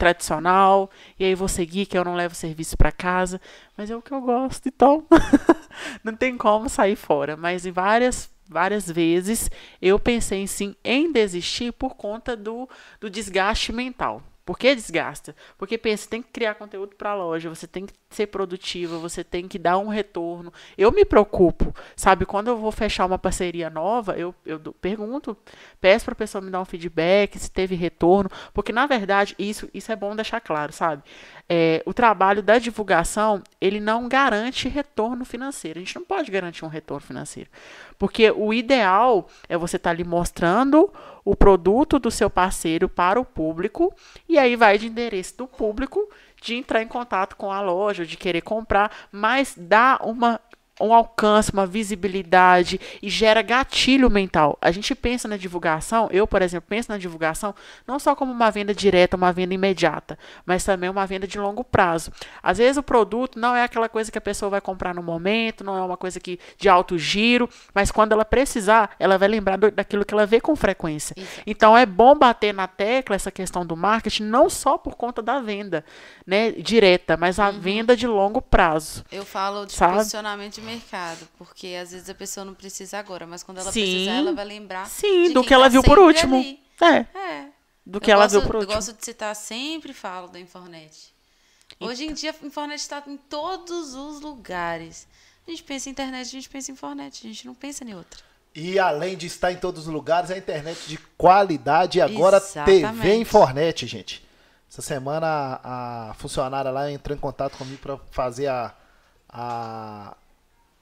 tradicional, e aí vou seguir que eu não levo serviço para casa, mas é o que eu gosto, então não tem como sair fora. Mas em várias várias vezes eu pensei sim em desistir por conta do, do desgaste mental. Por que desgasta? Porque pensa, tem que criar conteúdo para a loja, você tem que ser produtiva, você tem que dar um retorno. Eu me preocupo, sabe? Quando eu vou fechar uma parceria nova, eu, eu pergunto, peço para a pessoa me dar um feedback, se teve retorno, porque na verdade isso, isso é bom deixar claro, sabe? É, o trabalho da divulgação ele não garante retorno financeiro. A gente não pode garantir um retorno financeiro, porque o ideal é você estar ali mostrando o produto do seu parceiro para o público e aí vai de endereço do público de entrar em contato com a loja, de querer comprar, mas dá uma um alcance, uma visibilidade e gera gatilho mental. A gente pensa na divulgação, eu, por exemplo, penso na divulgação não só como uma venda direta, uma venda imediata, mas também uma venda de longo prazo. Às vezes o produto não é aquela coisa que a pessoa vai comprar no momento, não é uma coisa que de alto giro, mas quando ela precisar, ela vai lembrar do, daquilo que ela vê com frequência. Isso. Então é bom bater na tecla essa questão do marketing não só por conta da venda, né, direta, mas a venda de longo prazo. Eu falo de Sabe? posicionamento de mercado, porque às vezes a pessoa não precisa agora, mas quando ela Sim. precisar, ela vai lembrar Sim, de do quem que ela tá viu por último. ali. É, É. do que eu ela gosto, viu por Eu último. gosto de citar, sempre falo da Infornet. Hoje em dia, a Infornet está em todos os lugares. A gente pensa em internet, a gente pensa em Infornet, a gente não pensa em outra. E além de estar em todos os lugares, a internet de qualidade. E agora TV Exatamente. Infornet, gente. Essa semana a, a funcionária lá entrou em contato comigo para fazer a, a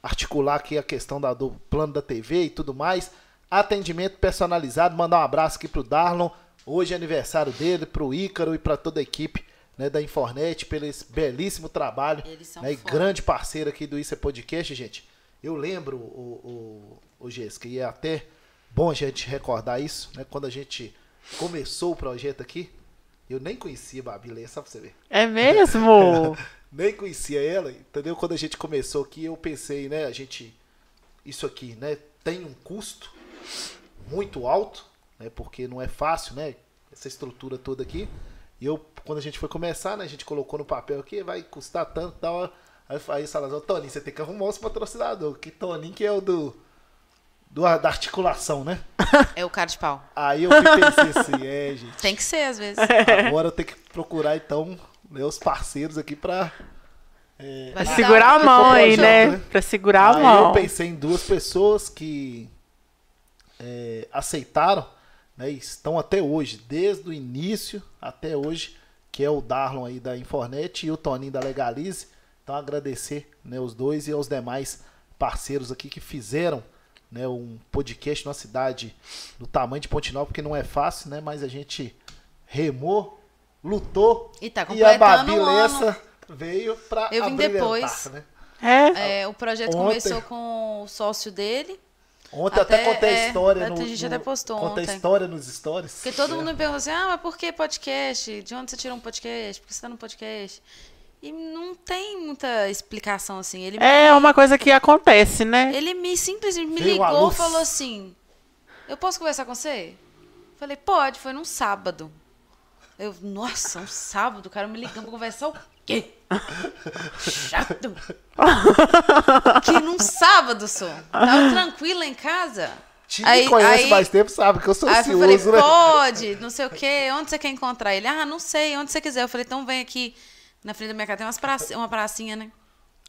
articular aqui a questão da- do plano da TV e tudo mais. Atendimento personalizado. Mandar um abraço aqui pro Darlon. Hoje é aniversário dele, pro Ícaro e para toda a equipe né, da Infornet pelo esse belíssimo trabalho. Eles são né, e grande parceiro aqui do Isso é Podcast, gente. Eu lembro, o, o, o Jéssica, e é até bom a gente recordar isso, né? Quando a gente começou o projeto aqui, eu nem conhecia a Babi Leia, só pra você ver. É mesmo? Nem conhecia ela, entendeu? Quando a gente começou aqui, eu pensei, né? A gente. Isso aqui, né? Tem um custo muito alto, né? Porque não é fácil, né? Essa estrutura toda aqui. E eu, quando a gente foi começar, né? A gente colocou no papel aqui, vai custar tanto e tal. Aí, aí o Salazar, Toninho, você tem que arrumar os patrocinadores. Que Toninho que é o do. do da articulação, né? É o cara de pau. Aí eu pensei assim, é, gente. Tem que ser, às vezes. Agora eu tenho que procurar, então, meus parceiros aqui pra. é, Pra segurar a mão aí, né? né? Pra segurar a Aí mão. eu pensei em duas pessoas que é, aceitaram, né, e estão até hoje, desde o início até hoje, que é o Darlon aí da Infornet e o Toninho da Legalize. Então agradecer né, os dois e aos demais parceiros aqui que fizeram né, um podcast numa cidade do tamanho de Ponte Nova, porque não é fácil, né? Mas a gente remou, lutou E tá e a Babi um. Lessa veio pra Eu vim depois. né? É, É, o projeto Ontem- começou com o sócio dele. Ontem até, Até- contei a é, história no, a gente no- até postou Contei a ontem. história nos stories. Porque todo É. mundo me pergunta assim, ah, mas por que podcast? De onde você tirou um podcast? Por que você tá no podcast? E não tem muita explicação assim. Ele, é uma coisa que acontece, né? ele me simplesmente me Veio ligou e falou assim: Eu posso conversar com você? Falei, pode, foi num sábado. Eu, nossa, um sábado, o cara me ligando pra conversar o quê? Chato. que num sábado, só. Tava tranquila em casa. Quem Aí- conhece aí- mais tempo sabe que eu sou Aí eu falei, né? pode, não sei o quê, onde você quer encontrar ele? Ah, não sei, onde você quiser. Eu falei, então vem aqui na frente da minha casa, tem umas praci- uma pracinha, né?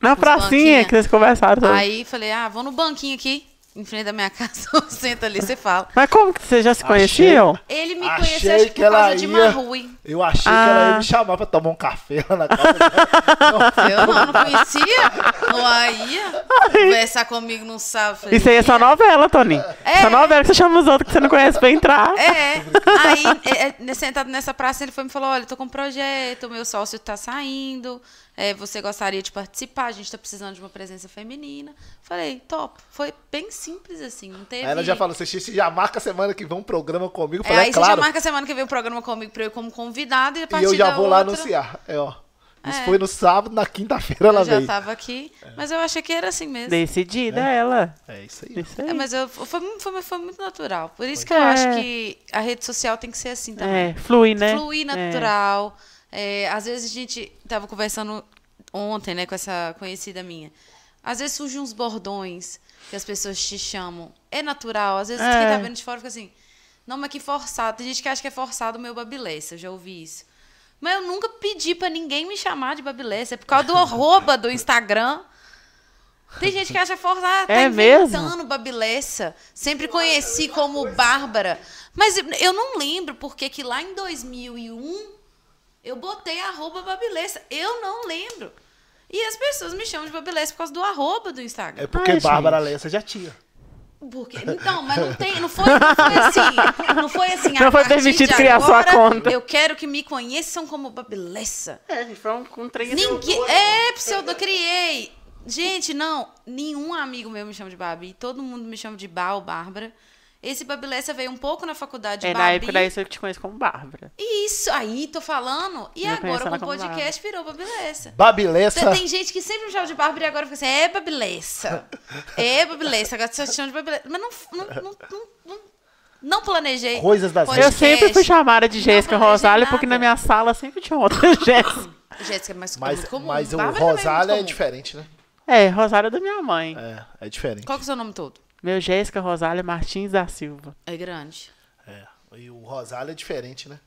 Na Os pracinha banquinhos. que vocês conversaram. sobre. Aí falei, ah, vou no banquinho aqui, em frente da minha casa, senta ali, você fala. Mas como que vocês já se conheciam? Ele me Achei conheceu, acho que que por causa ela de ia- Marrui. Eu achei que Ah. ela ia me chamar pra tomar um café lá na casa dela. Eu não, não conhecia. Não ia conversar comigo, não sabe. Falei, Isso aí é só novela, Toninho. É. Só novela que você chama os outros que você não conhece pra entrar. É, aí, é, é, sentado nessa praça, ele foi e me falou: olha, tô com um projeto, meu sócio tá saindo, é, você gostaria de participar, a gente tá precisando de uma presença feminina. Falei, top. Foi bem simples assim, não teve. Aí ela já falou, você já marca a semana que vem um programa comigo. Eu É, falei, aí é, você claro. já marca a semana que vem o programa comigo pra eu ir como convidado e a E partir eu já da vou lá outra, anunciar. É, ó. Isso É. foi no sábado, na quinta-feira ela Eu já veio. tava aqui, mas eu achei que era assim mesmo. Decidida ela. É isso aí. Isso aí. É, mas eu, foi, foi, foi muito natural. Por isso que eu É. acho que a rede social tem que ser assim também. É, flui, né? Fluir É. natural. É, às vezes a gente tava conversando ontem, né, com essa conhecida minha. Às vezes surgem uns bordões que as pessoas te chamam. É natural. Às vezes É. quem tá vendo de fora fica assim, não, mas que forçado. Tem gente que acha que é forçado o meu babilessa, eu já ouvi isso. Mas eu nunca pedi pra ninguém me chamar de babilessa. É por causa do arroba do Instagram. Tem gente que acha forçado, tá É inventando mesmo? babilessa. Sempre conheci como Bárbara. Mas eu não lembro porque que lá em 2001 eu botei arroba babilessa. Eu não lembro. E as pessoas me chamam de babilessa por causa do arroba do Instagram. É porque Ai, Bárbara Lessa já tinha. Porque, então, mas não tem, não foi, não foi assim. Não foi assim. Não a foi permitido criar sua agora, conta. Eu quero que me conheçam como babilessa. É, foi um, um trem Ninguém, é, pseudo, eu criei. Gente, não, nenhum amigo meu me chama de Babi. Todo mundo me chama de ou Bárbara. Esse Babilessa veio um pouco na faculdade de É, Babi. na época daí eu te conheço como Bárbara. Isso, aí tô falando. E Eu agora com o podcast virou Babilessa. Babilessa. Você tem gente que sempre me chama de Bárbara e agora fica assim, é Babilessa. É Babilessa, agora você chama de Babilessa. Mas não, não, não, não, não, não planejei. Coisas das Eu podcast. sempre fui chamada de Jéssica Rosália, nada. porque na minha sala sempre tinha outra Jéssica. Jéssica, mas, é Mas, muito comum. mas o é Rosália é comum. diferente, né? É, Rosália da minha mãe. É, é diferente. Qual que é o seu nome todo? Meu Jéssica Rosália Martins da Silva. É grande. É. E o Rosália é diferente, né?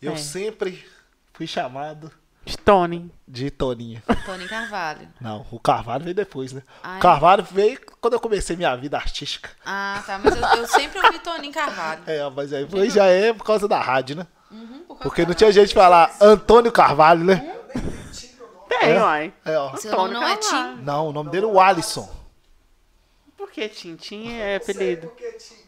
Eu É. sempre fui chamado De Tony. de Toninho. Tony Carvalho. Não, o Carvalho veio depois, né? Ah, é? O Carvalho veio quando eu comecei minha vida artística. Ah, tá. Mas eu, eu sempre ouvi Toninho Carvalho. É, mas aí foi, já é por causa da rádio, né? Uhum, por causa Porque da- não tinha jeito de falar Antônio Carvalho, né? Tem, É? uai. É, ó. Seu nome não é. Tim? Não, o nome dele é o Alisson. Por que Tintin é Não sei, apelido? porque ti-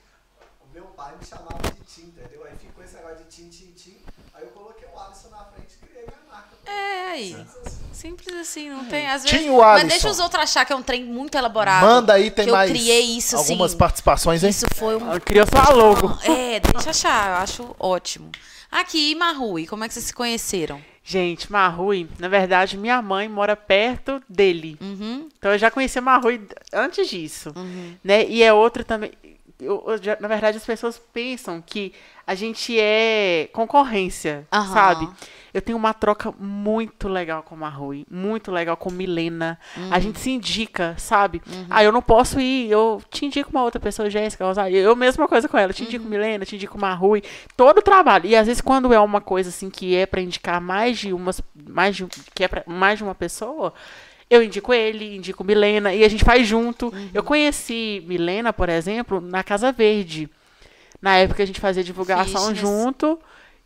o meu pai me chamava de Tim, entendeu? Aí ficou esse negócio de Tim, Tim, Tim. Aí eu coloquei o Alisson na frente e criei minha marca. É, aí. Simples assim, não tem. Às Tinha vezes. o Mas Alisson. deixa os outros achar que é um trem muito elaborado. Manda aí, tem que mais eu criei isso, algumas assim. participações, hein? Isso foi um. Ela criou só a logo. É, deixa achar, eu acho ótimo. Aqui, Marrui, como é que vocês se conheceram? Gente, Marrui, na verdade, minha mãe mora perto dele. Uhum. Então eu já conhecia Marrui antes disso. Né? E é outro também. eu- eu na verdade, as pessoas pensam que a gente é concorrência, Aham. sabe? Eu tenho uma troca muito legal com Marrui, muito legal com Milena. A Uhum. gente se indica, sabe? Ah, eu não posso ir, eu te indico uma outra pessoa, Jéssica, Rosário. Eu mesma coisa com ela, te indico Uhum. Milena, te indico Marrui. Todo o trabalho. E às vezes quando é uma coisa assim que é para indicar mais de umas mais de, que é pra mais de uma pessoa, eu indico ele, indico Milena e a gente faz junto. Uhum. Eu conheci Milena, por exemplo, na Casa Verde. Na época a gente fazia divulgação junto.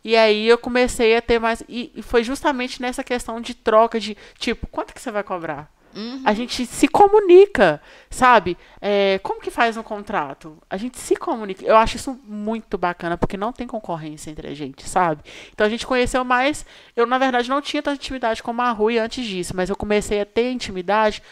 E aí eu comecei a ter mais. E, e foi justamente nessa questão de troca de tipo, quanto que você vai cobrar? Uhum. A gente se comunica, sabe? É, como que faz um contrato? A gente se comunica. Eu acho isso muito bacana, porque não tem concorrência entre a gente, sabe? Então a gente conheceu mais. Eu, na verdade, não tinha tanta intimidade com a Rui antes disso, mas eu comecei a ter intimidade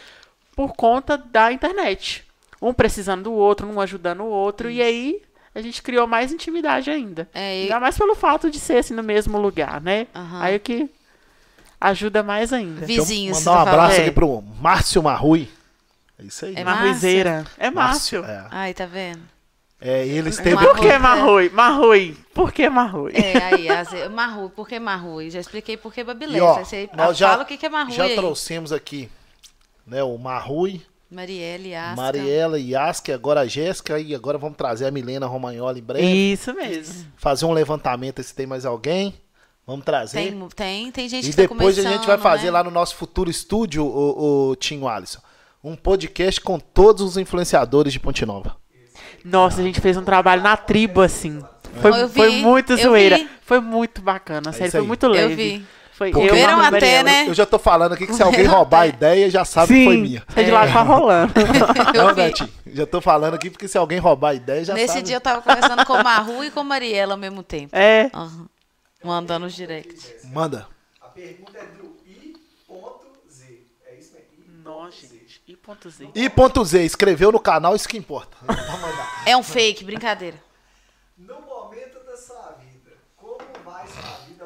por conta da internet. Um precisando do outro, um ajudando o outro, e aí a gente criou mais intimidade ainda. É, e- Ainda mais pelo fato de ser assim no mesmo lugar, né? Aham. Aí o que ajuda mais ainda. Vi- Vizinhos, eu mandar um tá abraço falando. aqui pro Márcio Marrui. É isso aí. É Marruizeira. É Márcio. É. Ai, tá vendo? É, ele esteve Marrui. Por que É. Marrui? Marrui. Por que Marrui? É, aí, as, Marrui, por que Marrui? Já expliquei por que você nós já, fala o que que é Marrui já aí. trouxemos aqui né, o Marrui, Marielle, Asca. Mariela e Aska, agora a Jéssica, e agora vamos trazer a Milena Romagnoli em breve. Isso mesmo. Fazer um levantamento se tem mais alguém. Vamos trazer. Tem, tem, tem gente e que tá depois a gente vai fazer né? lá no nosso futuro estúdio, o, o Tinho Alisson, um podcast com todos os influenciadores de Ponte Nova. Nossa, a gente fez um trabalho na tribo, assim. Foi, eu vi, foi muito eu zoeira. vi. Foi muito bacana, sério. isso Foi muito Eu leve. vi. Foi Porque eu, Viram até, Mariela. né? Eu já tô falando aqui que se alguém roubar a ideia, já sabe que foi Sim, minha. sai de lá com a rolando. Eu Não. Netinho? Já tô falando aqui porque se alguém roubar a ideia, já Nesse sabe. dia eu tava conversando com Marru e com Mariela ao mesmo tempo. É. Aham. Mandando os directs. Manda. A pergunta é do I.Z. É isso mesmo? I. Nossa, gente. E ponto Z. E ponto Z, escreveu no canal, isso que importa. É um fake, brincadeira. No momento da sua vida, como vai sua vida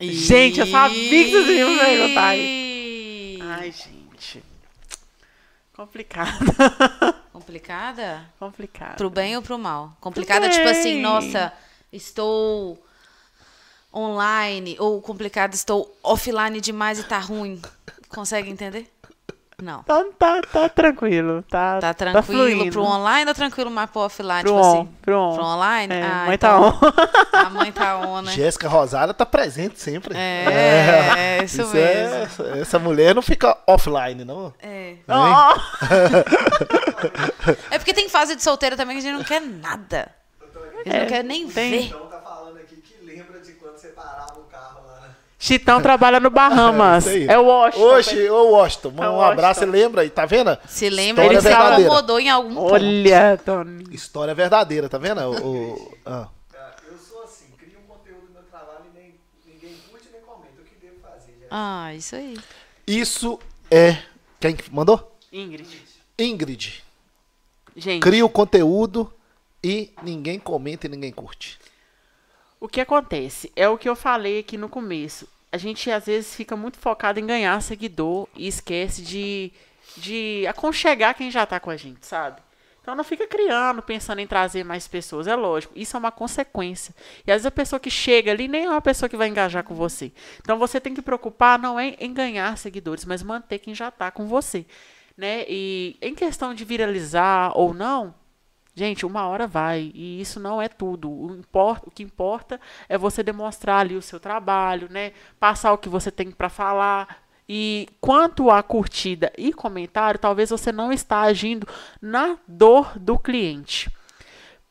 amorosa? Gente, eu sabia que vocês iam perguntar Ih. Ai, gente. Complicado. Complicada? Complicado. Pro bem ou pro mal? Complicada, tipo assim, nossa, estou online. Ou complicada, estou offline demais e tá ruim. Consegue entender? Não. Tá, tá, tá tranquilo. Tá, Tá tranquilo fluindo. pro online ou tranquilo mais pro offline? Pro tipo on, assim? pro on. Pro online? É, ah, mãe então, tá on. A mãe tá on, né? Jéssica Rosária tá presente sempre. É, é, isso, é- mesmo. essa mulher não fica offline, não. É. Ó. É porque tem fase de solteira também que a gente não quer nada. A gente É, não quer nem tem. ver. Então tá falando aqui que lembra de quando você parava o carro lá. né? Chitão trabalha no Bahamas. Aí. É o Washington. Oxe, ô Washington, manda É um abraço, Washington. você lembra aí, tá vendo? Se lembra, História ele se verdadeira. acomodou em algum ponto. Olha, Tony. História verdadeira, tá vendo? O, o- ah. Ah, Eu sou assim, crio um conteúdo no meu trabalho e nem, ninguém curte nem comenta. O que devo fazer, gente? Ah, isso aí. Isso é Quem mandou? Ingrid. Ingrid. Gente, Cria o conteúdo e ninguém comenta e ninguém curte. o que acontece? É o que eu falei aqui no começo. A gente às vezes fica muito focado em ganhar seguidor e esquece de, de aconchegar quem já tá com a gente, sabe? Então não fica criando, pensando em trazer mais pessoas. É lógico, isso é uma consequência. E às vezes a pessoa que chega ali nem é uma pessoa que vai engajar com você. Então você tem que preocupar não é em ganhar seguidores, mas manter quem já tá com você. Né? E em questão de viralizar ou não, Gente, uma hora vai, e isso não é tudo. O, o que importa é você demonstrar ali o seu trabalho, né? Passar o que você tem para falar. E quanto à curtida e comentário, talvez você não está agindo na dor do cliente.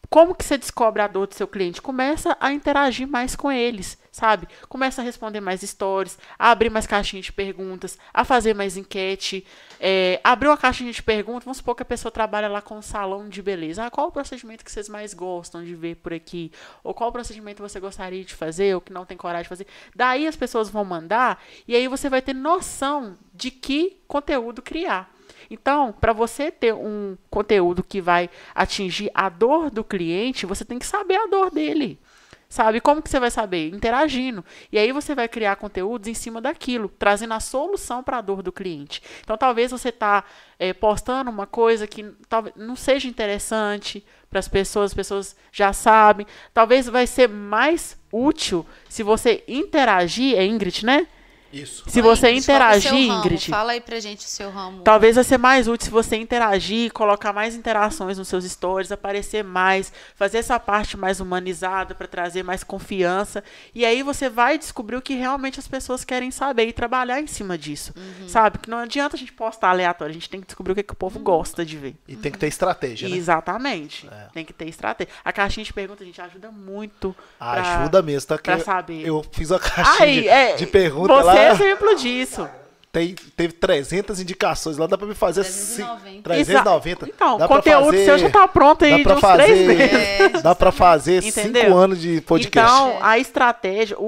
Como que você descobre a dor do seu cliente? Começa a interagir mais com eles, sabe? Começa a responder mais stories, a abrir mais caixinhas de perguntas, a fazer mais enquete. É, abrir uma caixinha de perguntas, vamos supor que a pessoa trabalha lá com um salão de beleza. Ah, qual o procedimento que vocês mais gostam de ver por aqui? Ou qual o procedimento você gostaria de fazer ou que não tem coragem de fazer? Daí as pessoas vão mandar e aí você vai ter noção de que conteúdo criar. Então, para você ter um conteúdo que vai atingir a dor do cliente, você tem que saber a dor dele. Sabe? Como que você vai saber? Interagindo. E aí você vai criar conteúdos em cima daquilo, trazendo a solução para a dor do cliente. Então, talvez você está é, postando uma coisa que talvez não seja interessante para as pessoas, as pessoas já sabem. Talvez vai ser mais útil se você interagir, é Ingrid, né? Isso. Se você Ingrid, é interagir, ramo? Ingrid. Fala aí pra gente o seu ramo. Talvez vai ser mais útil se você interagir, colocar mais interações nos seus stories, aparecer mais, fazer essa parte mais humanizada para trazer mais confiança. E aí você vai descobrir o que realmente as pessoas querem saber e trabalhar em cima disso. Uhum. Sabe? Que não adianta a gente postar aleatório, a gente tem que descobrir o que, que o povo gosta de ver. E tem que ter estratégia, né? Exatamente. É. Tem que ter estratégia. A caixinha de perguntas, a gente ajuda muito. pra- Ajuda mesmo, tá? Pra saber. Eu fiz a caixinha Aí, de, é, de pergunta você é lá. Exemplo disso. Tem, teve 300 indicações lá, dá pra me fazer 390. ci- 390. Então, dá o conteúdo seu já tá pronto aí dá de pra uns fazer, três meses. É, Dá pra fazer Entendeu? 5 anos de podcast. Então, a estratégia, o,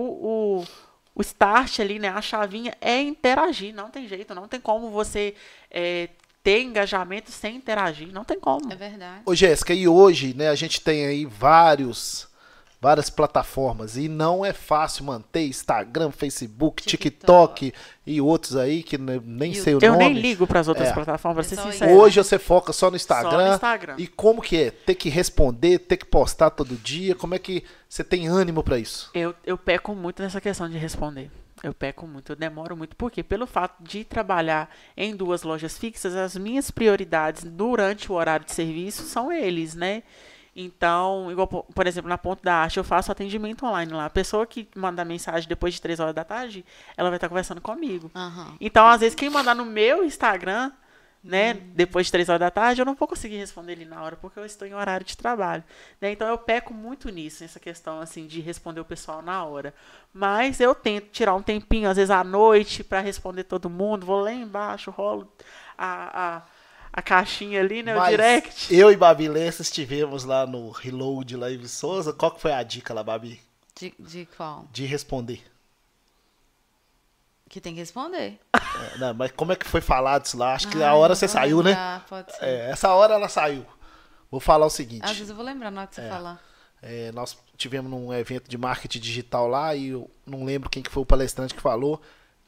o, o start ali, né? A chavinha é interagir. Não tem jeito, não tem como você é, ter engajamento sem interagir. Não tem como. É verdade. Ô Jéssica, e hoje, né, a gente tem aí vários várias plataformas e não é fácil manter Instagram, Facebook, TikTok, TikTok. e outros aí que ne- nem sei o Eu nome. nem ligo para as outras É. plataformas, pra ser sincero. Hoje você foca só no Instagram. Só no Instagram. E como que é? Ter que responder, ter que postar todo dia? Como é que você tem ânimo pra isso? Eu, eu peco muito nessa questão de responder. Eu peco muito, eu demoro muito. Por quê? Pelo fato de trabalhar em duas lojas fixas, as minhas prioridades durante o horário de serviço são eles, né? Então, igual, po- por exemplo, na Ponto da Arte, eu faço atendimento online lá. A pessoa que mandar mensagem depois de três horas da tarde, ela vai estar conversando comigo. Aham. Então, às vezes, quem mandar no meu Instagram, né, depois de três horas da tarde, eu não vou conseguir responder ele na hora, porque eu estou em horário de trabalho. né? Então, eu peco muito nisso, nessa questão, assim, de responder o pessoal na hora. Mas eu tento tirar um tempinho, às vezes à noite, para responder todo mundo. Vou lá embaixo, rolo a, a, a caixinha ali, né, o Mas direct. Eu e Babi Lessa estivemos lá no Reload lá em Souza. Qual que foi a dica lá, Babi? De, de qual? De responder. Que tem que responder. É, não, mas como é que foi falado isso lá? Acho que Ai, a hora você saiu, né? Pode ser. É, essa hora ela saiu. Vou falar o seguinte. Às vezes eu vou lembrar na hora que você falar. É, nós tivemos num evento de marketing digital lá e eu não lembro quem que foi o palestrante que falou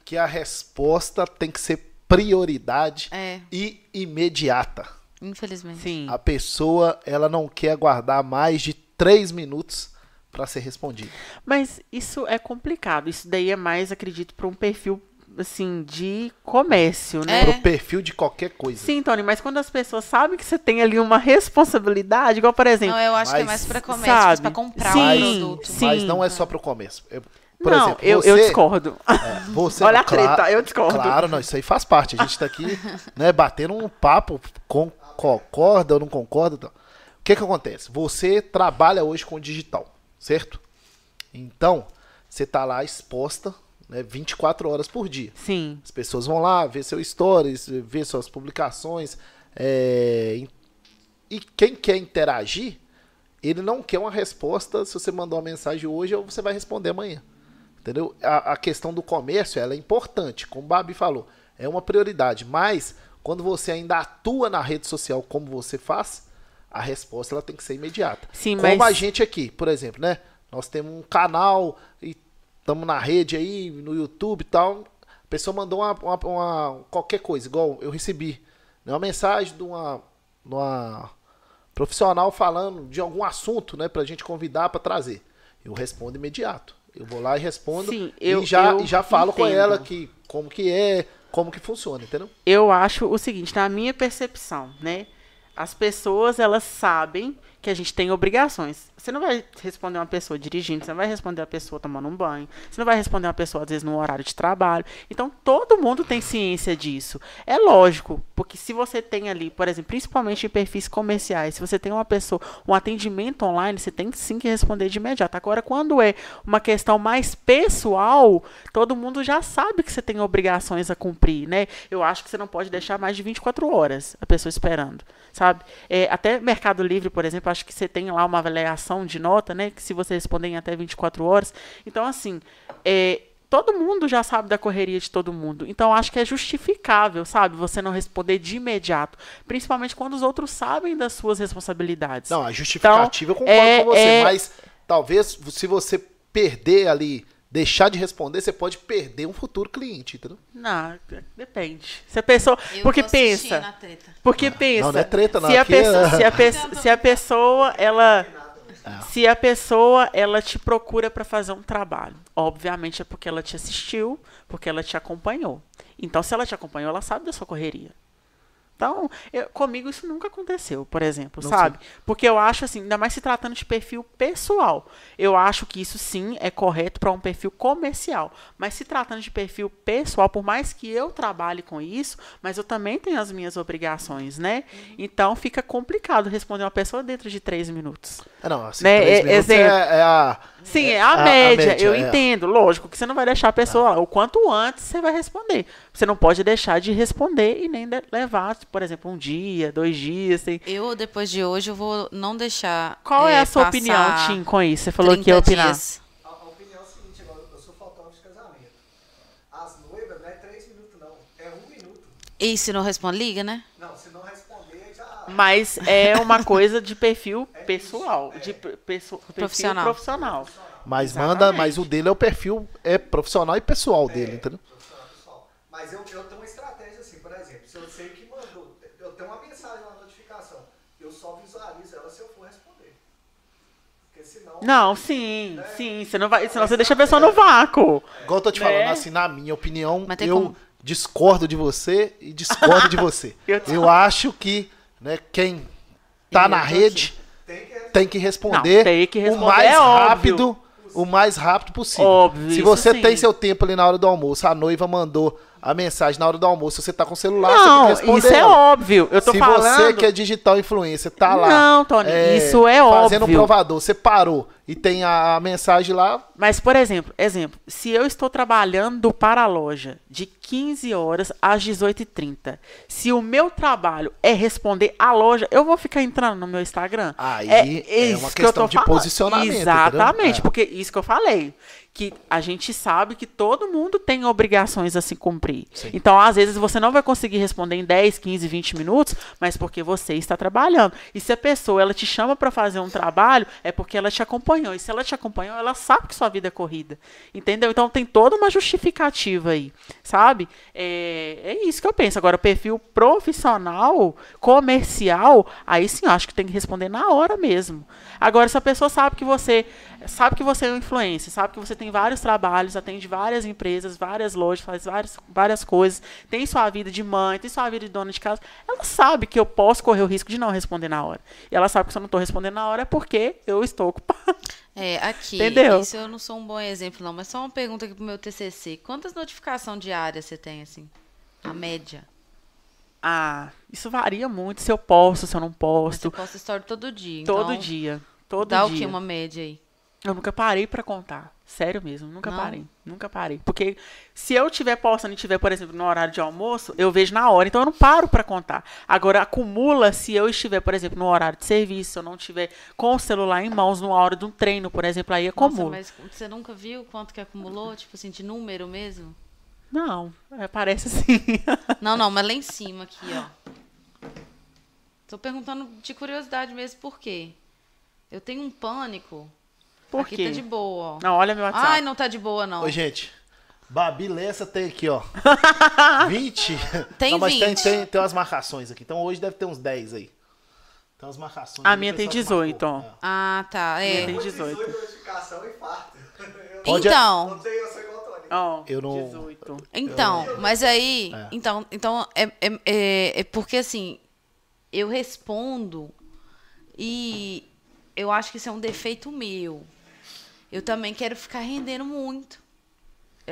que a resposta tem que ser prioridade É, e imediata. infelizmente. Sim. A pessoa ela não quer aguardar mais de três minutos para ser respondida. Mas isso é complicado. Isso daí é mais, acredito, para um perfil, assim, de comércio, né? É. Pro perfil de qualquer coisa. Sim, Tony, mas quando as pessoas sabem que você tem ali uma responsabilidade, igual, por exemplo, Não, eu acho que é Mas, mais pra comércio, sabe, pra comprar sim, um produto. sim. Mas não é só pro começo. Eu- por não, exemplo, eu, você, eu discordo. é, você Olha a claro- treta, eu discordo. Claro, não, isso aí faz parte. A gente tá aqui, né, batendo um papo, com, concorda ou não concorda. Então. O que que acontece? Você trabalha hoje com digital, certo? Então, você tá lá exposta, né, 24 horas por dia. Sim, As pessoas vão lá ver seu stories, ver suas publicações. é, E quem quer interagir, ele não quer uma resposta se você mandou uma mensagem hoje ou você vai responder amanhã. Entendeu? A, a questão do comércio ela é importante, como o Babi falou. é uma prioridade. Mas quando você ainda atua na rede social como você faz, a resposta ela tem que ser imediata. Sim, como mas- a gente aqui, por exemplo, né? Nós temos um canal e estamos na rede aí, no YouTube e tal. A pessoa mandou uma, uma- uma- qualquer coisa, igual eu recebi né, uma mensagem de uma, de uma profissional falando de algum assunto, né, pra gente convidar para trazer. Eu respondo imediato. Eu vou lá e respondo Sim, eu- e já, eu já falo com ela que como que é, como que funciona, entendeu? eu acho o seguinte, na minha percepção, né? As pessoas, elas sabem que a gente tem obrigações. Você não vai responder uma pessoa dirigindo, você não vai responder uma pessoa tomando um banho, você não vai responder uma pessoa, às vezes, no horário de trabalho. Então, todo mundo tem ciência disso. É lógico, porque se você tem ali, por exemplo, principalmente em perfis comerciais, se você tem uma pessoa, um atendimento online, você tem sim que responder de imediato. Agora, quando é uma questão mais pessoal, todo mundo já sabe que você tem obrigações a cumprir, né? Eu acho que você não pode deixar mais de 24 horas a pessoa esperando, sabe? É, até Mercado Livre, por exemplo, acho que você tem lá uma avaliação de nota, né? Que se você responder em até 24 horas. Então, assim, é, todo mundo já sabe da correria de todo mundo. Então, acho que é justificável, sabe? Você não responder de imediato. Principalmente quando os outros sabem das suas responsabilidades. Não, a justificativa eu concordo é- com você, é- mas talvez se você perder ali, deixar de responder, você pode perder um futuro cliente, entendeu? Não, depende. Se a pessoa. Eu porque pensa. a treta. Porque pensa. não é treta, não, Se a, é- pessoa, se, a pe- se a pessoa, ela. Se a pessoa, ela te procura para fazer um trabalho, obviamente é porque ela te assistiu, porque ela te acompanhou. Então, se ela te acompanhou, ela sabe da sua correria. Então, eu- comigo isso nunca aconteceu, por exemplo, Não sabe? Porque eu acho assim, ainda mais se tratando de perfil pessoal, eu acho que isso sim é correto para um perfil comercial. Mas se tratando de perfil pessoal, por mais que eu trabalhe com isso, mas eu também tenho as minhas obrigações, né? Então fica complicado responder uma pessoa dentro de três minutos. É, não, assim, Né, três é- minutos exemplo. é, é a... Sim, é, é a, média, eu é. entendo. Lógico que você não vai deixar a pessoa lá. O quanto antes você vai responder. Você não pode deixar de responder e nem de- levar, por exemplo, um dia, dois dias. Sem... Eu, depois de hoje, eu vou não deixar. Qual é, é, a sua passar opinião, Tim, com isso? Você falou que 30 ia opinar. dias. A, a opinião é a seguinte, agora, eu sou fotógrafo de casamento. As noivas não é três minutos, não. É um minuto. E se não responde, liga, né? Não, se não responder, já. Mas é uma coisa de perfil pessoal, de pe- pesso- perfil Profissional. profissional. Mas Exatamente. manda, mas o dele é o perfil é profissional e pessoal dele, entendeu? profissional, pessoal. Mas eu, eu tenho uma estratégia assim, por exemplo, se eu sei que mandou, eu tenho uma mensagem na notificação, eu só visualizo ela se eu for responder. Porque senão. Não, sim, sim. Você não vai, senão você deixa a pessoa no vácuo. Igual eu tô te Né? falando, assim, na minha opinião, eu como- discordo de você e discordo de você. Eu Eu acho que né, quem tá na rede Tem que responder. tem que responder, Não, tem que o responder, mais é óbvio. rápido, o mais rápido possível. Óbvio, Se você sim. tem seu tempo ali na hora do almoço, a noiva mandou a mensagem na hora do almoço, você tá com o celular, Não, você tem que responder. isso é óbvio. Eu tô Se falando. você que é digital influencer, tá lá. Não, Tony, isso é Fazendo um óbvio. provador, você parou e tem a, a mensagem lá, Mas, por exemplo, exemplo, se eu estou trabalhando para a loja de 15 horas às 18h30, se o meu trabalho é responder à loja, eu vou ficar entrando no meu Instagram? Aí é isso uma que questão tô de falando. posicionamento, Exatamente? É. porque isso que eu falei. Que a gente sabe que todo mundo tem obrigações a se cumprir. Sim. Então, às vezes, você não vai conseguir responder em 10, 15, 20 minutos, mas porque você está trabalhando. E se a pessoa ela te chama para fazer um trabalho, é porque ela te acompanhou. E se ela te acompanhou, ela sabe que sua vida é corrida. Entendeu? Então tem toda uma justificativa aí, sabe? É, é isso que eu penso. Agora, perfil profissional, comercial, aí sim eu acho que tem que responder na hora mesmo. Agora, se a pessoa sabe que você sabe que você é um influencer, sabe que você tem vários trabalhos, atende várias empresas, várias lojas, faz várias, várias coisas, tem sua vida de mãe, tem sua vida de dona de casa, ela sabe que eu posso correr o risco de não responder na hora. E ela sabe que se eu não estou respondendo na hora é porque eu estou ocupada. É, aqui. Entendeu? Isso eu não sou um bom exemplo, não, mas só uma pergunta aqui pro meu TCC. Quantas notificações diárias você tem, assim? A média? Ah, isso varia muito se eu posto, se eu não Mas posto. Você posta story todo dia. Todo então, dia. Todo Dá o dia. que uma média aí? Eu nunca parei pra contar. Sério mesmo, nunca Não? parei. Nunca parei. Porque se eu tiver postando e tiver, por exemplo, no horário de almoço, eu vejo na hora, então eu não paro pra contar. Agora acumula se eu estiver, por exemplo, no horário de serviço, se eu não estiver com o celular em mãos numa hora de um treino, por exemplo, aí Nossa, acumula. mas você nunca viu quanto que acumulou? Tipo assim, de número mesmo? Não, é, parece assim. Não, não, mas lá em cima aqui, ó. Tô perguntando de curiosidade mesmo por quê. Eu tenho um pânico. Por aqui quê? tá de boa, ó. Não, olha meu WhatsApp. Ai, não tá de boa, não. Oi, gente. Babi Lessa tem aqui, ó. 20. Tem não, mas tem, 20. tem, tem umas marcações aqui. Então hoje deve ter uns 10 aí. Tem umas marcações. A minha tem pessoal que 18, ó. marcou. Ah, tá. É. Tem 18. notificação e farta. Eu Pode- Então, não tenho, eu Eu não- 18. então, mas aí, É. então, então é, é, é, é porque assim, eu respondo e eu acho que isso é um defeito meu. Eu também quero ficar rendendo muito.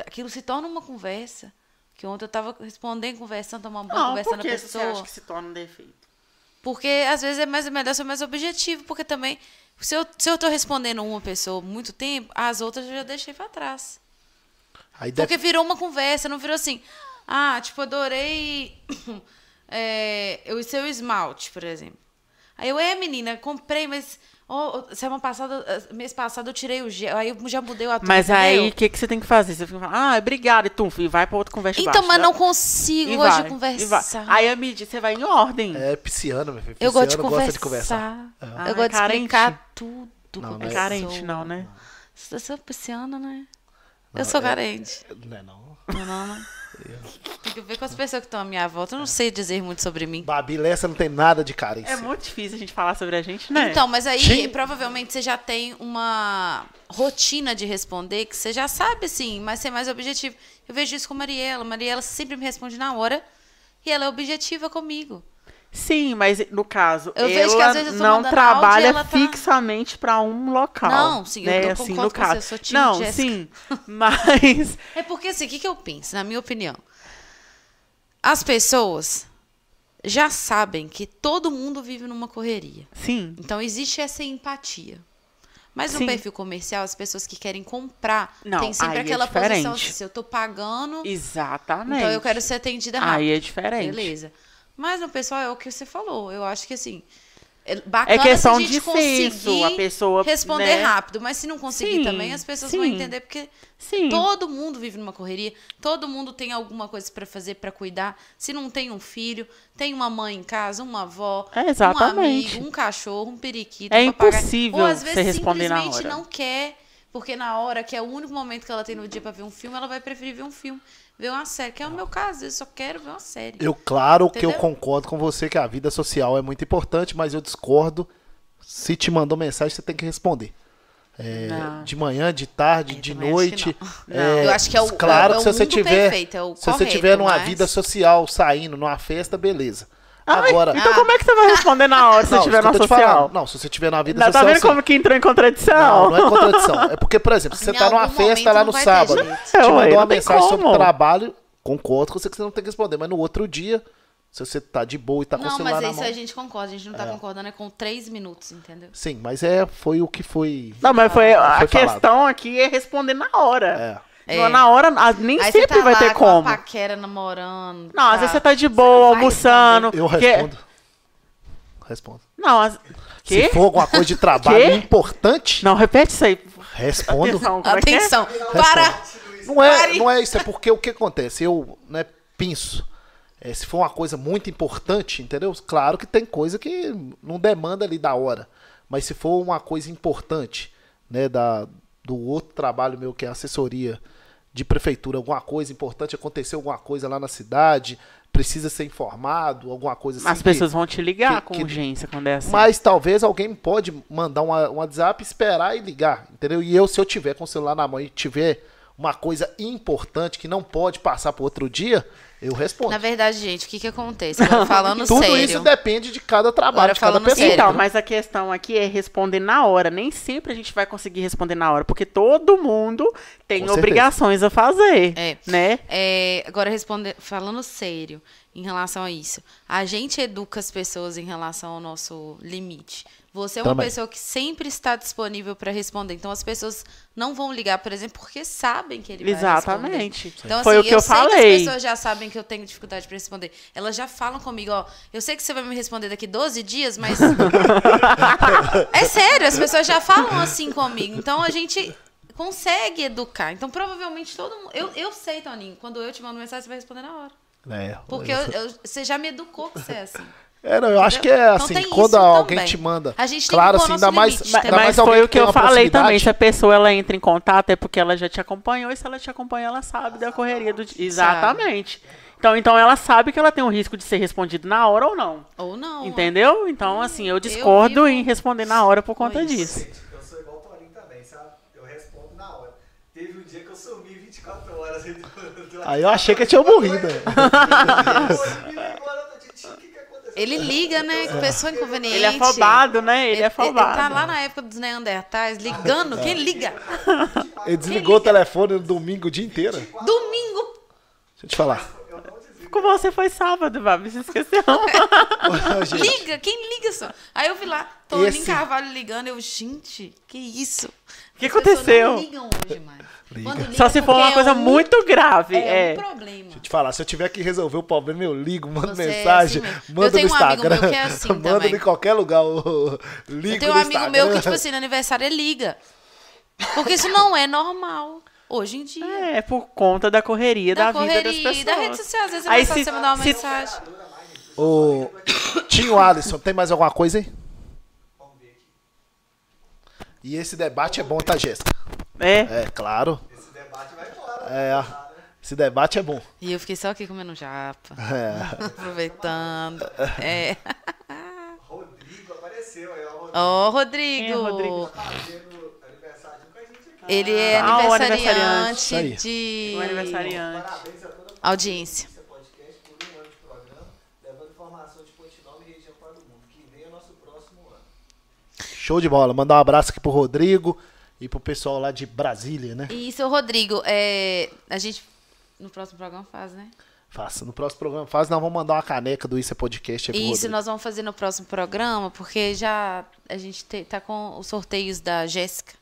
Aquilo se torna uma conversa. Que ontem eu tava respondendo, conversando, tomando banho, Não, conversando por com a que você pessoa. acha que se torna um defeito? Porque às vezes é mais é melhor ser mais objetivo, porque também se eu, se eu tô respondendo uma pessoa muito tempo, as outras eu já deixei pra trás. Aí deve... Porque virou uma conversa, não virou assim. Ah, tipo, adorei é, o seu esmalte, por exemplo. Aí eu, é, menina, comprei, mas ó, semana passada, eh, mês passado eu tirei o gel, aí eu já mudei o atum, Mas aí, o que, que você tem que fazer? Você fica falando, ah, obrigado, e tu, e vai pra outra conversa Então, baixo, mas né? não consigo E hoje vai, conversar. Aí a mídia, você vai em ordem. É pisciano, meu filho. eu gosto de conversar. gosta de conversar. É. Ah, Eu gosto de carente. explicar tudo. Não, não É é carente, não, né? Você é pisciana, né? Não, eu sou é- carente. Não é não. Não, não, não. Tem que ver com as pessoas que estão à minha volta. Eu não sei dizer muito sobre mim. Babi Lessa não tem nada de carência. É muito difícil a gente falar sobre a gente, né? Então, mas aí Sim. provavelmente você já tem uma rotina de responder que você já sabe, assim, mas ser mais objetivo. Eu vejo isso com a Mariela. Mariela sempre me responde na hora e ela é objetiva comigo. Sim, mas no caso, Eu ela eu não trabalha ela tá- fixamente pra um local. Não, sim, eu né? tô- assim, no com você, caso. eu sou Não, Jéssica. sim, mas É porque assim, o que, que eu penso, na minha opinião? As pessoas já sabem que todo mundo vive numa correria. sim, Então existe essa empatia. Mas no Sim. perfil comercial, as pessoas que querem comprar, Não, tem sempre é aquela posição diferente. assim, se eu tô pagando, exatamente. então eu quero ser atendida rápido. Aí é diferente. Beleza. Mas no pessoal é o que você falou. Eu acho que assim, é bacana É questão se a gente de senso, conseguir a pessoa, responder né? rápido, mas se não conseguir Sim, também, as pessoas vão sim. entender porque Sim. todo mundo vive numa correria, todo mundo tem alguma coisa pra fazer, pra cuidar. Se não tem um filho, tem uma mãe em casa, uma avó, É, um amigo, um cachorro, um periquito, É um papagaio. impossível Ou às vezes simplesmente não quer, porque na hora que é o único momento que ela tem no dia pra ver um filme, ela vai preferir ver um filme, ver uma série, que é o meu caso, eu só quero ver uma série. Eu, claro que eu Entendeu? concordo com você que a vida social é muito importante, mas eu discordo. Se te mandou mensagem, você tem que responder. É, de manhã, de tarde, Eu de também acho noite. não. É, Eu acho que é o- claro é o que se você tiver, perfeito, é o se você correto, tiver numa mas- vida social, saindo numa festa, beleza. Agora, então Ah. como é que você vai responder na hora se não, você tiver na social? falando. Não, se você tiver numa vida Não, social, tá vendo sim. como que entrou em contradição? Não, não é contradição. É porque, por exemplo, se você Em tá numa festa lá não no sábado, jeito. te É, mandou não uma mensagem sobre como. trabalho, concordo com você que você não tem que responder, mas no outro dia, se você tá de boa e tá com o Não, celular mas na isso a gente concorda, a gente não tá concordando é com três minutos, entendeu? Sim, mas é, foi o que foi. Não, mas foi, a Foi questão aqui é responder na hora. É. É. Na hora, nem Aí sempre tá vai lá ter com como. a paquera namorando. Não, às vezes você tá de boa, almoçando. Eu que- respondo. Respondo. Não, as... Se for alguma coisa de trabalho Quê? importante, Não, repete isso aí. respondo. Atenção, é que é? Atenção, para! Não é, Pare. não é isso, é porque o que acontece? Eu né, penso. é, se for uma coisa muito importante, entendeu? Claro que tem coisa que não demanda ali da hora. Mas se for uma coisa importante, né, da, do outro trabalho meu que é assessoria de prefeitura, alguma coisa importante, aconteceu alguma coisa lá na cidade, precisa ser informado, alguma coisa assim. As que- pessoas vão te ligar que- com que- urgência quando é assim. Mas talvez alguém pode mandar um, um WhatsApp, esperar e ligar, entendeu? E eu, se eu tiver com o celular na mão e tiver uma coisa importante que não pode passar para outro dia, eu respondo. Na verdade, gente, o que que acontece? Agora, falando Tudo sério. isso depende de cada trabalho, Agora, de cada pessoa. sério. Então, mas a questão aqui é responder na hora. Nem sempre a gente vai conseguir responder na hora, porque todo mundo tem Com certeza. obrigações a fazer, É. né? É, agora, responder, falando sério em relação a isso, a gente educa as pessoas em relação ao nosso limite. Você é uma Também. pessoa que sempre está disponível para responder. Então, as pessoas não vão ligar, por exemplo, porque sabem que ele vai Exatamente. responder. Então, Foi assim, o que eu sei que falei. as pessoas já sabem que eu tenho dificuldade para responder. Elas já falam comigo, ó, eu sei que você vai me responder daqui 12 dias, mas... é sério, as pessoas já falam assim comigo. Então, a gente consegue educar. Então, provavelmente todo mundo. Eu, eu sei, Toninho, quando eu te mando mensagem, você vai responder na hora. É, Porque eu- eu- você já me educou que você é assim. É, não, eu acho que é Então assim, tem quando alguém também. te manda. A gente tem claro, que assim, ainda mais, limite ainda mais Mas foi o que eu falei também. Se a pessoa ela entra em contato, é porque ela já te acompanhou. E se ela te acompanha, ela sabe da correria do dia. Exatamente. Então, então ela sabe que ela tem o risco de ser respondido na hora ou não. Ou não. Entendeu? Então, assim, eu discordo vivo em responder na hora por conta isso. disso. Gente, eu sou igual o Torinho também, sabe? Eu respondo na hora. Teve um dia que eu sumi 24 horas do, do Aí eu achei que eu tinha morrido. Ele liga, né? Que pessoa inconveniente. Ele é afobado, né? Ele é Ele, ele afobado. tá lá na época dos Neandertais, ligando. Quem liga? Ele desligou o telefone no domingo o dia inteiro. Deixa Domingo. eu te falar. Com você foi sábado, Babi, você esqueceu. Liga, quem liga só? Aí eu vi lá, Toninho Esse- Carvalho ligando. Eu, gente, que isso? O que As aconteceu? Não ligam hoje mais. Liga Só se for porque uma é coisa um- muito grave. É, É. um problema. Deixa eu te falar, se eu tiver que resolver o problema, eu ligo, mando Você é mensagem, assim mesmo. Eu mando no tenho um amigo Instagram, meu que é assim mando também. em qualquer lugar, eu ligo Eu tenho um no amigo Instagram. meu que, tipo assim, no aniversário ele liga. Porque isso não é normal. Hoje em dia. É, por conta da correria da, da vida das correria pessoas. e da rede social. Às vezes é Aí se- você mandar uma se- mensagem. Ô, Tinho Alisson, tem mais alguma coisa aí? Vamos ver aqui. E esse debate é bom, tá, Jéssica? É. É, claro. Esse debate vai embora. É, esse debate é bom. E eu fiquei só aqui comendo japa. É. Aproveitando. É. Rodrigo apareceu aí, ó. o Rodrigo Ó, Rodrigo. É Rodrigo? aqui. Ele é Ah, aniversariante aí. de O aniversariante. Parabéns a toda a audiência. Show de bola. Mandar um abraço aqui pro Rodrigo e pro pessoal lá de Brasília, né? E, seu Rodrigo, é, a gente no próximo programa faz, né? Faça. No próximo programa faz, nós vamos mandar uma caneca do Isso é Podcast pro Isso Rodrigo. nós vamos fazer no próximo programa, porque já a gente te- tá com os sorteios da Jéssica.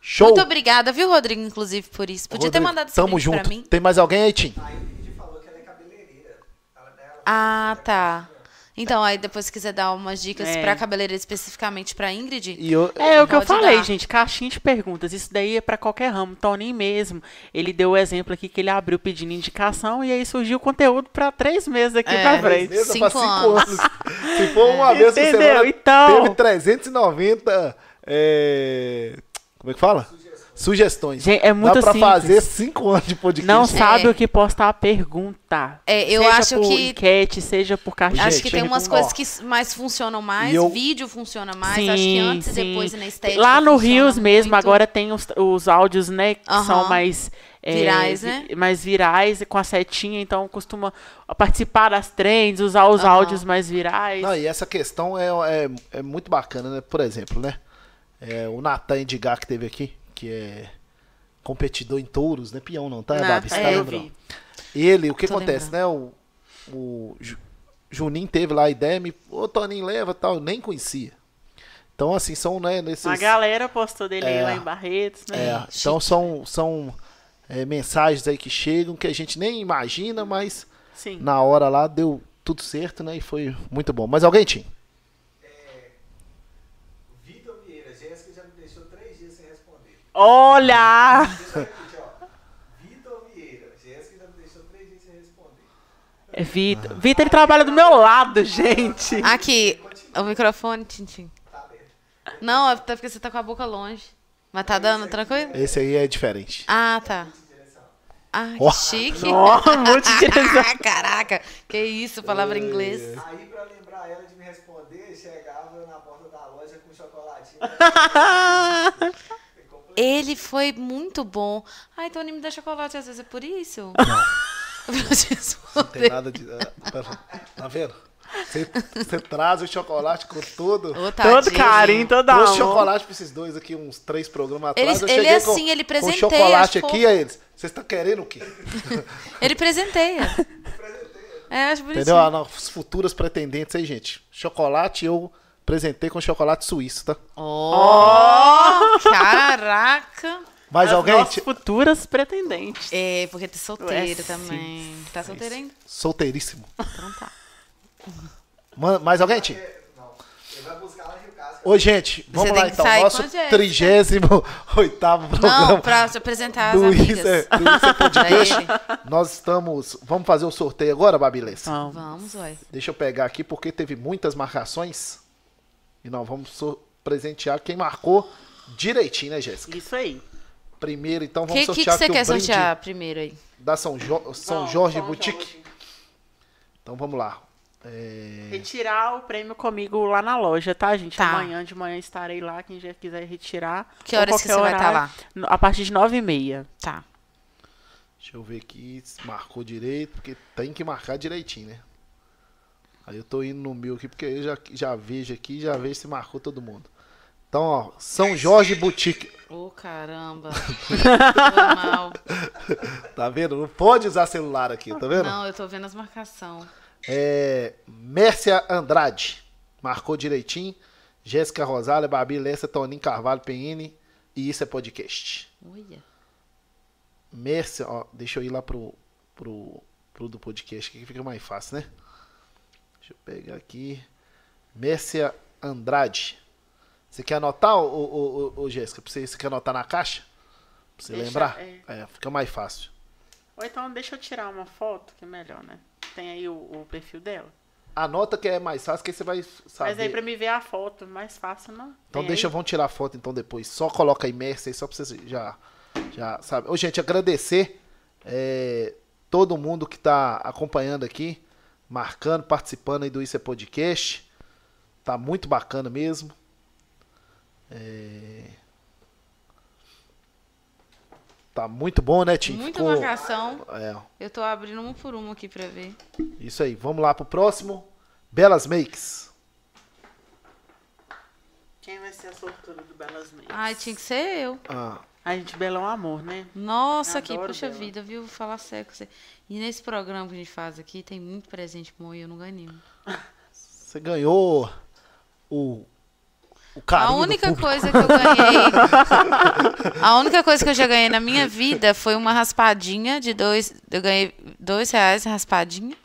Show! Muito obrigada, viu, Rodrigo, inclusive, por isso. Podia ter Rodrigo, mandado esse Tamo junto. pra mim. Tem mais alguém aí, Tim? Falou que ela é cabeleireira. Ela, ela Ah, tá. Então, aí depois se quiser dar umas dicas É. pra cabeleireira especificamente pra Ingrid. E eu, É o que eu falei, dar. gente. Caixinha de perguntas. Isso daí é pra qualquer ramo. Toninho mesmo. Ele deu o exemplo aqui que ele abriu pedindo indicação e aí surgiu conteúdo pra três meses aqui É. pra frente. Cinco pra cinco anos. anos. Se for uma vez por Entendeu? semana, Então- teve 390. É... Como é que fala? Sugestões. Gente, é muito Dá pra simples. fazer cinco anos de podcast. Não sabe É. o que postar a pergunta. É, eu seja acho por que- enquete, seja por caixinha Acho que tem umas coisas que mais funcionam mais, eu- vídeo funciona mais, Sim, acho que antes sim. e depois na estética Lá no Rios mesmo, muito. agora tem os, os áudios, né, que são mais... é, Virais, vi- né? Mais virais, com a setinha, então costuma participar das trends, usar os Aham. áudios mais virais. Não, e essa questão é, é, é muito bacana, né? Por exemplo, né? É, o Natan Edgar que teve aqui, que é competidor em touros, né? Peão não, tá, Ah, Babi? Você é, tá eu lembrando? Ele, o que Tô acontece, né? O, o Ju- Juninho teve lá a ideia, me, ô Toninho leva tal, eu nem conhecia. Então, assim, são, né, nesses... A galera postou dele É. aí lá em Barretos, né? É, então são, são é, mensagens aí que chegam que a gente nem imagina, mas Sim. na hora lá deu tudo certo, né? E foi muito bom. Mas alguém tinha? Vitor Vieira, Jéssica já me deixou três dias sem responder. Olha! Vitor Vieira, Jéssica já me deixou três dias sem responder. É Vitor. Vitor, ele trabalha do meu lado, gente. Aqui, o microfone, Tintim. Tá aberto. Não, é até porque você tá com a boca longe. Mas tá dando tranquilo? Esse aí é diferente. Ah, tá. Ah, que chique. Ó, muito direção. Caraca, que isso, palavra em inglês. Aí, pra lembrar ela de me responder, chegava na porta da loja com chocolatinho. Ele foi muito bom. Ai, Tony me dá chocolate às vezes, é por isso? Não. Não tem nada de. ah, Tá vendo? Você, você traz o chocolate com tudo. Ô, Todo carinho, toda Trouxe amor. chocolate pra esses dois aqui, uns três programas Ele- atrás. eu ele cheguei é com, assim, ele com presenteia chocolate as aqui, fofas. aí eles. Vocês estão querendo o quê? Ele presenteia. É, acho bonitinho. Entendeu? Ah, os futuras pretendentes aí, gente. Chocolate eu presentei com chocolate suíço, tá? Oh, caraca. Mais As alguém? futuras pretendentes. É, porque tá solteiro É, também. Tá solteiro ainda? Solteiríssimo. Então tá. Ma- Mais alguém, Tim? É, Não, ele vai buscar lá em Rio Casca Ô, gente, vamos lá então. Nosso com a Jéssica. 38 programa Não, pra se apresentar as do amigas. Isso é, do Isso é Podcast. Nós estamos. Vamos fazer o sorteio agora? Então, Vamos, ué. Deixa eu pegar aqui porque teve muitas marcações. E nós vamos so- presentear quem marcou direitinho, né, Jéssica? isso aí. Primeiro, então, vamos que, que, que sortear você aqui quer sortear primeiro aí? da São, Jo- São Bom, Jorge São Boutique. Jorge. Então vamos lá. É, Retirar o prêmio comigo lá na loja, tá, gente? Tá. Amanhã de manhã estarei lá, quem já quiser retirar. Que horas que você vai estar horário, lá? A partir de nove e meia. Tá. Deixa eu ver aqui se marcou direito, porque tem que marcar direitinho, né? Aí eu tô indo no meu aqui, porque eu já, já vejo aqui, já vejo se marcou todo mundo. Então, ó, São Jorge Boutique. Ô, caramba. Foi mal. Tá vendo? Não pode usar celular aqui, tá vendo? Não, eu tô vendo as marcações. É, Mércia Andrade. Marcou direitinho. Jéssica Rosália, Babi Lessa, Toninho Carvalho, PN. E isso é podcast. Olha. Mércia, ó, deixa eu ir lá pro, pro, pro do podcast, que fica mais fácil, né? Deixa eu pegar aqui. Mércia Andrade. Você quer anotar, ô, ô, ô, ô, Jéssica? Você, você quer anotar na caixa? Pra você Deixa, lembrar? é. É, fica mais fácil. Ou então deixa eu tirar uma foto, que é melhor, né? Tem aí o, o perfil dela. Anota que é mais fácil, que aí você vai saber. Mas aí pra me ver a foto, mais fácil, não? Então Tem deixa, aí? vamos tirar a foto então depois. Só coloca aí Mércia aí, só pra você já, já sabe. Ô, gente, agradecer é, todo mundo que tá acompanhando aqui, marcando, participando aí do Isso é Podcast. Tá muito bacana mesmo. É, Tá muito bom, né, Tim? Muita Ficou- marcação. É, Eu tô abrindo um por um aqui pra ver. isso aí. Vamos lá pro próximo. Belas Makes. Quem vai ser a sortuda do Belas Meias? Ai, tinha que ser eu. Ah, A gente bela é um amor, né? Nossa, que Adoro puxa dela. vida, viu? Vou falar sério com você. E nesse programa que a gente faz aqui, tem muito presente bom e eu não ganhei nenhum. você ganhou o, A única coisa que eu ganhei. a única coisa que eu já ganhei na minha vida foi uma raspadinha de dois. Eu ganhei dois reais raspadinha.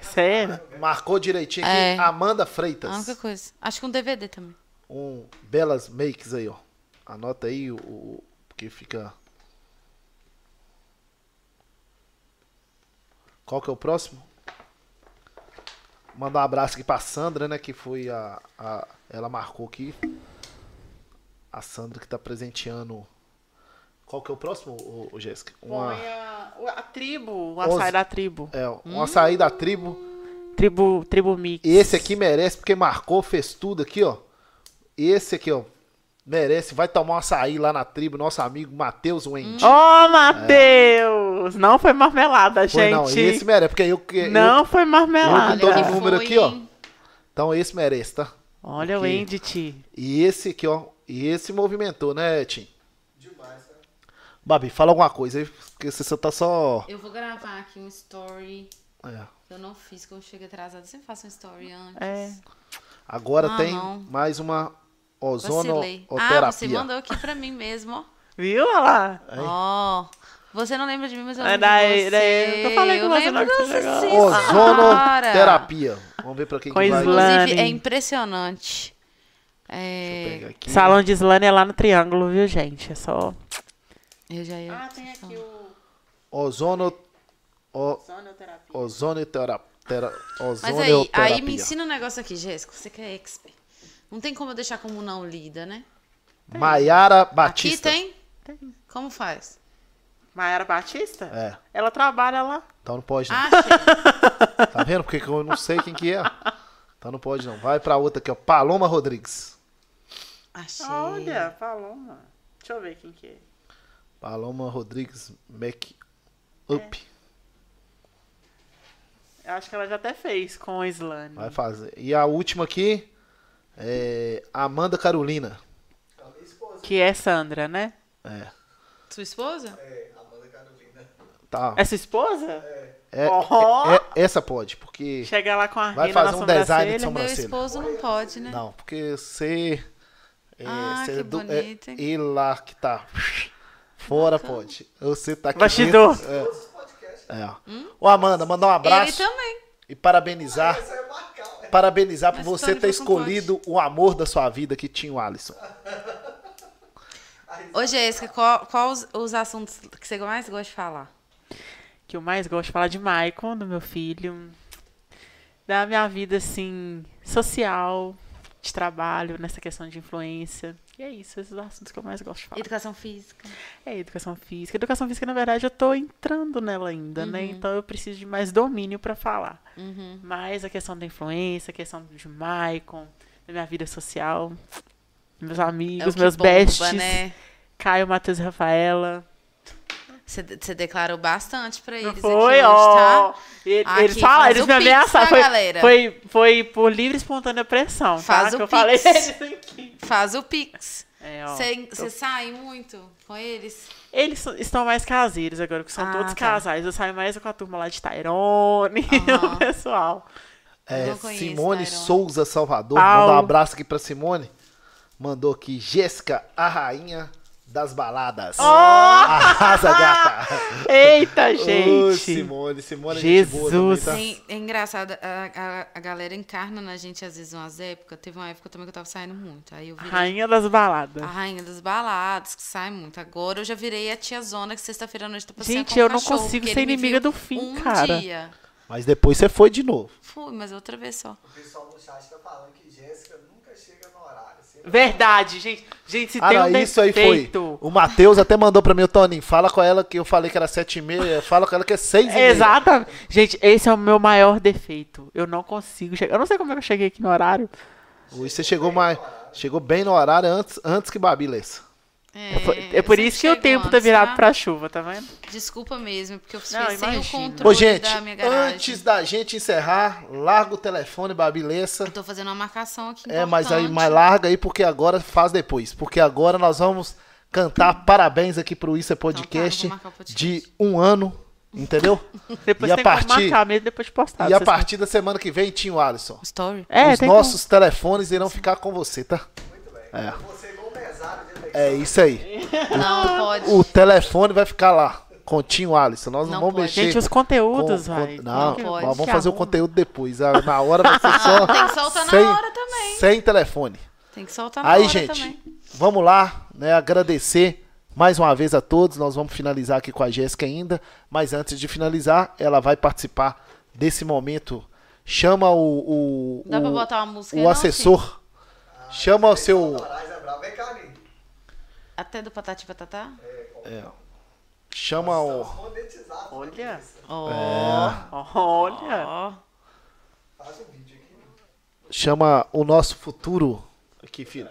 Sério? Marcou direitinho aqui. É. Amanda Freitas. A única coisa. Acho que um DVD também. Um belas makes aí, ó. Anota aí o, o porque fica Qual que é o próximo? Mandar um abraço aqui pra Sandra, né, que foi a, a ela marcou aqui. A Sandra que tá presenteando Qual que é o próximo, ô, ô, Jéssica? Uma a, a tribo, o açaí da tribo. é, um açaí da tribo. Tribo, tribo mix. Esse aqui merece, porque marcou, fez tudo aqui, ó. Esse aqui, ó. Merece. Vai tomar um açaí lá na tribo, nosso amigo Matheus Wendy. Oh, Matheus! Não foi marmelada, Foi, gente. não, esse merece, porque eu que. Não foi eu marmelada. com todo que número foi, aqui, ó. Então esse merece, tá? Olha o Porque- Endit. E esse aqui, ó. E esse movimentou, né, Tim? Demais, cara. Babi, fala alguma coisa aí, porque você só tá só. Eu vou gravar aqui um story. É. que Eu não fiz, que eu cheguei atrasada. Eu sempre faço um story antes. É. Agora Ah, tem não. mais uma Vacilei. Ah, ozonoterapia. você mandou aqui pra mim mesmo, ó. Viu? Olha lá. Ó. Você não lembra de mim, mas eu É lembro daí- de você. daí- eu falei com você lembro na hora que você dessa chegou. senhora. Ozonoterapia. Vamos ver pra quem Com que vai. Inclusive, é impressionante. Deixa eu É, pegar aqui. Salão de Slane é lá no Triângulo, viu, gente? É só. eu já ia. Ah, tem aqui o. Ozono. O, Sonoterapia. ozonoterapia. Mas aí, aí me ensina um negócio aqui, Jéssica. Você que é expert. Não tem como eu deixar como não lida, né? Maiara Batista. Aqui tem? Como faz? Maiara Batista? É, Ela trabalha lá. então não pode não. Ah. Tá vendo? Porque eu não sei quem que é. Então não pode não. Vai pra outra aqui, ó. Paloma Rodrigues. Achei. Olha, Paloma. Deixa eu ver quem que é. Paloma Rodrigues Make Up. Eu acho que ela já até fez com o Slane. Vai fazer. E a última aqui é Amanda Carolina. A minha esposa. Que é Sandra, né? É. Sua esposa? É. Tá. É sua esposa? É, Ó. é- é- essa pode, porque. Chega lá com a Vai fazer na um design de sobrancelha. Meu esposo não pode, né? Não, porque você. É, Ah, você que é do- bonito, é, hein? ele lá que tá. Fora pode. Você tá aqui. Bastidor. dentro, É. é. ó. Ô, Amanda, mandar um Ele abraço também. e parabenizar. Essa é marcar, parabenizar por você ter escolhido o amor da sua vida, que tinha o Alisson. Ô, Jéssica, qual, qual os, os assuntos que você mais gosta de falar? Que eu mais gosto de falar de Maicon, do meu filho, da minha vida, assim, social, de trabalho, nessa questão de influência. E é isso, esses assuntos que eu mais gosto de falar. Educação física. É educação física. Educação física, na verdade, eu tô entrando nela ainda, né? Então eu preciso de mais domínio para falar. Uhum. Mas a questão da influência, a questão de Maicon, da minha vida social, meus amigos, É meus bomba, bestes, né? Caio, Matheus e Rafaela. Você, você declarou bastante pra eles foi, aqui ó. hoje, tá? Ele- Aqui, eles falaram, eles me pix, ameaçaram. tá, Foi, galera? foi, foi por livre e espontânea pressão, Faz tá? o que eu falei pix. eles aqui. Faz o Pix. É. Você você sai muito com eles? Eles estão mais caseiros agora, que são Ah, todos tá. casais. Eu saio mais com a turma lá de Tairone, Aham. o pessoal. É, conheço, Simone Tyrone. Souza Salvador. Paulo. Mandou um abraço aqui pra Simone. Mandou aqui, Jéssica, a rainha das baladas. Oh! Arrasa, gata. Eita, Ô, gente! Simone, Simone é gente boa Jesus. também, tá? É, é engraçado, a, a, a galera encarna na gente às vezes umas épocas. Teve uma época também que eu tava saindo muito. Aí eu virei Rainha das baladas. a rainha das baladas, que sai muito. Agora eu já virei a tia Zona que sexta-feira à noite tá passeando Gente, com o eu não cachorro, consigo ser inimiga do fim, um cara. Dia. Mas depois você foi de novo. Fui, mas outra vez só. O pessoal no chat tá falando que Jéssica nunca chega no horário. Sempre Verdade, gente. Gente, se Ah, tem não, um isso aí foi. defeito... O Matheus até mandou pra mim, o Toninho, fala com ela que eu falei que era sete e meia, fala com ela que é seis e meia. Exatamente. Gente, esse é o meu maior defeito. Eu não consigo chegar. Eu não sei como é que eu cheguei aqui no horário. Hoje você chegou mais, chegou bem no horário antes, antes que Babi lesse. É, Foi- é eu por sempre isso que o tempo tá antes, virado tá? pra chuva, tá vendo? Desculpa mesmo, porque eu fiz Não, sem o controle Ô, gente, da minha garagem. antes da gente encerrar, larga o telefone, Babi Lessa. Eu tô fazendo uma marcação aqui É, mas aí, importante. mais larga aí, porque agora faz depois. Porque agora nós vamos cantar parabéns aqui pro Isso é Podcast, Então tá, podcast. de um ano, entendeu? Depois E a tem partir- como marcar mesmo depois de postar. e a partir da semana que vem, tinha o Alisson. Story? É, Os nossos telefones irão ficar com você, tá? muito bem. É. Você é isso aí. Não, pode. O telefone vai ficar lá, com o Tinho Alisson. Nós não, Não vamos pode. mexer. Gente, os conteúdos, com- vai. Não, que- pode. nós vamos que fazer o arruma? conteúdo depois. Ah, Na hora vai ser só. Tem que soltar na sem, hora também. Sem telefone. Tem que soltar na Aí, hora gente, também. vamos lá, né? Agradecer mais uma vez a todos. Nós vamos finalizar aqui com a Jéssica ainda. Mas antes de finalizar, ela vai participar desse momento. Chama o. o Dá pra o- botar uma música aí, O não, assessor. Chama o seu. É. Vem cá. Até do Patati Patatá? Chama o. Olha. Ó. É. Olha. Faz um vídeo aqui. Chama o nosso futuro. Aqui, filho.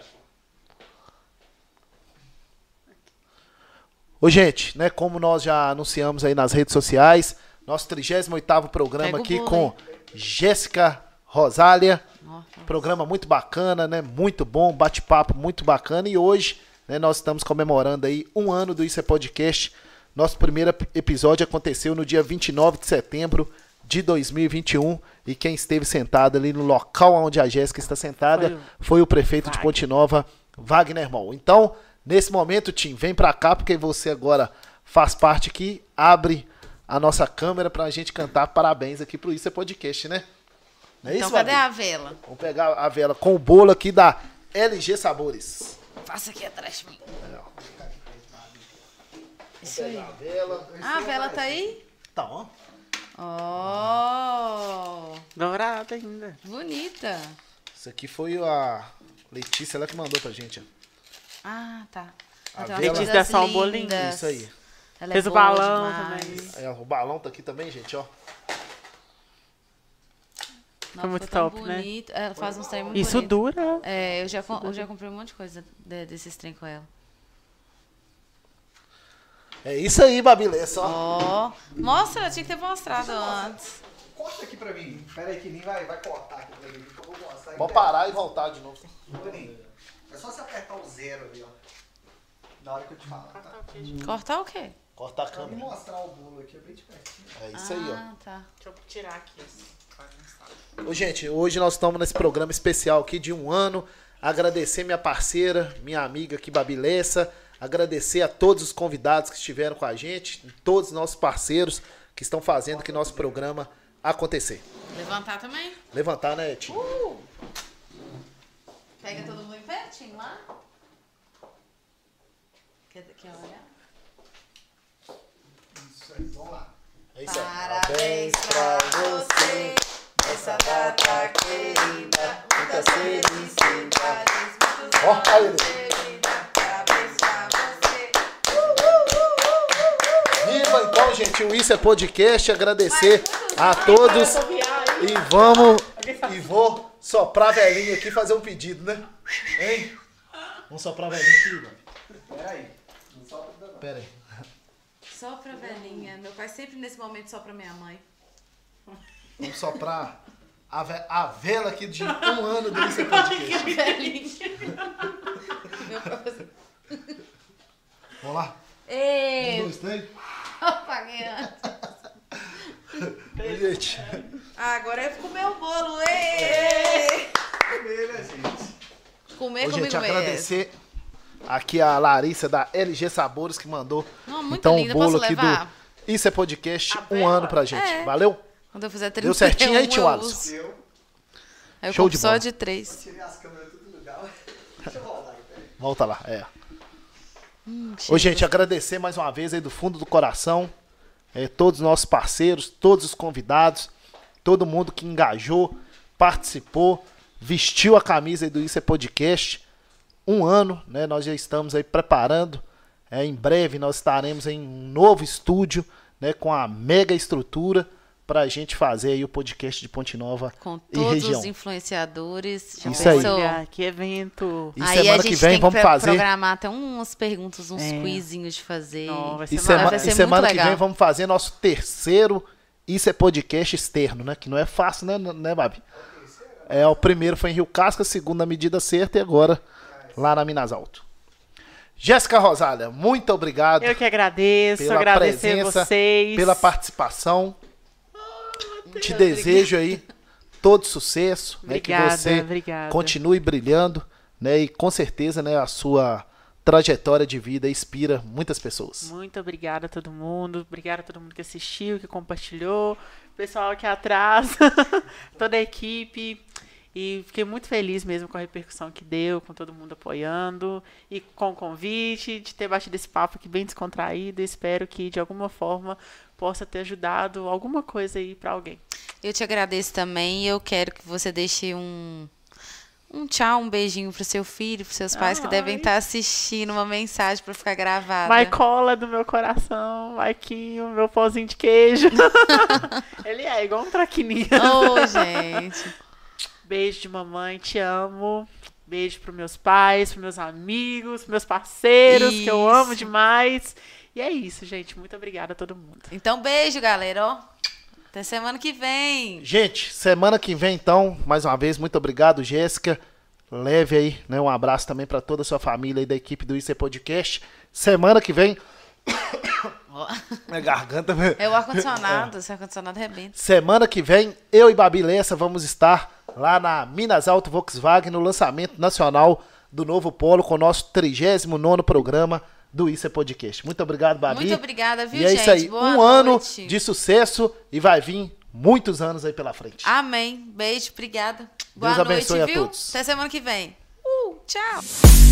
Ô, gente, né? Como nós já anunciamos aí nas redes sociais, nosso 38º programa Pega aqui bolo com Jéssica Rosália. Ó. Programa muito bacana, né? Muito bom, bate-papo muito bacana. E hoje, né, nós estamos comemorando aí um ano do Isso é Podcast. Nosso primeiro ep- episódio aconteceu no dia 29 de setembro de 2021. E quem esteve sentado ali no local onde a Jéssica está sentada Foi o- foi o prefeito de Wagner. Ponte Nova, Wagner Mol. Então, nesse momento, Tim, vem pra cá, porque você agora faz parte aqui, abre a nossa câmera pra gente cantar parabéns aqui pro Isso é Podcast, né? Não é Então isso, cadê Wagner? a vela? Vamos pegar a vela com o bolo aqui da LG Sabores. Passa aqui atrás de mim. É. Isso aí. Ah, a vela tá aí? Tá, ó. Ó. Dourada ainda. bonita. Isso aqui foi a Letícia, ela que mandou pra gente. ó. Ah, tá. A umas vela- Letícia, só um bolinho. Isso aí. Ela é Fez o boa balão demais. também. Aí, ó, o balão tá aqui também, gente, ó. Nossa, muito top, né? bonito. Ela faz uns trem muito Isso bonito. dura. É, eu já, eu já comprei um monte de coisa de- desses trem com ela. É isso aí, Babilessa, ó. Ó. Mostra, eu tinha que ter mostrado antes. Corta aqui pra mim. Pera aí que Ninho vai, vai cortar aqui pra mim. Que eu vou mostrar. Vamos parar e voltar de novo. É só você apertar o zero ali, ó. Na hora que eu te falar, tá? Cortar o quê? Corta a câmera. mostrar o bolo aqui, é bem de pertinho. É isso aí, ó. Ah, tá. Deixa eu tirar aqui. Ô, gente, hoje nós estamos nesse programa especial aqui de um ano. Agradecer minha parceira, minha amiga aqui, Babilessa. Agradecer a todos os convidados que estiveram com a gente, todos os nossos parceiros que estão fazendo que nosso programa acontecer. Levantar também? Levantar, né, Tim? Pega todo mundo em pé, Tim, lá. Quer, quer olhar? Isso aí, vamos lá. É isso aí. Parabéns pra você nessa data querida. Muitas felicidades, muitos Ó, aí, anos de vida. Parabéns pra você. Viva então, gente, o Isso é Podcast. Agradecer a todos. E vamos. E vou soprar a velhinha aqui e fazer um pedido, né? Hein? Vamos soprar a velhinha aqui, mano. Peraí. Não ainda não. Pera aí. Só pra velhinha. Meu pai sempre nesse momento só pra minha mãe. Vamos soprar a, ve- a vela aqui de um ano do Isso é Podcast. Meu professor. Vamos lá? Um, Ei, dois, três. Oi, gente. Ah, agora é comer o bolo. Ei! Primeiro, né, gente? Comer Ô, comigo gente, agradecer aqui a Larissa da LG Sabores que mandou Não, então linda. o bolo aqui do Isso é Podcast A um vela? ano pra gente. É. Valeu? Quando eu fizer 31, Deu certinho aí, tio Alisson? Eu Aí eu Show compro de só bola. de três. tirei as câmeras tudo do lugar. Deixa eu voltar aqui, peraí. Volta lá, é. Hum, Ô, gente, agradecer mais uma vez aí do fundo do coração, é, todos os nossos parceiros, todos os convidados, todo mundo que engajou, participou, vestiu a camisa aí do Isso é Podcast. Um ano, né? Nós já estamos aí preparando. É, em breve nós estaremos em um novo estúdio, né? Com a mega estrutura para a gente fazer aí o podcast de Ponte Nova Com e todos região. os influenciadores. Já Isso aí. pensou? Olha, que evento. E Aí a semana gente que vem tem vamos que fazer. programar até umas perguntas, uns É. quizinhos de fazer. Não, vai ser E, Vai sema- ser e semana que legal. vem vamos fazer nosso terceiro Isso é Podcast externo, né? Que não é fácil, né, né Babi? É, o primeiro foi em Rio Casca, segundo na medida certa e agora lá na Minas Alto. Jéssica Rosália, muito obrigado Eu que agradeço, pela agradecer presença, vocês. pela participação. Te desejo aí todo sucesso, né? Que Obrigada, você obrigada. continue brilhando, né? E com certeza, né, a sua trajetória de vida inspira muitas pessoas. Muito obrigada a todo mundo. Obrigada a todo mundo que assistiu, que compartilhou. O pessoal aqui atrás, toda a equipe. E fiquei muito feliz mesmo com a repercussão que deu, com todo mundo apoiando e com o convite, de ter batido esse papo aqui bem descontraído. Espero que de alguma forma possa ter ajudado alguma coisa aí pra alguém. Eu te agradeço também e eu quero que você deixe um, um tchau, um beijinho pro seu filho, pros seus pais que devem estar assistindo, uma mensagem pra ficar gravada. Vai cola do meu coração, Maiquinho, meu pozinho de queijo. Ele é igual um traquininho. Ô, gente. Beijo de mamãe, te amo. Beijo pros meus pais, pros meus amigos, pros meus parceiros, que eu amo Isso. demais. E é isso, gente. Muito obrigada a todo mundo. Então, beijo, galera, ó. Até semana que vem. Gente, semana que vem, então, mais uma vez, muito obrigado, Jéssica. Leve aí, né, um abraço também para toda a sua família aí da equipe do é Podcast. Semana que vem. Minha garganta. É o ar-condicionado, esse ar-condicionado arrebenta. Semana que vem, eu e Babi Lessa vamos estar lá na Minas Alto Volkswagen no lançamento nacional do novo Polo com o nosso 39 programa do Isso é Podcast. Muito obrigado, Babi. Muito obrigada, viu, e é gente? isso aí, Boa um ano noite. de sucesso e vai vir muitos anos aí pela frente. Amém. Beijo, obrigada. Boa abençoe a noite, viu? todos. Até semana que vem. Uh, tchau.